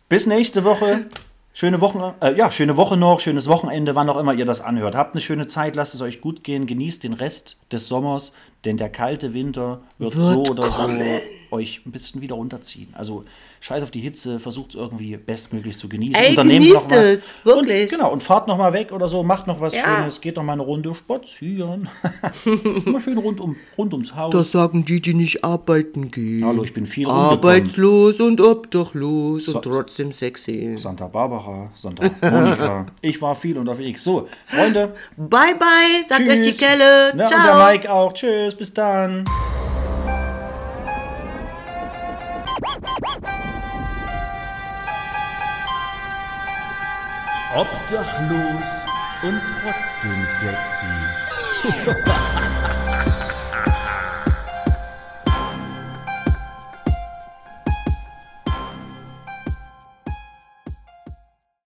[SPEAKER 2] bis nächste Woche. Schöne Woche, äh, ja, schöne Woche noch, schönes Wochenende, wann auch immer ihr das anhört. Habt eine schöne Zeit, lasst es euch gut gehen, genießt den Rest des Sommers, denn der kalte Winter wird,
[SPEAKER 3] Wird
[SPEAKER 2] so oder
[SPEAKER 3] kommen.
[SPEAKER 2] so euch ein bisschen wieder runterziehen. Also scheiß auf die Hitze, versucht es irgendwie bestmöglich zu genießen.
[SPEAKER 3] Ey,
[SPEAKER 2] Unternehmt
[SPEAKER 3] genießt
[SPEAKER 2] noch was.
[SPEAKER 3] es, wirklich.
[SPEAKER 2] Und, genau, und fahrt noch mal weg oder so, macht noch was
[SPEAKER 3] Ja.
[SPEAKER 2] Schönes, geht noch mal eine Runde spazieren. Mal schön rund, um, rund ums Haus.
[SPEAKER 3] Das sagen die, die nicht arbeiten gehen.
[SPEAKER 2] Hallo, ich bin viel.
[SPEAKER 3] Arbeitslos und obdachlos
[SPEAKER 2] So-
[SPEAKER 3] und trotzdem sexy.
[SPEAKER 2] Santa Barbara, Santa Monika. ich war viel unterwegs. So, Freunde.
[SPEAKER 3] Bye, bye, sagt euch die
[SPEAKER 2] tschüss.
[SPEAKER 3] Kelle.
[SPEAKER 2] Und
[SPEAKER 3] Ciao.
[SPEAKER 2] der Mike auch. Tschüss, bis dann.
[SPEAKER 1] Obdachlos und trotzdem sexy.